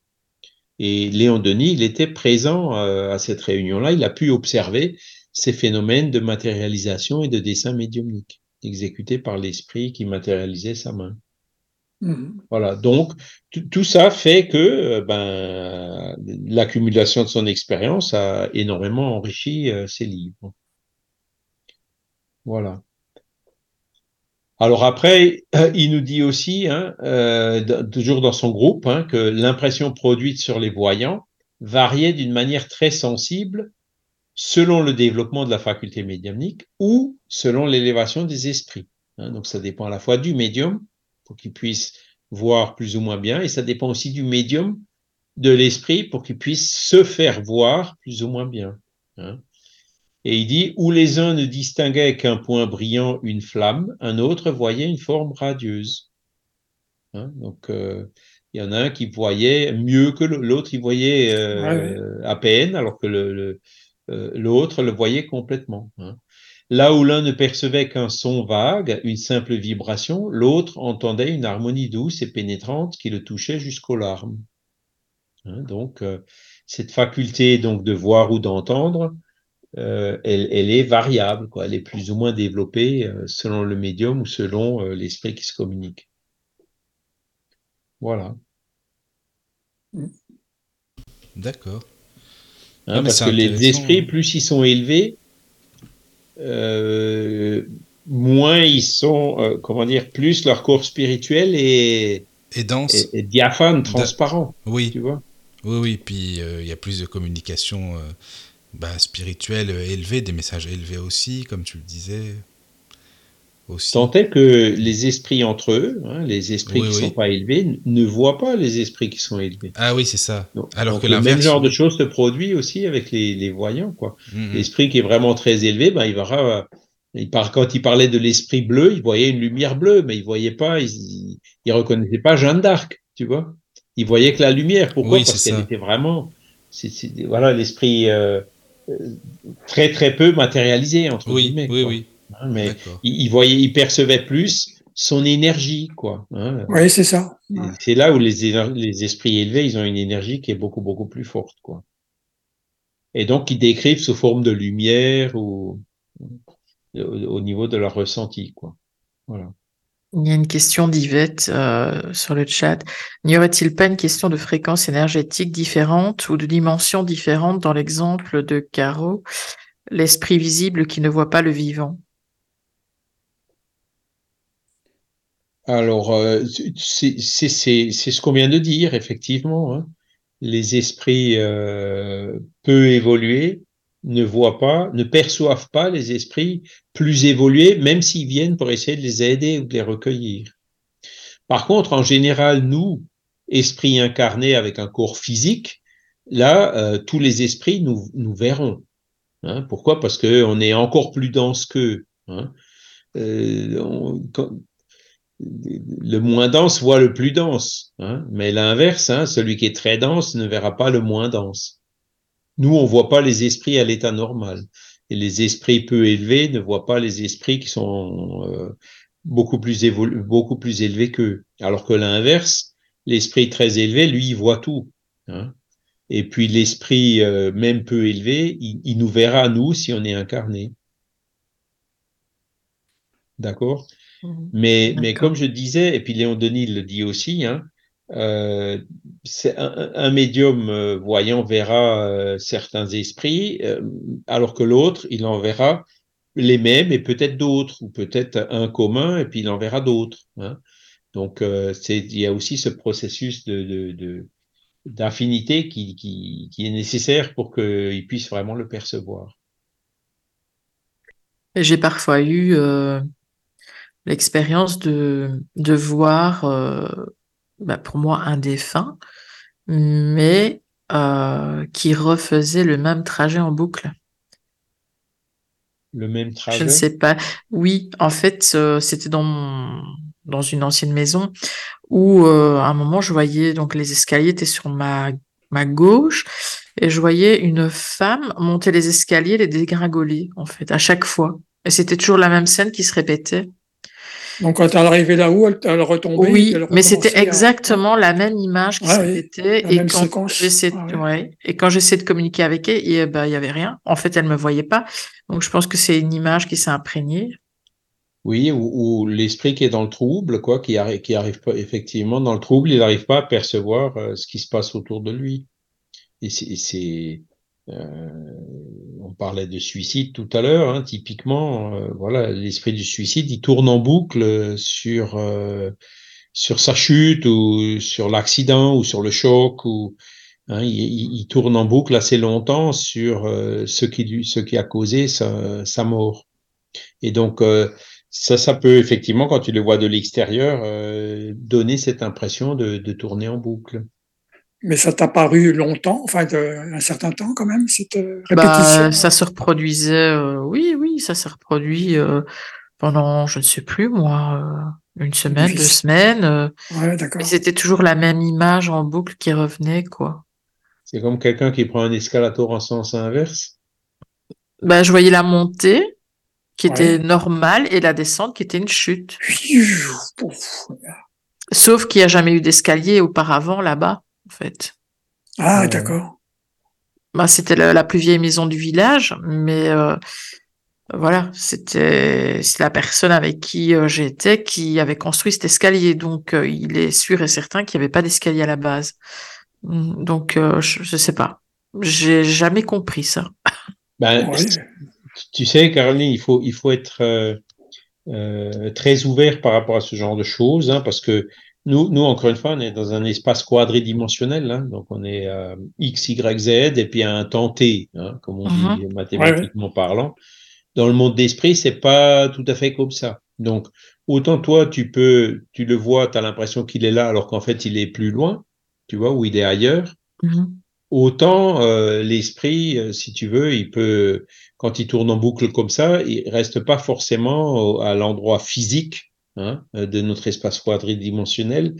Et Léon Denis, il était présent euh, à cette réunion-là, il a pu observer ces phénomènes de matérialisation et de dessin médiumnique exécutés par l'esprit qui matérialisait sa main. Mmh. Voilà, donc tout ça fait que euh, ben, l'accumulation de son expérience a énormément enrichi euh, ses livres. Voilà. Alors après, euh, il nous dit aussi, hein, toujours dans son groupe, hein, que l'impression produite sur les voyants variait d'une manière très sensible selon le développement de la faculté médiumnique ou selon l'élévation des esprits. Hein, donc ça dépend à la fois du médium pour qu'il puisse voir plus ou moins bien, et ça dépend aussi du médium de l'esprit pour qu'il puisse se faire voir plus ou moins bien. Hein. Et il dit, où les uns ne distinguaient qu'un point brillant, une flamme, un autre voyait une forme radieuse. Hein, donc, euh, il y en a un qui voyait mieux que l'autre, il voyait euh, à peine, alors que euh, l'autre le, le voyait complètement. Hein. Là où l'un ne percevait qu'un son vague, une simple vibration, l'autre entendait une harmonie douce et pénétrante qui le touchait jusqu'aux larmes. Hein, donc, cette faculté donc de voir ou d'entendre, euh, elle, elle, est variable, quoi. Elle est plus ou moins développée euh, selon le médium ou selon euh, l'esprit qui se communique. Voilà.
D'accord.
Hein, parce que les esprits, plus ils sont élevés, moins ils sont, comment dire, plus leur corps spirituel est,
et dense,
et, diaphane, transparent.
Oui.
Tu vois.
Oui, oui. Puis il y a plus de communication bah, spirituel euh, élevé, des messages élevés aussi, comme tu le disais.
Aussi. Tant est que les esprits entre eux, hein, les esprits qui ne sont pas élevés, ne voient pas les esprits qui sont élevés.
Ah oui, c'est ça.
Donc, Alors que le même genre de choses se produit aussi avec les, les voyants. quoi. Mm-hmm. L'esprit qui est vraiment très élevé, ben, il verra. Il par, quand il parlait de l'esprit bleu, il voyait une lumière bleue, mais il voyait pas, il, il reconnaissait pas Jeanne d'Arc, tu vois. Il voyait que la lumière. Pourquoi? Parce qu'elle était vraiment, voilà, l'esprit. Euh, très très peu matérialisé entre
oui,
guillemets.
Oui, oui.
Hein, mais il, voyait, il percevait plus son énergie, quoi.
Hein. Oui, c'est ça.
C'est là où les, les esprits élevés, ils ont une énergie qui est beaucoup beaucoup plus forte, quoi. Et donc ils décrivent sous forme de lumière ou au, au niveau de leur ressenti, quoi. Voilà.
Il y a une question d'Yvette euh, sur le chat. N'y aurait-il pas une question de fréquence énergétique différente ou de dimension différente dans l'exemple de Caro, l'esprit visible qui ne voit pas le vivant?
Alors, euh, c'est ce qu'on vient de dire, effectivement. Hein. Les esprits euh, peu évolués ne voient pas, ne perçoivent pas les esprits plus évolués, même s'ils viennent pour essayer de les aider ou de les recueillir. Par contre, en général, nous, esprits incarnés avec un corps physique, là, euh, tous les esprits nous, nous. Hein, pourquoi? Parce qu'on est encore plus dense qu'eux. Hein. Le moins dense voit le plus dense, hein, mais l'inverse, hein, celui qui est très dense ne verra pas le moins dense. Nous, on voit pas les esprits à l'état normal. Et les esprits peu élevés ne voient pas les esprits qui sont euh, beaucoup plus beaucoup plus élevés qu'eux. Alors que l'inverse, l'esprit très élevé, lui, il voit tout. Hein. Et puis l'esprit euh, même peu élevé, il, il, nous verra nous si on est incarné. D'accord? Mmh. mais, mais comme je disais, et puis Léon Denis le dit aussi, hein, euh, un, un, médium euh, voyant verra euh, certains esprits, euh, alors que l'autre, il en verra les mêmes et peut-être d'autres, ou peut-être un commun, et puis il en verra d'autres. Hein. Donc, c'est, il y a aussi ce processus de, de, de d'infinité qui, qui, qui, est nécessaire pour qu'il puisse vraiment le percevoir.
J'ai parfois eu euh, l'expérience de, de voir euh, bah, pour moi un défunt, mais euh, qui refaisait le même trajet en boucle.
Le même trajet.
Je ne sais pas. Oui, en fait, euh, c'était dans mon, dans une ancienne maison où euh, à un moment je voyais donc les escaliers étaient sur ma ma gauche et je voyais une femme monter les escaliers, les dégringoler en fait à chaque fois. Et c'était toujours la même scène qui se répétait.
Donc quand elle arrivait là-haut, elle, elle retombait.
Oui, mais c'était exactement la même image qui ah, et, quand j'essaie ah, ouais. et quand j'essaie de communiquer avec elle, il ben, y avait rien. En fait, elle me voyait pas. Donc je pense que c'est une image qui s'est imprégnée.
Oui, ou, l'esprit qui est dans le trouble, quoi, qui arrive, qui arrive pas effectivement dans le trouble, il n'arrive pas à percevoir euh, ce qui se passe autour de lui. Et c'est on parlait de suicide tout à l'heure, hein, typiquement, euh, voilà, l'esprit du suicide, il tourne en boucle sur euh, sur sa chute ou sur l'accident ou sur le choc ou hein, il, tourne en boucle assez longtemps sur ce qui ce qui a causé sa, mort. Et donc Ça, ça peut effectivement, quand tu le vois de l'extérieur, euh, donner cette impression de tourner en boucle.
Mais ça t'a paru longtemps, enfin de, un certain temps quand même, cette euh,
Bah,
répétition.
ça se reproduisait, euh, oui, oui, ça s'est reproduit euh, pendant, je ne sais plus moi, euh, une semaine, deux semaines. euh,
Ouais, d'accord.
mais c'était toujours la même image en boucle qui revenait, quoi.
C'est comme quelqu'un qui prend un escalator en sens inverse?
Bah, je voyais la montée qui était normale et la descente qui était une chute.
Pouf.
Sauf qu'il n'y a jamais eu d'escalier auparavant là-bas, en fait.
Ah,
Ouais.
d'accord.
Bah, c'était la, la plus vieille maison du village, mais euh, voilà, c'était c'est la personne avec qui euh, j'étais qui avait construit cet escalier. Donc, euh, il est sûr et certain qu'il n'y avait pas d'escalier à la base. Mm, Donc, euh, je, je sais pas. J'ai jamais compris ça.
Ben, tu- sais, Caroline, il faut, il faut être euh, euh, très ouvert par rapport à ce genre de choses, hein, parce que nous, nous, encore une fois, on est dans un espace quadridimensionnel, hein, donc on est euh, X, Y, Z, et puis un temps T, hein, comme on dit mathématiquement parlant. Dans le monde d'esprit, c'est pas tout à fait comme ça. Donc, autant toi, tu peux, tu le vois, tu as l'impression qu'il est là, alors qu'en fait, il est plus loin, tu vois, ou il est ailleurs.
Mhm.
Autant euh, l'esprit, euh, si tu veux, il peut, quand il tourne en boucle comme ça, il reste pas forcément au- à l'endroit physique hein, euh, de notre espace quadridimensionnel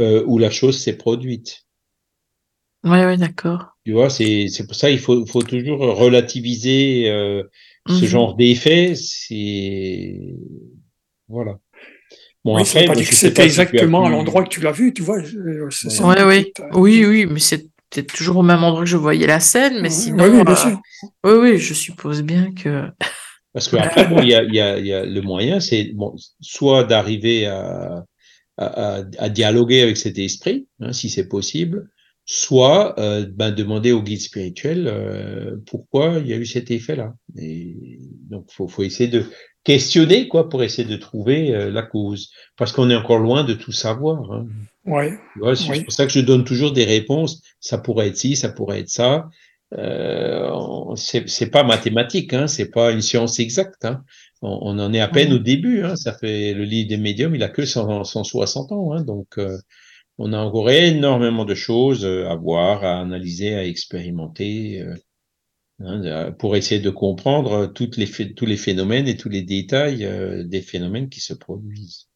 euh, où la chose s'est produite.
Ouais, ouais, d'accord.
Tu vois, c'est c'est pour ça il faut faut toujours relativiser euh, ce
Mhm.
genre d'effet. C'est voilà. Bon
oui, ça veut pas
moi,
que
sais
c'était exactement à l'endroit que tu l'as vu, tu vois. c'est- c'est
Ouais,
une
oui, oui, oui, mais c'était toujours au même endroit que je voyais la scène, mais
Ouais,
sinon,
oui, oui, bien
euh,
sûr.
oui, oui, je suppose bien que.
Parce qu'après, bon, il y a, il y, a, il y a le moyen, c'est bon, soit d'arriver à, à, à, à dialoguer avec cet esprit, hein, si c'est possible, soit euh, ben, demander au guide spirituel euh, pourquoi il y a eu cet effet-là. Et donc, faut, faut essayer de questionner quoi pour essayer de trouver euh, la cause, parce qu'on est encore loin de tout savoir. Hein.
Ouais.
C'est
Oui.
pour ça que je donne toujours des réponses. Ça pourrait être ci, ça pourrait être ça. Euh, c'est c'est pas mathématique, hein, c'est pas une science exacte. Hein. On, on en est à peine au début. Hein. Ça fait le livre des médiums, il a que 100, 160 ans. Hein, donc, euh, on a encore énormément de choses euh, à voir, à analyser, à expérimenter. euh, hein, euh, pour essayer de comprendre toutes les, tous les phénomènes et tous les détails euh, des phénomènes qui se produisent.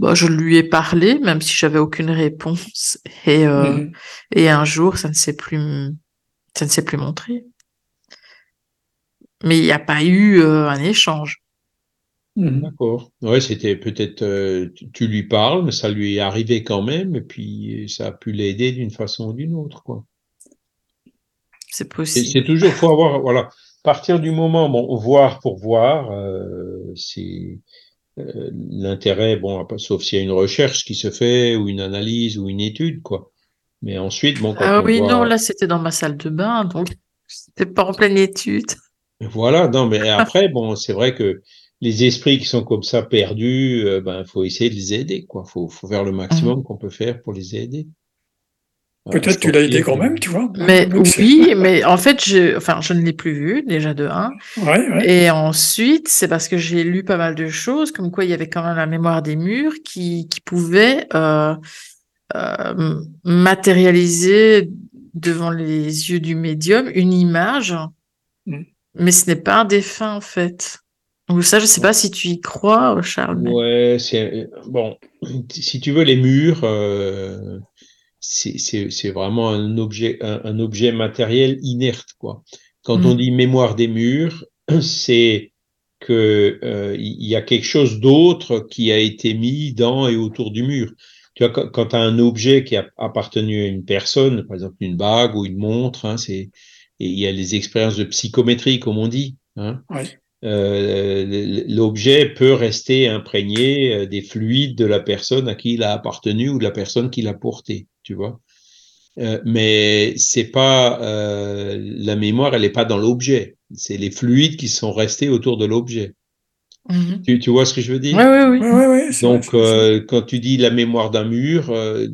Bon, je lui ai parlé, même si j'avais aucune réponse. Et, euh,
Mhm.
et un jour, ça ne s'est plus, ça ne s'est plus montré. Mais il n'y a pas eu euh, un échange.
Mhm.
D'accord. Ouais, c'était peut-être euh, tu, lui parles, mais ça lui est arrivé quand même, et puis ça a pu l'aider d'une façon ou d'une autre, quoi.
C'est possible.
c'est toujours faut avoir voilà. Partir du moment bon voir pour voir, euh, c'est euh, l'intérêt bon sauf s'il y a une recherche qui se fait ou une analyse ou une étude quoi. Mais ensuite bon quand
Ah
on
oui,
voit
non, là, c'était dans ma salle de bain, donc c'était pas en pleine étude.
Voilà, non, mais après, bon, c'est vrai que les esprits qui sont comme ça perdus, euh, ben, faut essayer de les aider, quoi. Faut, faut faire le maximum qu'on peut faire pour les aider.
Peut-être tu l'as aidé quand même, tu vois.
Mais oui, mais en fait, je, enfin, je ne l'ai plus vu, déjà de un.
Ouais, ouais.
Et ensuite, c'est parce que j'ai lu pas mal de choses, comme quoi il y avait quand même la mémoire des murs qui, qui pouvait euh, euh, matérialiser devant les yeux du médium une image,
Mm.
mais ce n'est pas un défunt en fait. Donc ça, je sais pas si tu y crois, Charles. mais-
Ouais, c'est bon. Si tu veux, les murs, euh, c'est vraiment un objet un, un objet matériel inerte, quoi. Quand
Mhm.
on dit mémoire des murs, c'est que euh, il y a quelque chose d'autre qui a été mis dans et autour du mur. Tu vois, quand, quand tu as un objet qui a appartenu à une personne, par exemple une bague ou une montre, hein, c'est et il y a les expériences de psychométrie, comme on dit. Hein,
Ouais.
euh, l'objet peut rester imprégné euh, des fluides de la personne à qui il a appartenu ou de la personne qui l'a porté, tu vois. Euh, mais c'est pas euh, la mémoire, elle est pas dans l'objet. C'est les fluides qui sont restés autour de l'objet.
Mhm.
Tu, tu vois ce que je veux dire?
Oui.
Ouais, ouais, ouais, c'est vrai,
donc, euh, quand tu dis la mémoire d'un mur, euh,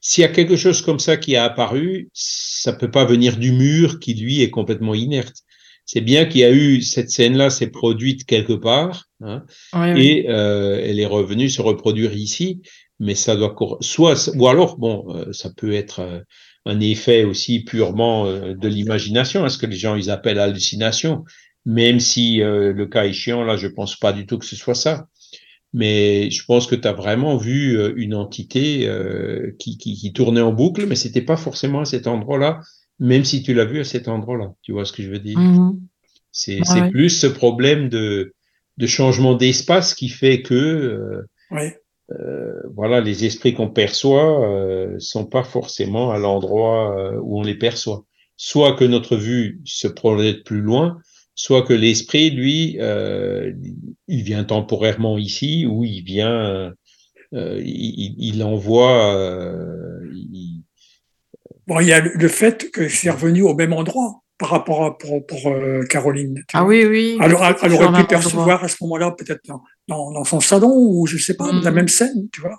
s'il y a quelque chose comme ça qui a apparu, ça peut pas venir du mur qui lui est complètement inerte. c'est bien qu'il y a eu cette scène-là, s'est produite quelque part, hein,
Oui, oui.
et euh, elle est revenue se reproduire ici, mais ça doit soit ou alors bon, euh, ça peut être euh, un effet aussi purement euh, de l'imagination, hein, ce que les gens ils appellent hallucination, même si euh, le cas échéant là, je pense pas du tout que ce soit ça. Mais je pense que tu as vraiment vu euh, une entité euh, qui, qui, qui tournait en boucle, mais c'était pas forcément à cet endroit-là, même si tu l'as vu à cet endroit-là. Tu vois ce que je veux dire?
Mhm.
C'est
ouais.
plus ce problème de, de changement d'espace qui fait que euh, euh, voilà les esprits qu'on perçoit euh, sont pas forcément à l'endroit où on les perçoit. Soit que notre vue se projette plus loin, soit que l'esprit lui euh, il vient temporairement ici ou il vient euh, il, il envoie euh, il-
Bon, il y a le, fait que c'est revenu au même endroit par rapport à pour, pour euh, Caroline. tu
Ah
vois.
oui, oui.
Alors, elle, aurait pu percevoir
endroit.
à ce moment-là, peut-être dans, dans, dans son salon ou je sais pas, la même scène, tu vois.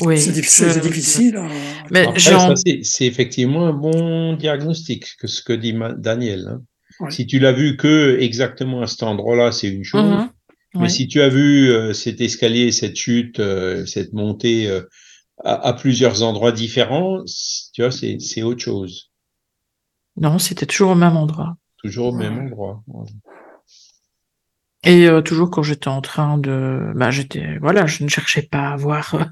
Oui.
C'est difficile.
je-
C'est difficile. hein.
Mais
c'est c'est effectivement un bon diagnostic que ce que dit Daniel. hein.
Ouais.
Si tu l'as vu que exactement à cet endroit-là, c'est une chose.
Mhm.
Mais
Ouais.
si tu as vu euh, cet escalier, cette chute, euh, cette montée euh, à, à plusieurs endroits différents, tu vois, c'est autre chose.
Non, c'était toujours au même endroit.
Toujours au même
Ouais.
endroit.
Et euh, toujours quand j'étais en train de, bah j'étais, voilà, je ne cherchais pas à voir euh,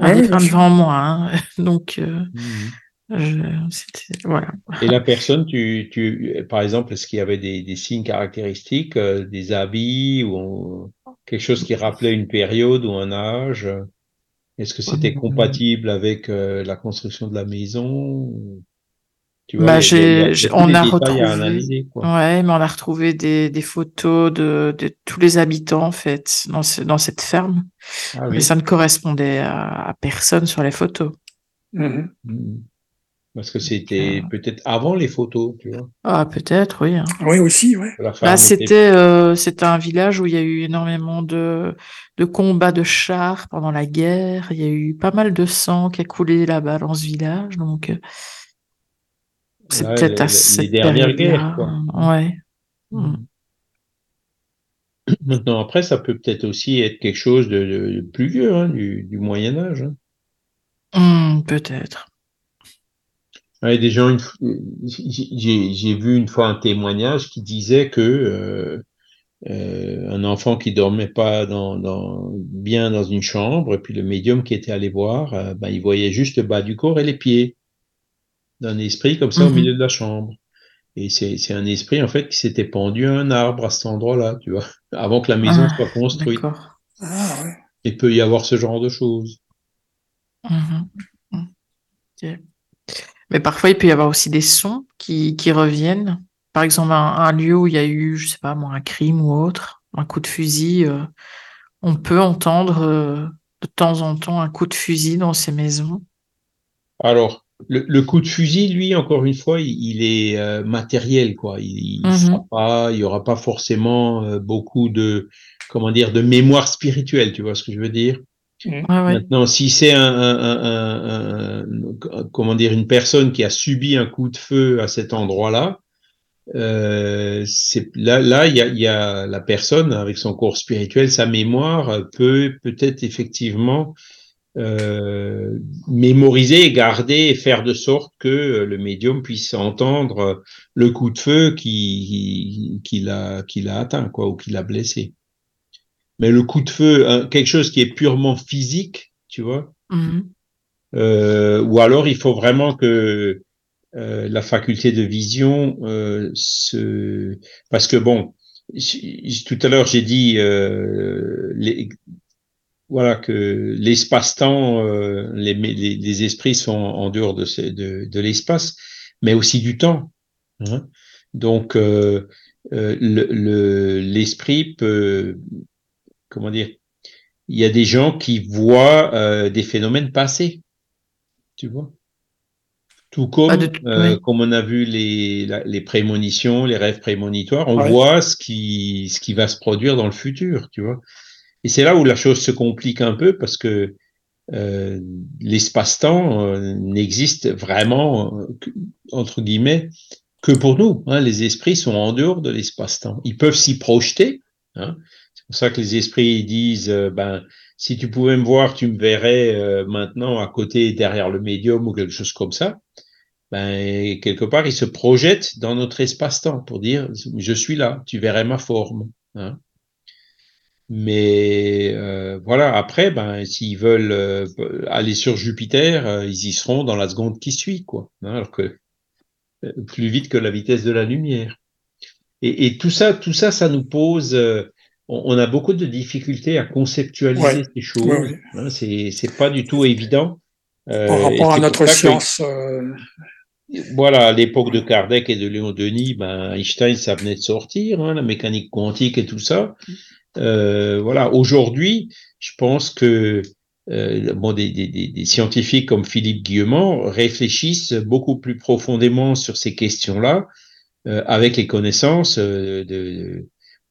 un
Ouais,
devant moi, hein. donc euh, je, c'était, voilà.
Et la personne, tu, tu, par exemple, est-ce qu'il y avait des, des signes caractéristiques, euh, des habits ou quelque chose qui rappelait une période ou un âge? Est-ce que c'était
Mhm.
compatible avec euh, la construction de la maison? Tu vois,
Bah j'ai, on a retrouvé,
analyser, quoi.
ouais, mais on a retrouvé des, des photos de, de tous les habitants en fait dans ce, dans cette ferme,
Ah
mais
oui.
ça ne correspondait à, à personne sur les photos.
Mhm.
Mhm. Parce que c'était
euh,
peut-être avant les photos, tu vois.
Ah peut-être, oui. hein.
Oui, aussi, ouais.
La
Bah, c'était euh, c'était un village où il y a eu énormément de de combats de chars pendant la guerre. Il y a eu pas mal de sang qui a coulé là-bas dans ce village, donc euh, c'est
Ouais,
peut-être
les-
à
les
cette
dernières guerres, quoi.
Ouais.
Maintenant, après, ça peut peut-être aussi être quelque chose de, de- de plus vieux, hein, du, du Moyen Âge. hein.
Mm, peut-être.
Ouais, des gens, j'ai j'ai- j'ai vu une fois un témoignage qui disait que euh, euh, un enfant qui dormait pas dans, dans, bien dans une chambre, et puis le médium qui était allé voir, euh, ben, il voyait juste le bas du corps et les pieds d'un esprit comme ça au
Mhm.
milieu de la chambre. Et c'est un esprit en fait qui s'était pendu à un arbre à cet endroit-là, tu vois, avant que la maison
Ah,
soit construite.
Ah, ouais.
Il peut y avoir ce genre de choses.
Mhm. Mais parfois, il peut y avoir aussi des sons qui, qui reviennent. Par exemple, un, un lieu où il y a eu, je sais pas moi, un crime ou autre, un coup de fusil. euh, on peut entendre euh, de temps en temps un coup de fusil dans ces maisons.
Alors, le, le coup de fusil, lui, encore une fois, il, il est euh, matériel, quoi. Il, il
Mhm.
pas, il y aura pas forcément euh, beaucoup de, comment dire, de mémoire spirituelle, tu vois ce que je veux dire?
Ouais.
Maintenant, si c'est un, un, un, un- un- comment dire, une personne qui a subi un coup de feu à cet endroit-là, euh, là, là, il y a, y a la personne avec son corps spirituel, sa mémoire peut peut-être effectivement euh, mémoriser et garder et faire de sorte que euh, le médium puisse entendre le coup de feu qui, qui l'a, qui l'a atteint, quoi, ou qui l'a blessé. Mais le coup de feu, hein, quelque chose qui est purement physique, tu vois,
Mhm.
euh, ou alors il faut vraiment que euh, la faculté de vision euh, se, parce que bon, tout à l'heure j'ai dit euh, les, voilà que l'espace-temps, euh, les, les, les esprits sont en dehors de, de, de l'espace, mais aussi du temps. hein. Donc euh, euh, le, le- l'esprit peut, comment dire, il y a des gens qui voient euh, des phénomènes passer, tu vois. Tout comme,
Ah,
euh,
oui.
comme on a vu les, la- les prémonitions, les rêves prémonitoires, on voit ce qui, ce qui va se produire dans le futur, tu vois. Et c'est là où la chose se complique un peu parce que euh, l'espace-temps euh, n'existe vraiment, euh, entre guillemets, que pour nous. Hein. Les esprits sont en dehors de l'espace-temps. Ils peuvent s'y projeter. Hein. C'est pour ça que les esprits disent, euh, ben, si tu pouvais me voir, tu me verrais euh, maintenant à côté, derrière le médium ou quelque chose comme ça. Ben, quelque part, ils se projettent dans notre espace-temps pour dire, je suis là, tu verrais ma forme. Hein. Mais euh, voilà, après, ben, s'ils veulent euh, aller sur Jupiter, euh, ils y seront dans la seconde qui suit, quoi. Hein, alors que plus vite que la vitesse de la lumière. Et, et tout ça, tout ça, ça nous pose. On, on, a beaucoup de difficultés à conceptualiser ces choses. Ouais, hein, c'est pas du tout évident.
Par rapport à notre science.
Voilà, à l'époque de Kardec et de Léon Denis, ben, Einstein, ça venait de sortir, hein, la mécanique quantique et tout ça. Euh, voilà, aujourd'hui, je pense que euh, bon, des, des, des, scientifiques comme Philippe Guillemont réfléchissent beaucoup plus profondément sur ces questions-là euh, avec les connaissances euh, de,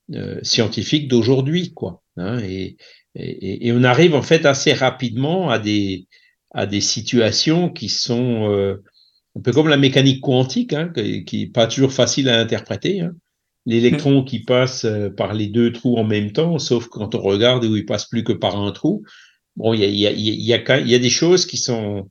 de, scientifiques d'aujourd'hui, quoi. Hein, et, et, et, on arrive en fait assez rapidement à des à des situations qui sont euh, un peu comme la mécanique quantique, hein, qui n'est pas toujours facile à interpréter. Hein l'électron qui passe euh, par les deux trous en même temps, sauf quand on regarde où il passe plus que par un trou. Bon, il y a, y, a, y, a, y a, des choses qui sont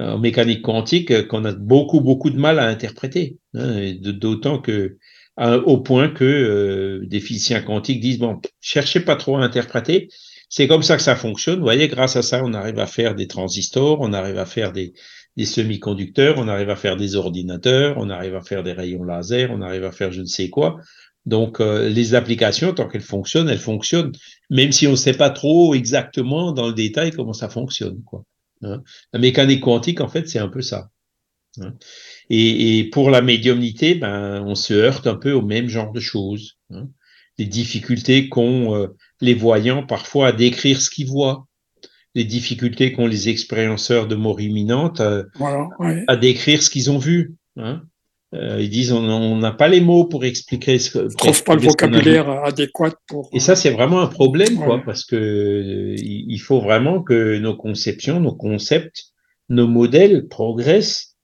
euh, en mécanique quantique euh, qu'on a beaucoup, beaucoup de mal à interpréter. Hein, D'autant que, au point que euh, des physiciens quantiques disent, bon, cherchez pas trop à interpréter. C'est comme ça que ça fonctionne. Vous voyez, grâce à ça, on arrive à faire des transistors, on arrive à faire des, des semi-conducteurs, on arrive à faire des ordinateurs, on arrive à faire des rayons laser, on arrive à faire je ne sais quoi. Donc euh, les applications, tant qu'elles fonctionnent, elles fonctionnent, même si on ne sait pas trop exactement dans le détail comment ça fonctionne. Quoi. Hein. La mécanique quantique, en fait, c'est un peu ça. Hein. Et, pour la médiumnité, ben, on se heurte un peu au même genre de choses. Hein. Les difficultés qu'ont euh, les voyants parfois à décrire ce qu'ils voient les difficultés qu'ont les expérienceurs de mort imminente à,
voilà, ouais.
à décrire ce qu'ils ont vu. Hein. Euh, ils disent on n'a pas les mots pour expliquer ce que.
Ils trouvent pas le vocabulaire adéquat pour.
Et ça, c'est vraiment un problème, ouais. quoi, parce que euh, il faut vraiment que nos conceptions, nos concepts, nos modèles progressent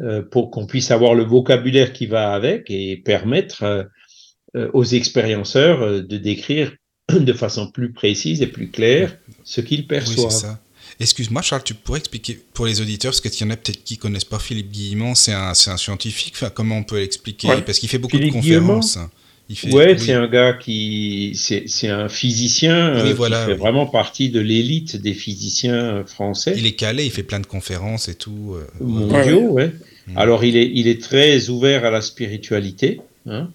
euh, pour qu'on puisse avoir le vocabulaire qui va avec et permettre euh, euh, aux expérienceurs de décrire de façon plus précise et plus claire ce qu'ils perçoivent.
Oui. Excuse-moi, Charles, tu pourrais expliquer pour les auditeurs, parce qu'il y en a peut-être qui connaissent pas Philippe Guillemont, c'est un, un, scientifique, enfin, comment on peut l'expliquer? Ouais. Parce qu'il fait beaucoup Philippe de conférences.
Il fait, ouais, oui. c'est un gars qui, c'est un physicien oui, voilà, qui fait oui. vraiment partie de l'élite des physiciens français.
Il est calé, il fait plein de conférences et tout.
Euh, Mondiaux, ouais. ouais. Mmh. Alors il est, il est très ouvert à la spiritualité. Hein.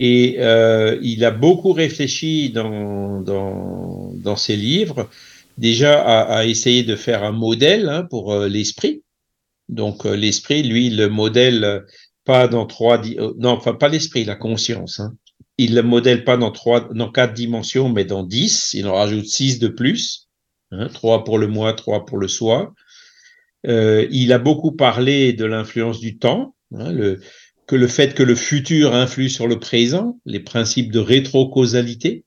Et euh, il a beaucoup réfléchi dans, dans, ses livres, déjà à, essayer de faire un modèle hein, pour euh, l'esprit. Donc euh, l'esprit, lui, le modèle pas dans trois, non, enfin pas l'esprit, la conscience. Hein. Il le modèle pas dans trois, dans quatre dimensions, mais dans dix. Il en rajoute six de plus. Hein, trois pour le moi, trois pour le soi. Il a beaucoup parlé de l'influence du temps. Hein, que le fait que le futur influe sur le présent, les principes de rétrocausalité.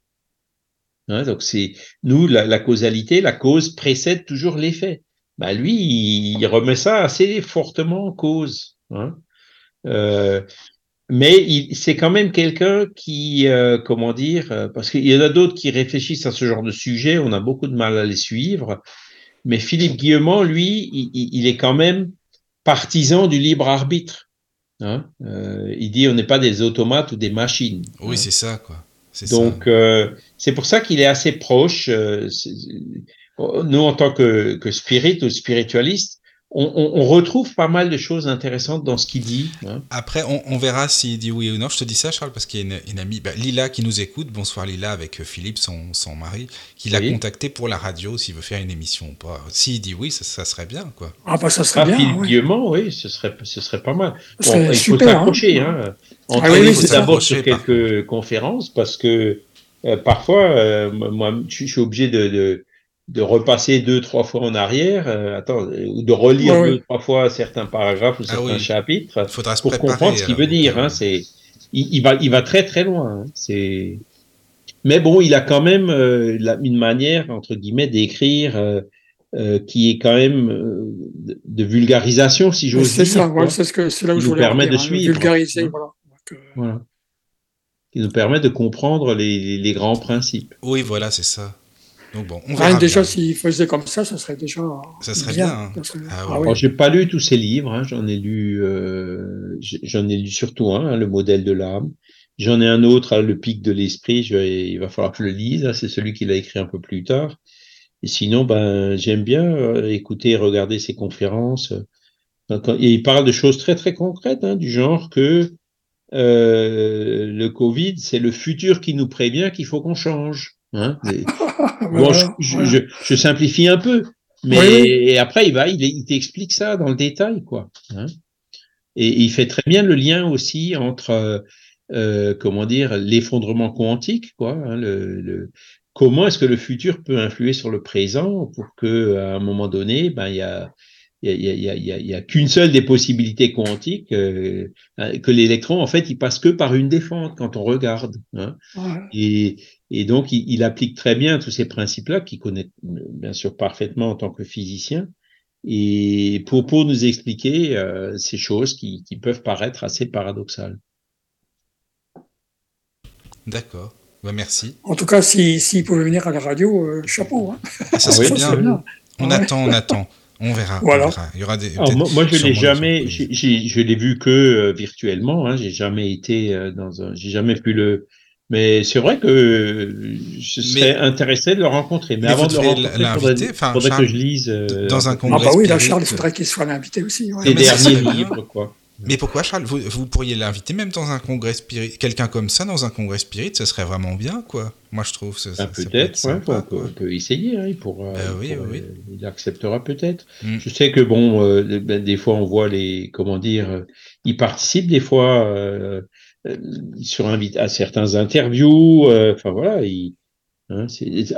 Hein, donc c'est nous la, causalité, la cause précède toujours l'effet. Bah lui, il, remet ça assez fortement en cause. Hein. Euh, mais c'est quand même quelqu'un qui, euh, comment dire, euh, parce qu'il y en a d'autres qui réfléchissent à ce genre de sujet, on a beaucoup de mal à les suivre. Mais Philippe Guillemont, lui, il est quand même partisan du libre arbitre. Hein euh, il dit on n'est pas des automates ou des machines.
Oui, hein c'est ça, quoi.
Donc, euh, c'est pour ça qu'il est assez proche. Euh, nous, en tant que, que spirit ou spiritualiste, on, on, on, retrouve pas mal de choses intéressantes dans ce qu'il dit. Hein.
Après, on, on verra s'il dit oui ou non. Je te dis ça, Charles, parce qu'il y a une, une amie, bah, Lila, qui nous écoute. Bonsoir Lila, avec Philippe, son, son mari, qui l'a oui. contacté pour la radio, s'il veut faire une émission ou pas. S'il dit oui, ça, ça, serait bien, quoi.
Ah bah ça serait ah, bien. Oui.
Oui, ce serait, ce serait pas mal. Bon, il faut s'accrocher. Hein. hein.
Ah, oui,
d'abord sur quelques conférences, parce que euh, parfois, euh, moi, je suis obligé de, de de repasser deux, trois fois en arrière, euh, attends, ou de relire ouais, deux, oui. trois fois certains paragraphes ou certains ah oui. chapitres pour comprendre ce qu'il veut dire. Hein, c'est, il, il, va, il va très très loin. Hein, c'est, mais bon, il a quand même euh, la, une manière entre guillemets d'écrire euh, euh, qui est quand même euh, de, de vulgarisation, si j'ose
C'est
dire.
ça,
quoi,
ouais, c'est ce que c'est là où je
nous
voulais
permet de
hein,
suivre.
vulgariser, voilà. Donc, euh,
Voilà. Qui nous permet de comprendre les, les- les grands principes.
Oui, voilà, c'est ça. Donc bon, on verra
déjà,
bien.
s'il faisait comme ça, ça serait déjà.
Ça serait bien, hein.
Ça serait-
Ah
Ah oui.
J'ai pas lu tous ces livres, hein, j'en ai lu, euh, j'en ai lu surtout un, hein, le modèle de l'âme. J'en ai un autre, hein, le pic de l'esprit. Je vais- il va falloir que je le lise. hein, c'est celui qu'il a écrit un peu plus tard. Et sinon, ben, j'aime bien euh, écouter et regarder ses conférences. Et il parle de choses très très concrètes, hein, du genre que euh, le Covid, c'est le futur qui nous prévient qu'il faut qu'on change. Hein. Bon, je, je-
voilà.
je, je simplifie un peu, mais
Oui, oui.
et après il va, il, il t'explique ça dans le détail, quoi. hein. Et, il fait très bien le lien aussi entre, euh, euh, comment dire, l'effondrement quantique, quoi. hein, le, le- comment est-ce que le futur peut influer sur le présent pour que à un moment donné, ben il y a il y a, il y a, il y a, il y a qu'une seule des possibilités quantiques, euh, hein, que l'électron, en fait, il passe que par une défente quand on regarde. Hein.
Ouais.
Et, et donc, il, il applique très bien tous ces principes-là, qu'il connaît bien sûr parfaitement en tant que physicien, et pour, pour nous expliquer euh, ces choses qui, qui peuvent paraître assez paradoxales.
D'accord. Bah, merci.
En tout cas, s'il si, s'il pouvait venir à la radio, euh, chapeau. Hein.
Ah, ça
Ah
serait
oui,
bien. On
Ouais.
attend, on attend. On verra. on
Voilà.
verra. Il y aura des.
Alors, moi, je l'ai jamais, je l'ai vu que euh, virtuellement. Hein, j'ai jamais été euh, dans un, j'ai jamais pu le. Mais c'est vrai que je serais
Mais-
intéressé de le rencontrer. Mais,
Mais
avant de le rencontrer,
l'inviter,
faudrait, que
Charles,
je lise euh,
dans un
peu
Ah
congrès
bah oui, là. Charles, il faudrait qu'il soit l'invité aussi. ouais.
les derniers livres, quoi.
Mais pourquoi, Charles vous, vous pourriez l'inviter même dans un congrès spirit. Quelqu'un comme ça dans un congrès spirit, ce serait vraiment bien, quoi. Moi, je trouve. Ça, ça-
Ben,
ça peut
peut-être,
être
ouais, on, peut, on peut essayer. Hein, il pourra,
Ben oui,
il, pourra-
oui,
il acceptera peut-être.
Mm.
Je sais que bon, euh, ben, des fois on voit les, comment dire, euh, il participe des fois euh, sur invite à certains interviews. euh, Enfin voilà, il, hein,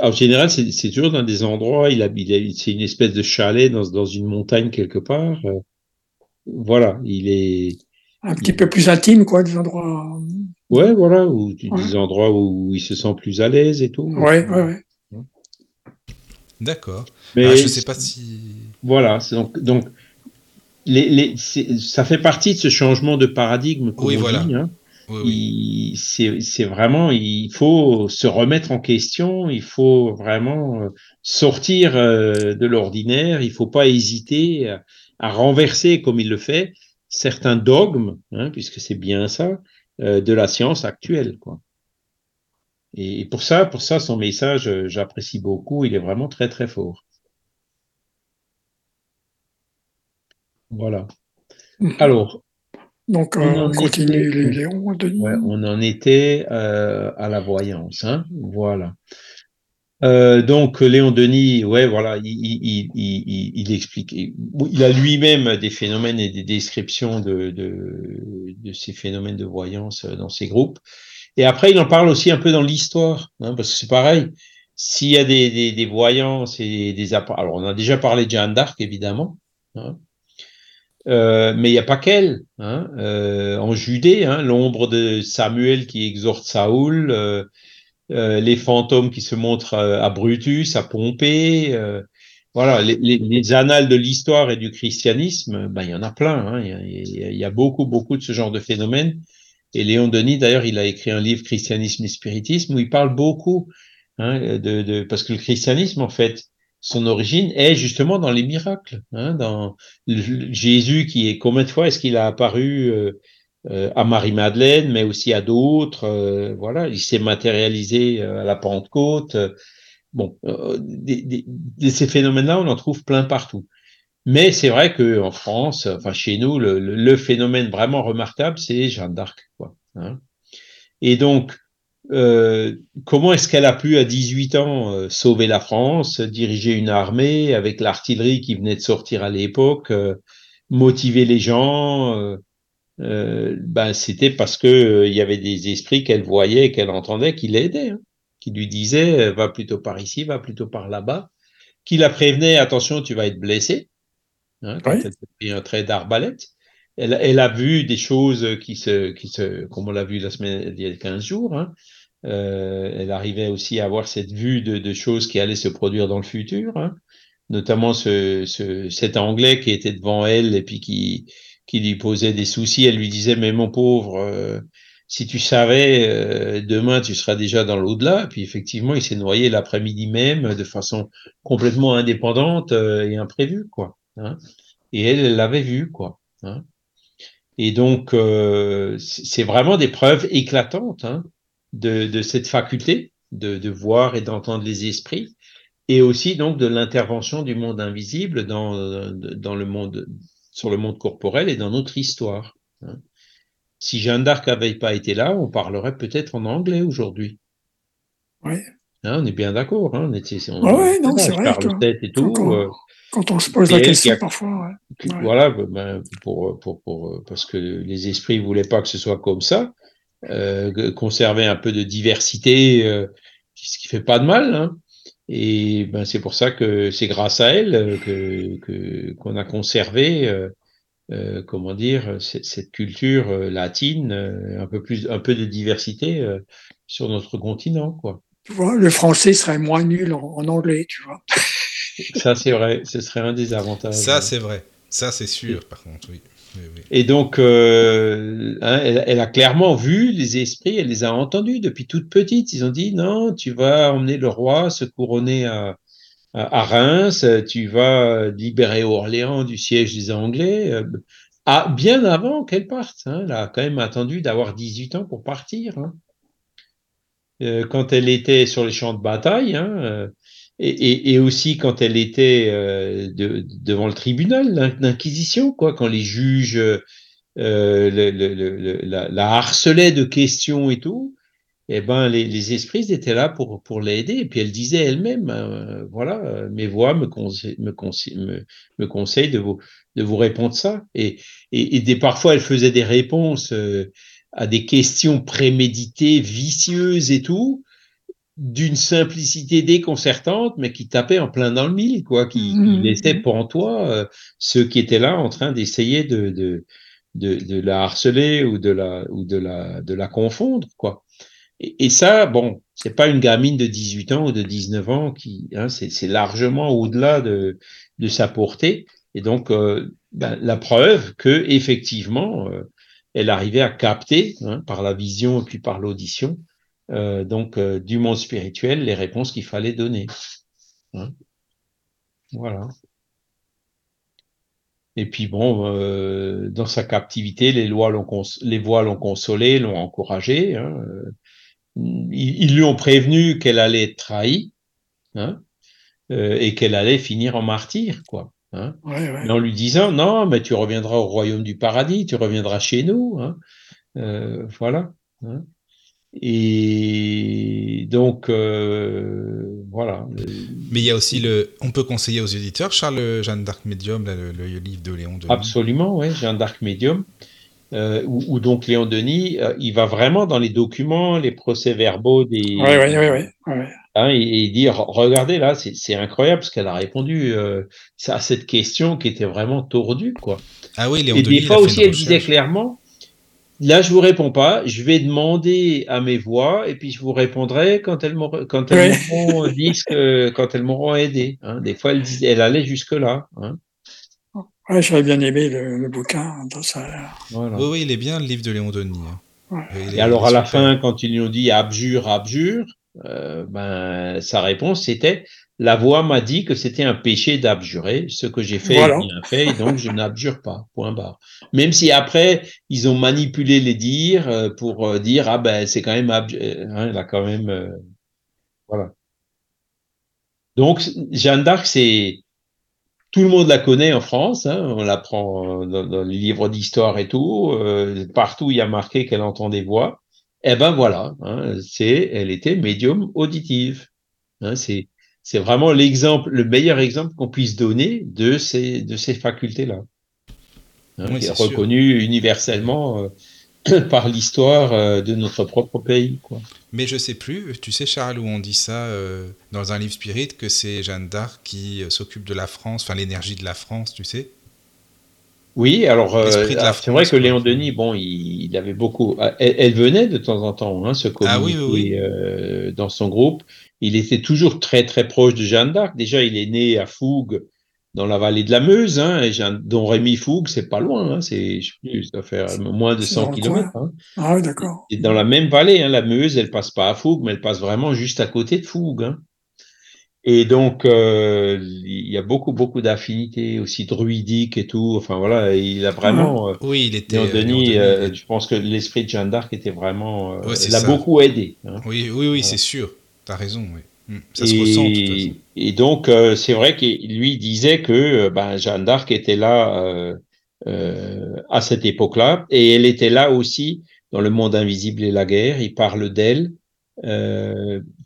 en général c'est toujours dans des endroits. Il a, il a- c'est une espèce de chalet dans dans une montagne quelque part. euh, voilà, il est.
Un petit peu plus intime, quoi, des endroits.
Ouais, voilà, ou des
Ouais.
endroits où il se sent plus à l'aise et tout.
Ouais, ouais, ouais.
D'accord.
Mais
Ah, je sais pas si.
Voilà, donc, donc les, les, c'est- ça fait partie de ce changement de paradigme qu'on
Oui, voilà.
dit. Hein.
Oui,
C'est c'est vraiment, il faut se remettre en question, il faut vraiment euh, sortir euh, de l'ordinaire, il faut pas hésiter à, à renverser, comme il le fait, certains dogmes, hein, puisque c'est bien ça, euh, de la science actuelle. Quoi. Et, et pour ça, pour ça, son message, j'apprécie beaucoup, il est vraiment très très fort. Voilà.
Mhm.
Alors,
Donc, euh,
On
continue,
était-
les- Léon, Denis.
Ouais, on en était euh, à la voyance, hein. Voilà. Euh, donc Léon Denis, ouais, voilà, il, il, il, il, il explique, il a lui-même des phénomènes et des descriptions de, de, de ces phénomènes de voyance dans ses groupes. Et après, il en parle aussi un peu dans l'histoire, hein, parce que c'est pareil. S'il y a des, des, des voyances et des appareils, alors on a déjà parlé de Jeanne d'Arc évidemment, hein, euh, mais il n'y a pas qu'elle. Hein. Euh, en Judée, hein, l'ombre de Samuel qui exhorte Saoul, euh, euh, les fantômes qui se montrent à, à Brutus, à Pompée. euh, voilà, les, les, les annales de l'histoire et du christianisme, ben, il y en a plein. Hein. Il, y y a- beaucoup, beaucoup de ce genre de phénomènes. Et Léon Denis, d'ailleurs, il a écrit un livre Christianisme et Spiritisme où il parle beaucoup hein, de, de parce que le christianisme, en fait, son origine est justement dans les miracles, hein, dans Jésus qui est combien de fois est-ce qu'il a apparu euh, euh, à Marie-Madeleine, mais aussi à d'autres. euh, voilà, il s'est matérialisé euh, à la Pentecôte. euh, bon, des, des- de ces phénomènes-là, on en trouve plein partout. Mais c'est vrai que en France, enfin chez nous, le, le- le phénomène vraiment remarquable, c'est Jeanne d'Arc. Quoi, hein. Et donc, euh, comment est-ce qu'elle a pu à 18 ans euh, sauver la France, diriger une armée avec l'artillerie qui venait de sortir à l'époque, euh, motiver les gens ben, c'était parce que il y avait des esprits qu'elle voyait, qu'elle entendait, qui l'aidaient, hein, qui lui disaient va plutôt par ici, va plutôt par là-bas, qui la prévenaient attention, tu vas être blessé, hein, quand
Oui.
elle s'est pris un trait d'arbalète. Elle, elle a vu des choses qui se, qui se, comme on l'a vu la semaine, il y a 15 jours. Hein, euh, elle arrivait aussi à avoir cette vue de, de choses qui allaient se produire dans le futur. Hein, notamment ce, ce, cet Anglais qui était devant elle et puis qui, qui lui posait des soucis. Elle lui disait, mais mon pauvre, euh, si tu savais, euh, demain tu seras déjà dans l'au-delà. Puis effectivement, il s'est noyé l'après-midi même de façon complètement indépendante euh, et imprévue, quoi. Hein. Et elle, l'avait vu, quoi. Hein. Et donc, c'est vraiment des preuves éclatantes hein, de, de, cette faculté de, de voir et d'entendre les esprits et aussi donc de l'intervention du monde invisible dans, dans le monde, sur le monde corporel et dans notre histoire. Hein. Si Jeanne d'Arc n'avait pas été là, on parlerait peut-être en anglais aujourd'hui.
Oui.
Hein, on est bien d'accord. Hein, on était,
oui, non, c'est vrai.
et tout,
quand, on, euh, quand, on se pose la question parfois.
Ouais. Voilà, ben, pour, pour, pour, parce que les esprits voulaient pas que ce soit comme ça. Euh, conserver un peu de diversité, euh, ce qui fait pas de mal. Hein. Et ben, c'est pour ça que c'est grâce à elle euh, que qu'on a conservé, euh, euh, comment dire, cette, cette culture euh, latine, un peu plus, un peu de diversité sur notre continent, quoi.
Tu vois, le français serait moins nul en, en anglais, tu vois.
ça, c'est vrai, ce serait un des avantages.
Ça, c'est vrai. Ça, c'est sûr, par contre, oui.
Et donc, euh, hein, elle, a clairement vu les esprits, elle les a entendus depuis toute petite. Ils ont dit non, tu vas emmener le roi se couronner à, Reims, tu vas libérer Orléans du siège des Anglais. Euh, à, bien avant qu'elle parte, hein, elle a quand même attendu d'avoir 18 ans pour partir. Hein. Euh, quand elle était sur les champs de bataille, et, et, et, aussi quand elle était euh, de, devant le tribunal d'inquisition, quoi, quand les juges euh, le, le, le, la, la, harcelaient de questions et tout, eh ben les, les esprits étaient là pour pour l'aider. Et puis elle disait elle-même, euh, voilà, mes voix me conseillent me, conseille, me, me conseillent de vous de vous répondre ça. Et, et, et des, parfois elle faisait des réponses euh, à des questions préméditées, vicieuses et tout d'une simplicité déconcertante, mais qui tapait en plein dans le mille, quoi, qui, mmh. qui laissait pantois euh, ceux qui étaient là en train d'essayer de, de, de, de, la harceler ou de la, ou de la, de la confondre, quoi. Et, et ça, bon, c'est pas une gamine de 18 ans ou de 19 ans qui, hein, c'est largement au-delà de, de sa portée. Et donc, euh, ben, la preuve que effectivement, euh, elle arrivait à capter hein, par la vision et puis par l'audition euh, donc euh, du monde spirituel les réponses qu'il fallait donner. Hein voilà. Et puis bon, euh, dans sa captivité, les lois l'ont les voix l'ont consolé, l'ont encouragé. Hein. Ils, ils, lui ont prévenu qu'elle allait être trahie hein, et qu'elle allait finir en martyr, quoi. Hein.
Ouais, ouais.
Mais en lui disant non, mais tu reviendras au royaume du paradis, tu reviendras chez nous. Hein. Euh, voilà. Hein. Et donc, euh, voilà.
Mais il y a aussi le. On peut conseiller aux éditeurs, Charles, Jeanne d'Arc Médium, le, le, livre de Léon Denis.
Absolument, oui, Jeanne d'Arc Médium. Euh, où, où, donc Léon Denis, euh, il va vraiment dans les documents, les procès-verbaux des.
Oui, oui, oui. oui, oui.
Hein, et, et, dire regardez là, c'est incroyable parce qu'elle a répondu euh, à cette question qui était vraiment tordue, quoi.
Ah oui, Léon
et
Denis.
des fois aussi, elle disait clairement Là, je vous réponds pas. Je vais demander à mes voix et puis je vous répondrai quand elles m'auront quand elles
Ouais.
m'auront dit ce que quand elles m'auront aidé. Hein. Des fois, elle disait, elle allait jusque là. Hein.
Ouais, j'aurais bien aimé le, le bouquin dans ça.
Voilà.
Oui, oui, il est bien le livre de Léon Denis. hein.
Ouais.
Et alors à la
super.
fin, quand ils lui ont dit abjure, abjure, euh, ben sa réponse c'était la voix m'a dit que c'était un péché d'abjurer. Ce que j'ai fait
Voilà.
est bien fait, et donc je n'abjure pas. Point barre. Même si après ils ont manipulé les dires euh, pour euh, dire ah ben c'est quand même euh, hein, il a quand même euh, voilà. Donc Jeanne d'Arc c'est tout le monde la connaît en France, hein, on l'apprend dans, dans les livres d'histoire et tout. euh, partout, il y a marqué qu'elle entend des voix. Eh ben voilà, hein, c'est, elle était médium auditive. Hein, c'est, c'est vraiment l'exemple, le meilleur exemple qu'on puisse donner de ces, de ces facultés-là, hein,
Oui,
qui est
c'est sûr.
reconnu universellement euh, par l'histoire euh, de notre propre pays. Quoi.
Mais je sais plus, tu sais Charles, où on dit ça euh, dans un livre spirit, que c'est Jeanne d'Arc qui s'occupe de la France, enfin l'énergie de la France, tu sais?
Oui, alors ah, c'est vrai que. Léon Denis, bon, il, il avait beaucoup. ah, Elle, elle venait de temps en temps, hein, se
Ah oui,
communiquer
oui, oui.
dans son groupe. Il était toujours très très proche de Jeanne d'Arc. Déjà, il est né à Fougue, dans la vallée de la Meuse, hein, et dont Rémy Fougue, c'est pas loin, hein, c'est, je sais plus, ça fait euh, moins de
C'est dans
100
le
kilomètres. Hein.
Ah oui, d'accord.
C'est dans la même vallée, hein, la Meuse, elle passe pas à Fougue, mais elle passe vraiment juste à côté de Fougue. Hein. Et donc, euh, il y a beaucoup, beaucoup d'affinités aussi druidiques et tout. Enfin voilà, il a vraiment. euh,
Oui, il était.
Léon
euh, Léon
Denis, euh, je pense que l'esprit de Jeanne d'Arc était vraiment. euh,
Ouais,
l'a
ça.
beaucoup aidé. hein.
Oui, oui, oui,
Voilà.
c'est sûr. T'as raison, oui. Hmm. Ça se ressent, de toute façon.
Et, donc, euh, c'est vrai qu'il lui disait que euh, ben, Jeanne d'Arc était là euh, euh, à cette époque-là, et elle était là aussi dans le monde invisible et la guerre. Il parle d'elle,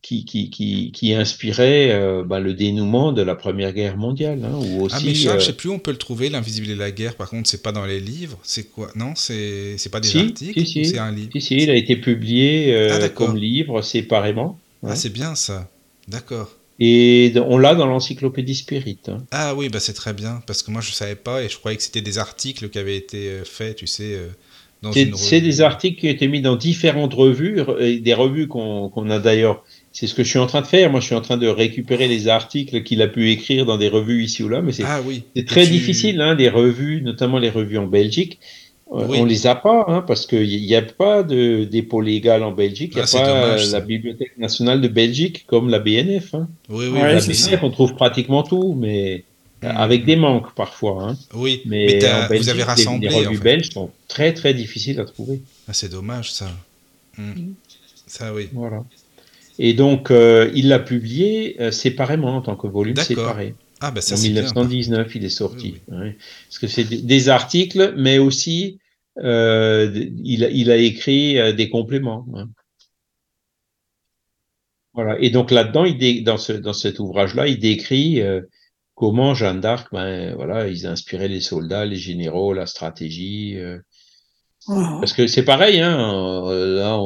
qui, qui, qui, qui inspirait ben, le dénouement de la Première Guerre mondiale, hein, ou aussi.
Ah, mais Charles, je sais plus où on peut le trouver, L'Invisible et la guerre. Par contre, c'est pas dans les livres. C'est quoi? Non, c'est pas des
Si,
articles
si, si.
c'est un livre?
Si, si, il a été publié
Ah,
comme livre séparément.
Ah, c'est bien ça. D'accord.
Et on l'a dans l'encyclopédie Spirit.
Ah oui, bah c'est très bien, parce que moi je savais pas et je croyais que c'était des articles qui avaient été euh, faits, tu sais, euh, dans
C'est des articles qui ont été mis dans différentes revues, des revues qu'on qu'on a d'ailleurs. C'est ce que je suis en train de faire. Moi, je suis en train de récupérer les articles qu'il a pu écrire dans des revues ici ou là, mais c'est
Ah oui.
très
tu-
difficile, hein, des revues, notamment les revues en Belgique.
Oui.
On les a pas, hein, parce qu'il n'y a pas de dépôt légal en Belgique. Il n'y a
Ah,
pas
dommage,
la Bibliothèque nationale de Belgique comme la BNF. Hein.
Oui, oui,
Ouais,
la BNF, on trouve pratiquement tout, mais
Mhm.
avec des manques parfois. Hein.
Oui,
Mais, en Belgique,
vous avez
les-
rassemblé,
les,
en
revues
fait.
belges sont très très difficiles à trouver.
Ah, c'est dommage ça. Hmm. Ça, oui.
Voilà. Et donc, euh, il l'a publié euh, séparément en tant que volume séparé.
Ah, ça
en
c'est bien.
1919, il est sorti.
Oui.
Parce que c'est des- articles, mais aussi euh, il, a- il a écrit euh, des compléments. hein. Voilà. Et donc là-dedans, il dé- dans, ce, dans cet ouvrage-là, il décrit euh, comment Jeanne d'Arc, ben voilà, ils inspiraient les soldats, les généraux, la stratégie. Parce que c'est pareil, hein, là,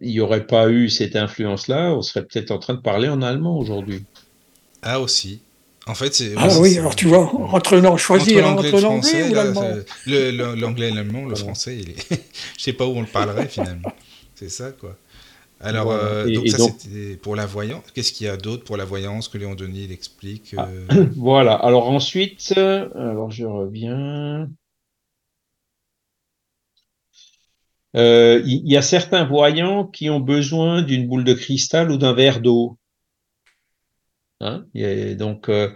il n'y aurait pas eu cette influence-là, on serait peut-être en train de parler en allemand aujourd'hui.
Ah aussi. En fait, c'est.
Ah oui, alors tu vois, entre non, choisir
l'anglais
entre l'anglais ou l'allemand.
l'anglais et l'allemand, le français, il est. Je sais pas où on le parlerait finalement. C'est ça quoi. Alors,
Voilà.
euh,
Et-
donc
et
ça c'était pour la voyance. Qu'est-ce qu'il y a d'autre pour la voyance que Léon Denis il explique
Ah.
euh,
Voilà. Alors ensuite, alors je reviens. Euh, Il il y, a certains voyants qui ont besoin d'une boule de cristal ou d'un verre d'eau. Hein donc, euh,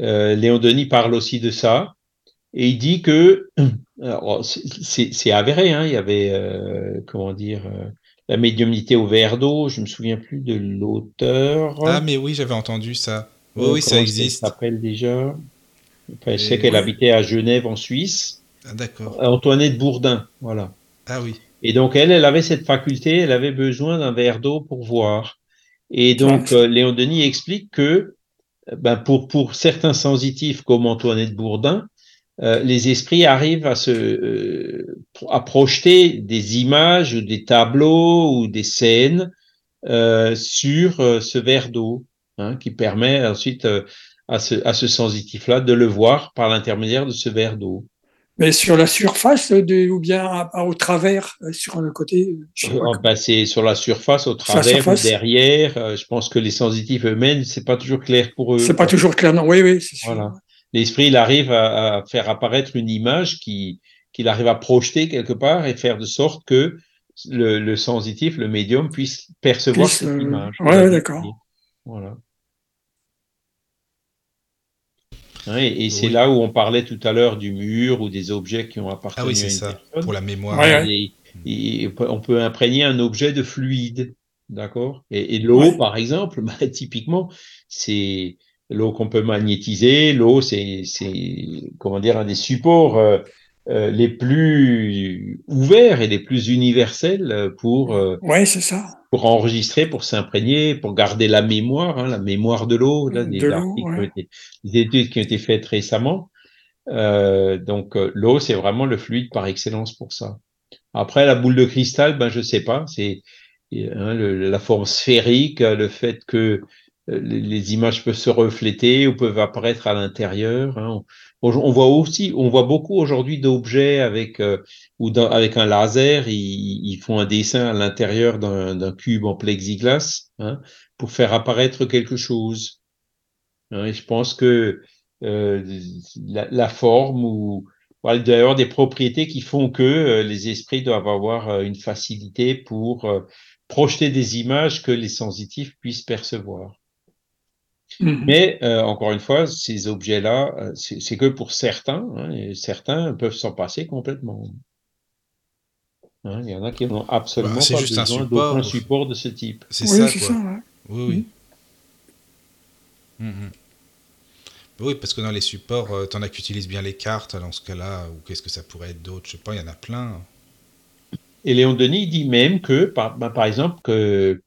euh, Léon Denis parle aussi de ça. Et il dit que, c'est- avéré, hein, il y avait, euh, comment dire, la médiumnité au verre d'eau, je me souviens plus de l'auteur.
Ah, mais oui, j'avais entendu ça. Oui, oui, ça existe.
s'appelle déjà? Enfin, je sais qu'elle habitait à Genève en Suisse.
Ah, D'accord.
Antoinette Bourdin, voilà.
Ah oui.
Et donc elle, elle avait cette faculté, elle avait besoin d'un verre d'eau pour voir. Et donc euh, Léon Denis explique que euh, ben, pour pour certains sensitifs comme Antoinette Bourdin, euh, les esprits arrivent à se euh, à projeter des images ou des tableaux ou des scènes euh, sur ce verre d'eau, hein, qui permet ensuite à ce à ce sensitif-là de le voir par l'intermédiaire de ce verre d'eau.
Mais sur la surface de, ou bien à- à- au travers, euh, sur le côté. euh,
Euh, ben, c'est sur la surface, au travers
surface.
derrière. Euh, je pense que les sensitifs eux-mêmes, c'est pas toujours clair pour eux.
C'est pas toujours clair, non. Oui, oui, c'est sûr.
Voilà. L'esprit, il arrive à, à faire apparaître une image qui qu'il arrive à projeter quelque part et faire de sorte que le, le sensitif, le médium, puisse percevoir cette
euh,
image.
ouais, d'accord.
Voilà. Hein, et et c'est
Oui.
là où on parlait tout à l'heure du mur ou des objets qui ont appartenu
Ah oui,
à
c'est
une
ça.
personne.
Pour la mémoire.
Ouais, ouais.
Et- et on peut imprégner un objet de fluide, d'accord? Et, et l'eau,
Ouais.
par exemple, bah, typiquement, c'est l'eau qu'on peut magnétiser. L'eau, c'est, c'est, comment dire, un des supports euh, les plus ouverts et les plus universels euh, pour euh,
Ouais, c'est ça.
pour enregistrer, pour s'imprégner, pour garder la mémoire, hein, la mémoire de l'eau. Là, des
De ouais.
des études qui ont été faites récemment. Euh, donc euh, l'eau, c'est vraiment le fluide par excellence pour ça. Après, la boule de cristal, ben je sais pas, c'est hein, la forme sphérique, euh, le fait que euh, les, les images peuvent se refléter ou peuvent apparaître à l'intérieur. hein. On voit aussi, on voit beaucoup aujourd'hui d'objets avec euh, ou avec un laser, ils, font un dessin à l'intérieur d'un cube en plexiglas hein, pour faire apparaître quelque chose. Hein, et je pense que euh, la, forme ou voilà, il doit avoir des propriétés qui font que euh, les esprits doivent avoir une facilité pour projeter des images que les sensitifs puissent percevoir. Mmh. Mais euh, encore une fois, ces objets-là, euh, c'est que pour certains, hein, et certains peuvent s'en passer complètement. Hein, il y en a qui n'ont absolument bah, pas besoin d'aucun support de ce type.
C'est oui, ça, quoi. Ça, ouais. Oui, oui. Mmh. Mmh. Oui, parce que dans les supports, euh, t'en as qui utilisent bien les cartes dans ce cas-là, ou qu'est-ce que ça pourrait être d'autre Je sais pas, il y en a plein.
Et Léon Denis dit même que, par, bah, par exemple, que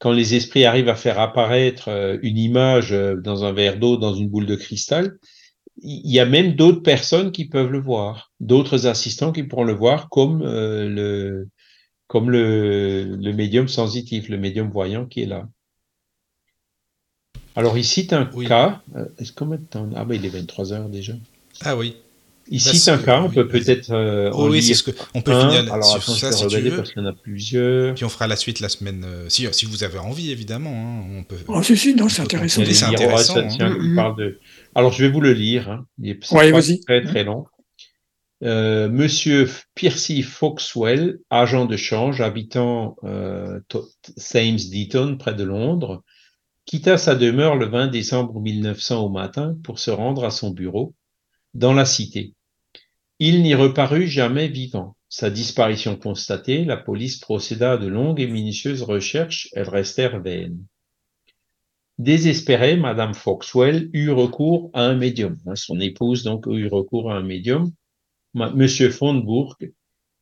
quand les esprits arrivent à faire apparaître euh, une image euh, dans un verre d'eau, dans une boule de cristal, il y a même d'autres personnes qui peuvent le voir, d'autres assistants qui pourront le voir, comme euh, le comme le, le médium sensitif, le médium voyant qui est là. Alors il cite un oui. cas. Est-ce qu'on Ah ben il est 23 heures déjà.
Ah oui.
Ici, c'est un cas, on peut peut-être euh,
oh, oui, c'est ce que on peut
un.
finir
Alors, sur
ça
si tu veux. parce qu'il y en a plusieurs.
Puis on fera la suite la semaine euh, si si vous avez envie évidemment hein, on peut
Oh si si non, c'est intéressant.
C'est
intéressant.
Hein. il parle de Alors je vais vous le lire hein. Il est
ouais,
très très long. Euh, Monsieur Piercy Foxwell, agent de change habitant euh, Thames Deaton près de Londres, quitta sa demeure le 20 décembre 1900 au matin pour se rendre à son bureau dans la cité. Il n'y reparut jamais vivant. Sa disparition constatée, la police procéda à de longues et minutieuses recherches, elles restèrent vaines. Désespérée, Madame Foxwell eut recours à un médium. Son épouse donc eut recours à un médium, Monsieur Fondbourg,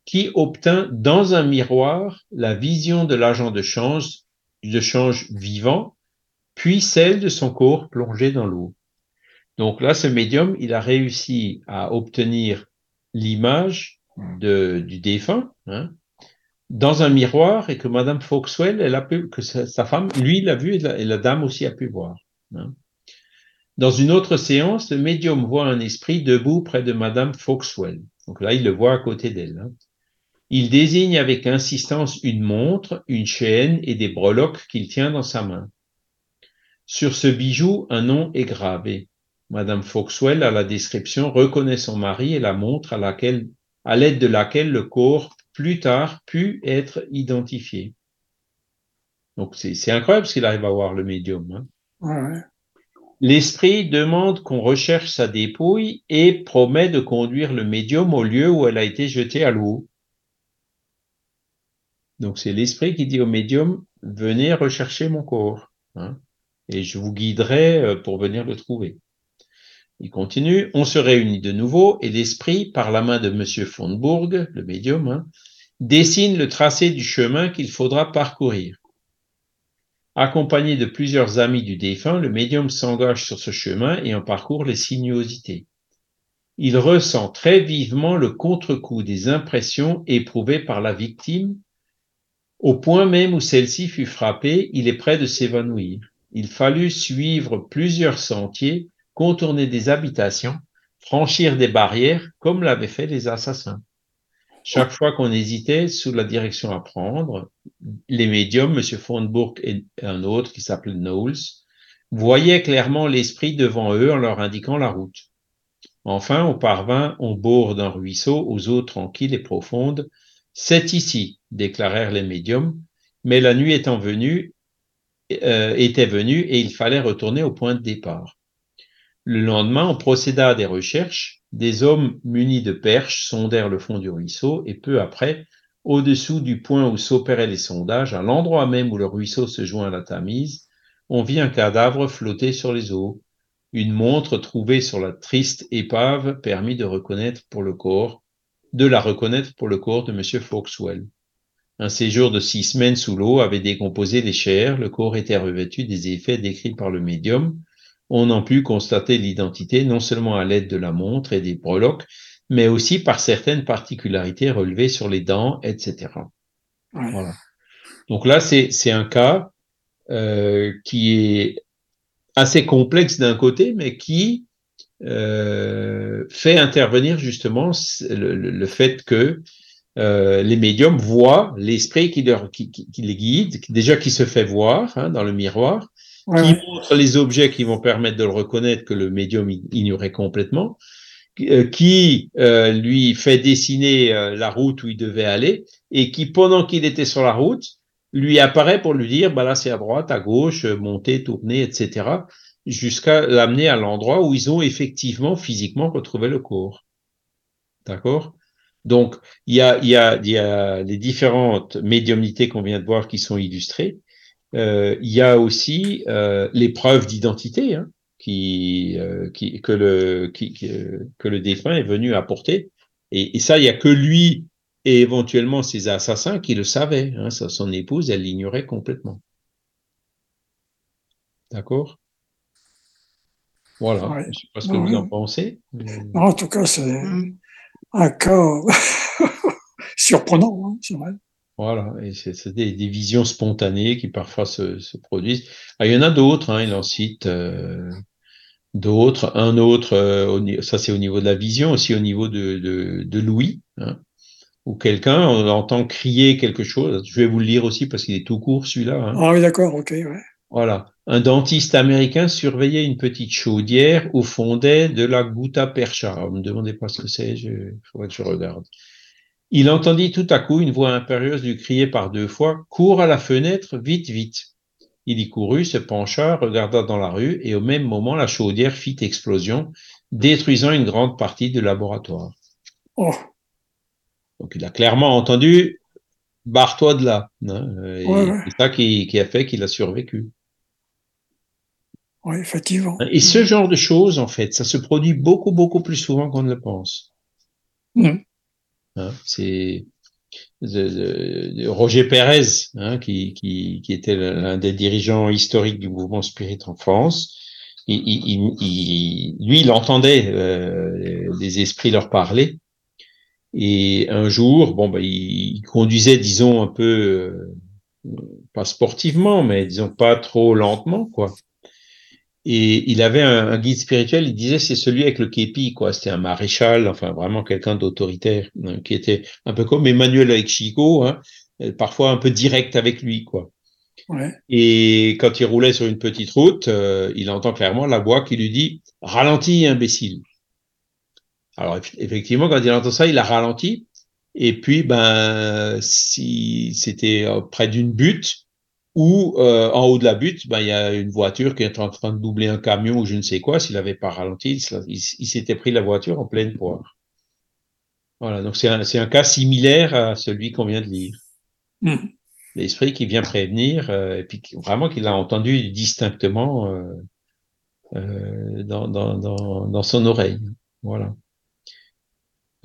qui obtint dans un miroir la vision de l'agent de change, de change vivant, puis celle de son corps plongé dans l'eau. Donc là, ce médium, il a réussi à obtenir l'image de, du défunt hein, dans un miroir et que Madame Foxwell, elle a pu, que sa, sa femme, lui, l'a vu et la, et la, dame aussi a pu voir. Hein. Dans une autre séance, le médium voit un esprit debout près de Madame Foxwell. Donc là, il le voit à côté d'elle. Hein. Il désigne avec insistance une montre, une chaîne et des breloques qu'il tient dans sa main. Sur ce bijou, un nom est gravé. Madame Foxwell, à la description, reconnaît son mari et la montre à laquelle, à l'aide de laquelle le corps, plus tard, put être identifié. Donc, c'est incroyable ce qu'il arrive à voir le médium. Hein.
Ouais.
L'esprit demande qu'on recherche sa dépouille et promet de conduire le médium au lieu où elle a été jetée à l'eau. Donc, c'est l'esprit qui dit au médium, venez rechercher mon corps. Hein, et je vous guiderai euh, pour venir le trouver. Il continue, on se réunit de nouveau et l'esprit, par la main de Monsieur Fondbourg, le médium, hein, dessine le tracé du chemin qu'il faudra parcourir. Accompagné de plusieurs amis du défunt, le médium s'engage sur ce chemin et en parcourt les sinuosités. Il ressent très vivement le contre-coup des impressions éprouvées par la victime. Au point même où celle-ci fut frappée, il est prêt de s'évanouir. Il fallut suivre plusieurs sentiers contourner des habitations, franchir des barrières comme l'avaient fait les assassins. Chaque fois qu'on hésitait sous la direction à prendre, les médiums, M. Fondbourg et un autre qui s'appelait Knowles, voyaient clairement l'esprit devant eux en leur indiquant la route. Enfin, on parvint au bord d'un ruisseau, aux eaux tranquilles et profondes. C'est ici, déclarèrent les médiums, mais la nuit étant venue, euh, était venue et il fallait retourner au point de départ. Le lendemain, on procéda à des recherches. Des hommes munis de perches sondèrent le fond du ruisseau et peu après, au-dessous du point où s'opéraient les sondages, à l'endroit même où le ruisseau se joint à la Tamise, on vit un cadavre flotter sur les eaux. Une montre trouvée sur la triste épave permit de reconnaître pour le corps, de la reconnaître pour le corps de M. Foxwell. Un séjour de six semaines sous l'eau avait décomposé les chairs, le corps était revêtu des effets décrits par le médium, on a pu constater l'identité non seulement à l'aide de la montre et des breloques, mais aussi par certaines particularités relevées sur les dents, etc.
Ouais.
Voilà. Donc là, c'est un cas euh, qui est assez complexe d'un côté, mais qui euh, fait intervenir justement le, le, le fait que euh, les médiums voient l'esprit qui, leur, qui, qui, qui, les guide, déjà qui se fait voir hein, dans le miroir,
Ouais,
qui
ouais.
montre les objets qui vont permettre de le reconnaître que le médium ignorait complètement, qui, euh, euh, lui fait dessiner euh, la route où il devait aller et qui, pendant qu'il était sur la route, lui apparaît pour lui dire, bah là c'est à droite, à gauche, monter, tourner, etc., jusqu'à l'amener à l'endroit où ils ont effectivement physiquement retrouvé le corps. D'accord? Donc, il y a, il y, a, il y a les différentes médiumnités qu'on vient de voir qui sont illustrées. Euh, il y a aussi euh, les preuves d'identité hein, qui, euh, qui, que, le, qui, qui, que le défunt est venu apporter. Et, et ça, il y a que lui et éventuellement ses assassins qui le savaient. Hein, ça, son épouse, elle l'ignorait complètement. D'accord? Voilà.
Ouais.
Je sais pas ce que
Ouais,
vous en pensez.
En tout cas, c'est
Mm.
un cas surprenant, hein, c'est vrai.
Voilà, et c'est des, des visions spontanées qui parfois se, se produisent. Ah, il y en a d'autres, hein, il en cite euh, d'autres. Un autre, euh, au ça c'est au niveau de la vision, aussi au niveau de, de, de Louis, hein, où quelqu'un on entend crier quelque chose. Je vais vous le lire aussi parce qu'il est tout court celui-là. hein.
Ah oui, d'accord, ok, ouais.
Voilà. Un dentiste américain surveillait une petite chaudière où fondait de la gutta percha. Alors, me demandez pas ce que c'est, il faudrait que je regarde. Il entendit tout à coup une voix impérieuse lui crier par deux fois Cours à la fenêtre, vite, vite. Il y courut, se pencha, regarda dans la rue, et au même moment la chaudière fit explosion, détruisant une grande partie du laboratoire.
Oh,
Donc il a clairement entendu Barre-toi de là. hein,
Ouais, ouais.
C'est ça qui, qui a fait qu'il a survécu.
oui, effectivement.
Et ce genre de choses, en fait, ça se produit beaucoup, beaucoup plus souvent qu'on ne le pense.
Mm.
Hein, c'est Roger Pérez, hein, qui, qui, qui était l'un des dirigeants historiques du mouvement spirit en France. Il, il, il- lui, il entendait euh, esprits leur parler. Et un jour, bon, bah, il conduisait, disons, un peu, euh, pas sportivement, mais disons pas trop lentement, quoi. Et il avait un, un guide spirituel, il disait c'est celui avec le képi, quoi. C'était un maréchal, enfin vraiment quelqu'un d'autoritaire, hein, qui était un peu comme Emmanuel avec Chico, hein, euh, parfois un peu direct avec lui, quoi.
Ouais.
Et quand il roulait sur une petite route, euh, il entend clairement la voix qui lui dit ralentis, imbécile. Alors eff- effectivement, quand il entend ça, il a ralenti. Et puis, ben, si c'était euh, près d'une butte ou euh, en haut de la butte, ben il y a une voiture qui est en train de doubler un camion ou je ne sais quoi. S'il avait pas ralenti, il, s'était pris la voiture en pleine poire. Voilà, donc c'est un, cas similaire à celui qu'on vient de lire.
Mm.
L'esprit qui vient prévenir, euh, et puis qui- vraiment qu'il a entendu distinctement euh, euh, dans, dans, dans, dans son oreille. Voilà.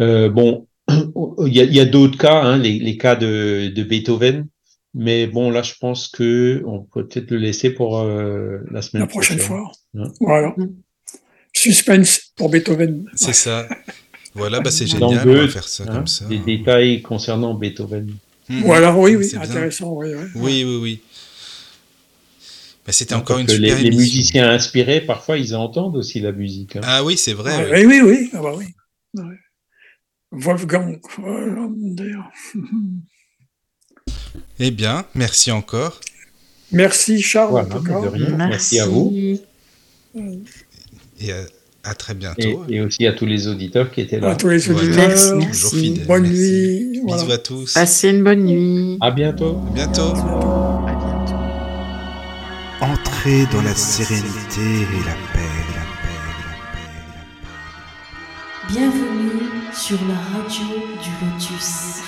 Euh, bon, il y a, il y a d'autres cas, hein, les, les cas de, de Beethoven, mais bon, là, je pense que on peut peut-être le laisser pour euh, la semaine
La prochaine
prochaine.
fois.
Ouais.
Voilà.
Mm.
Suspense pour Beethoven.
C'est ça. Voilà, bah c'est génial, on va faire ça
Hein,
comme ça.
Des détails concernant Beethoven.
Mhm.
Voilà, oui, oui, intéressant, oui, oui.
Oui, oui, oui. Bah, C'était
Hein,
encore une
les,
super
les
émission.
musiciens inspirés, parfois, ils entendent aussi la musique. hein.
Ah oui, c'est vrai.
Ah,
oui.
oui, oui, oui, ah bah oui. Ouais. Wolfgang Hollander.
Eh bien, merci encore.
Merci Charles,
Voilà,
en tout
mais
cas.
de rien.
Merci.
Merci à vous.
Et à, à très bientôt.
et aussi à tous les auditeurs qui étaient
À
là.
tous les
Voilà.
auditeurs.
Merci.
Bonne
merci.
nuit.
Bisous
Voilà.
à tous.
Passez une bonne nuit.
À bientôt.
À bientôt.
À bientôt.
Entrez dans la sérénité et la paix, la paix, la paix, la paix.
Bienvenue sur la radio du Lotus.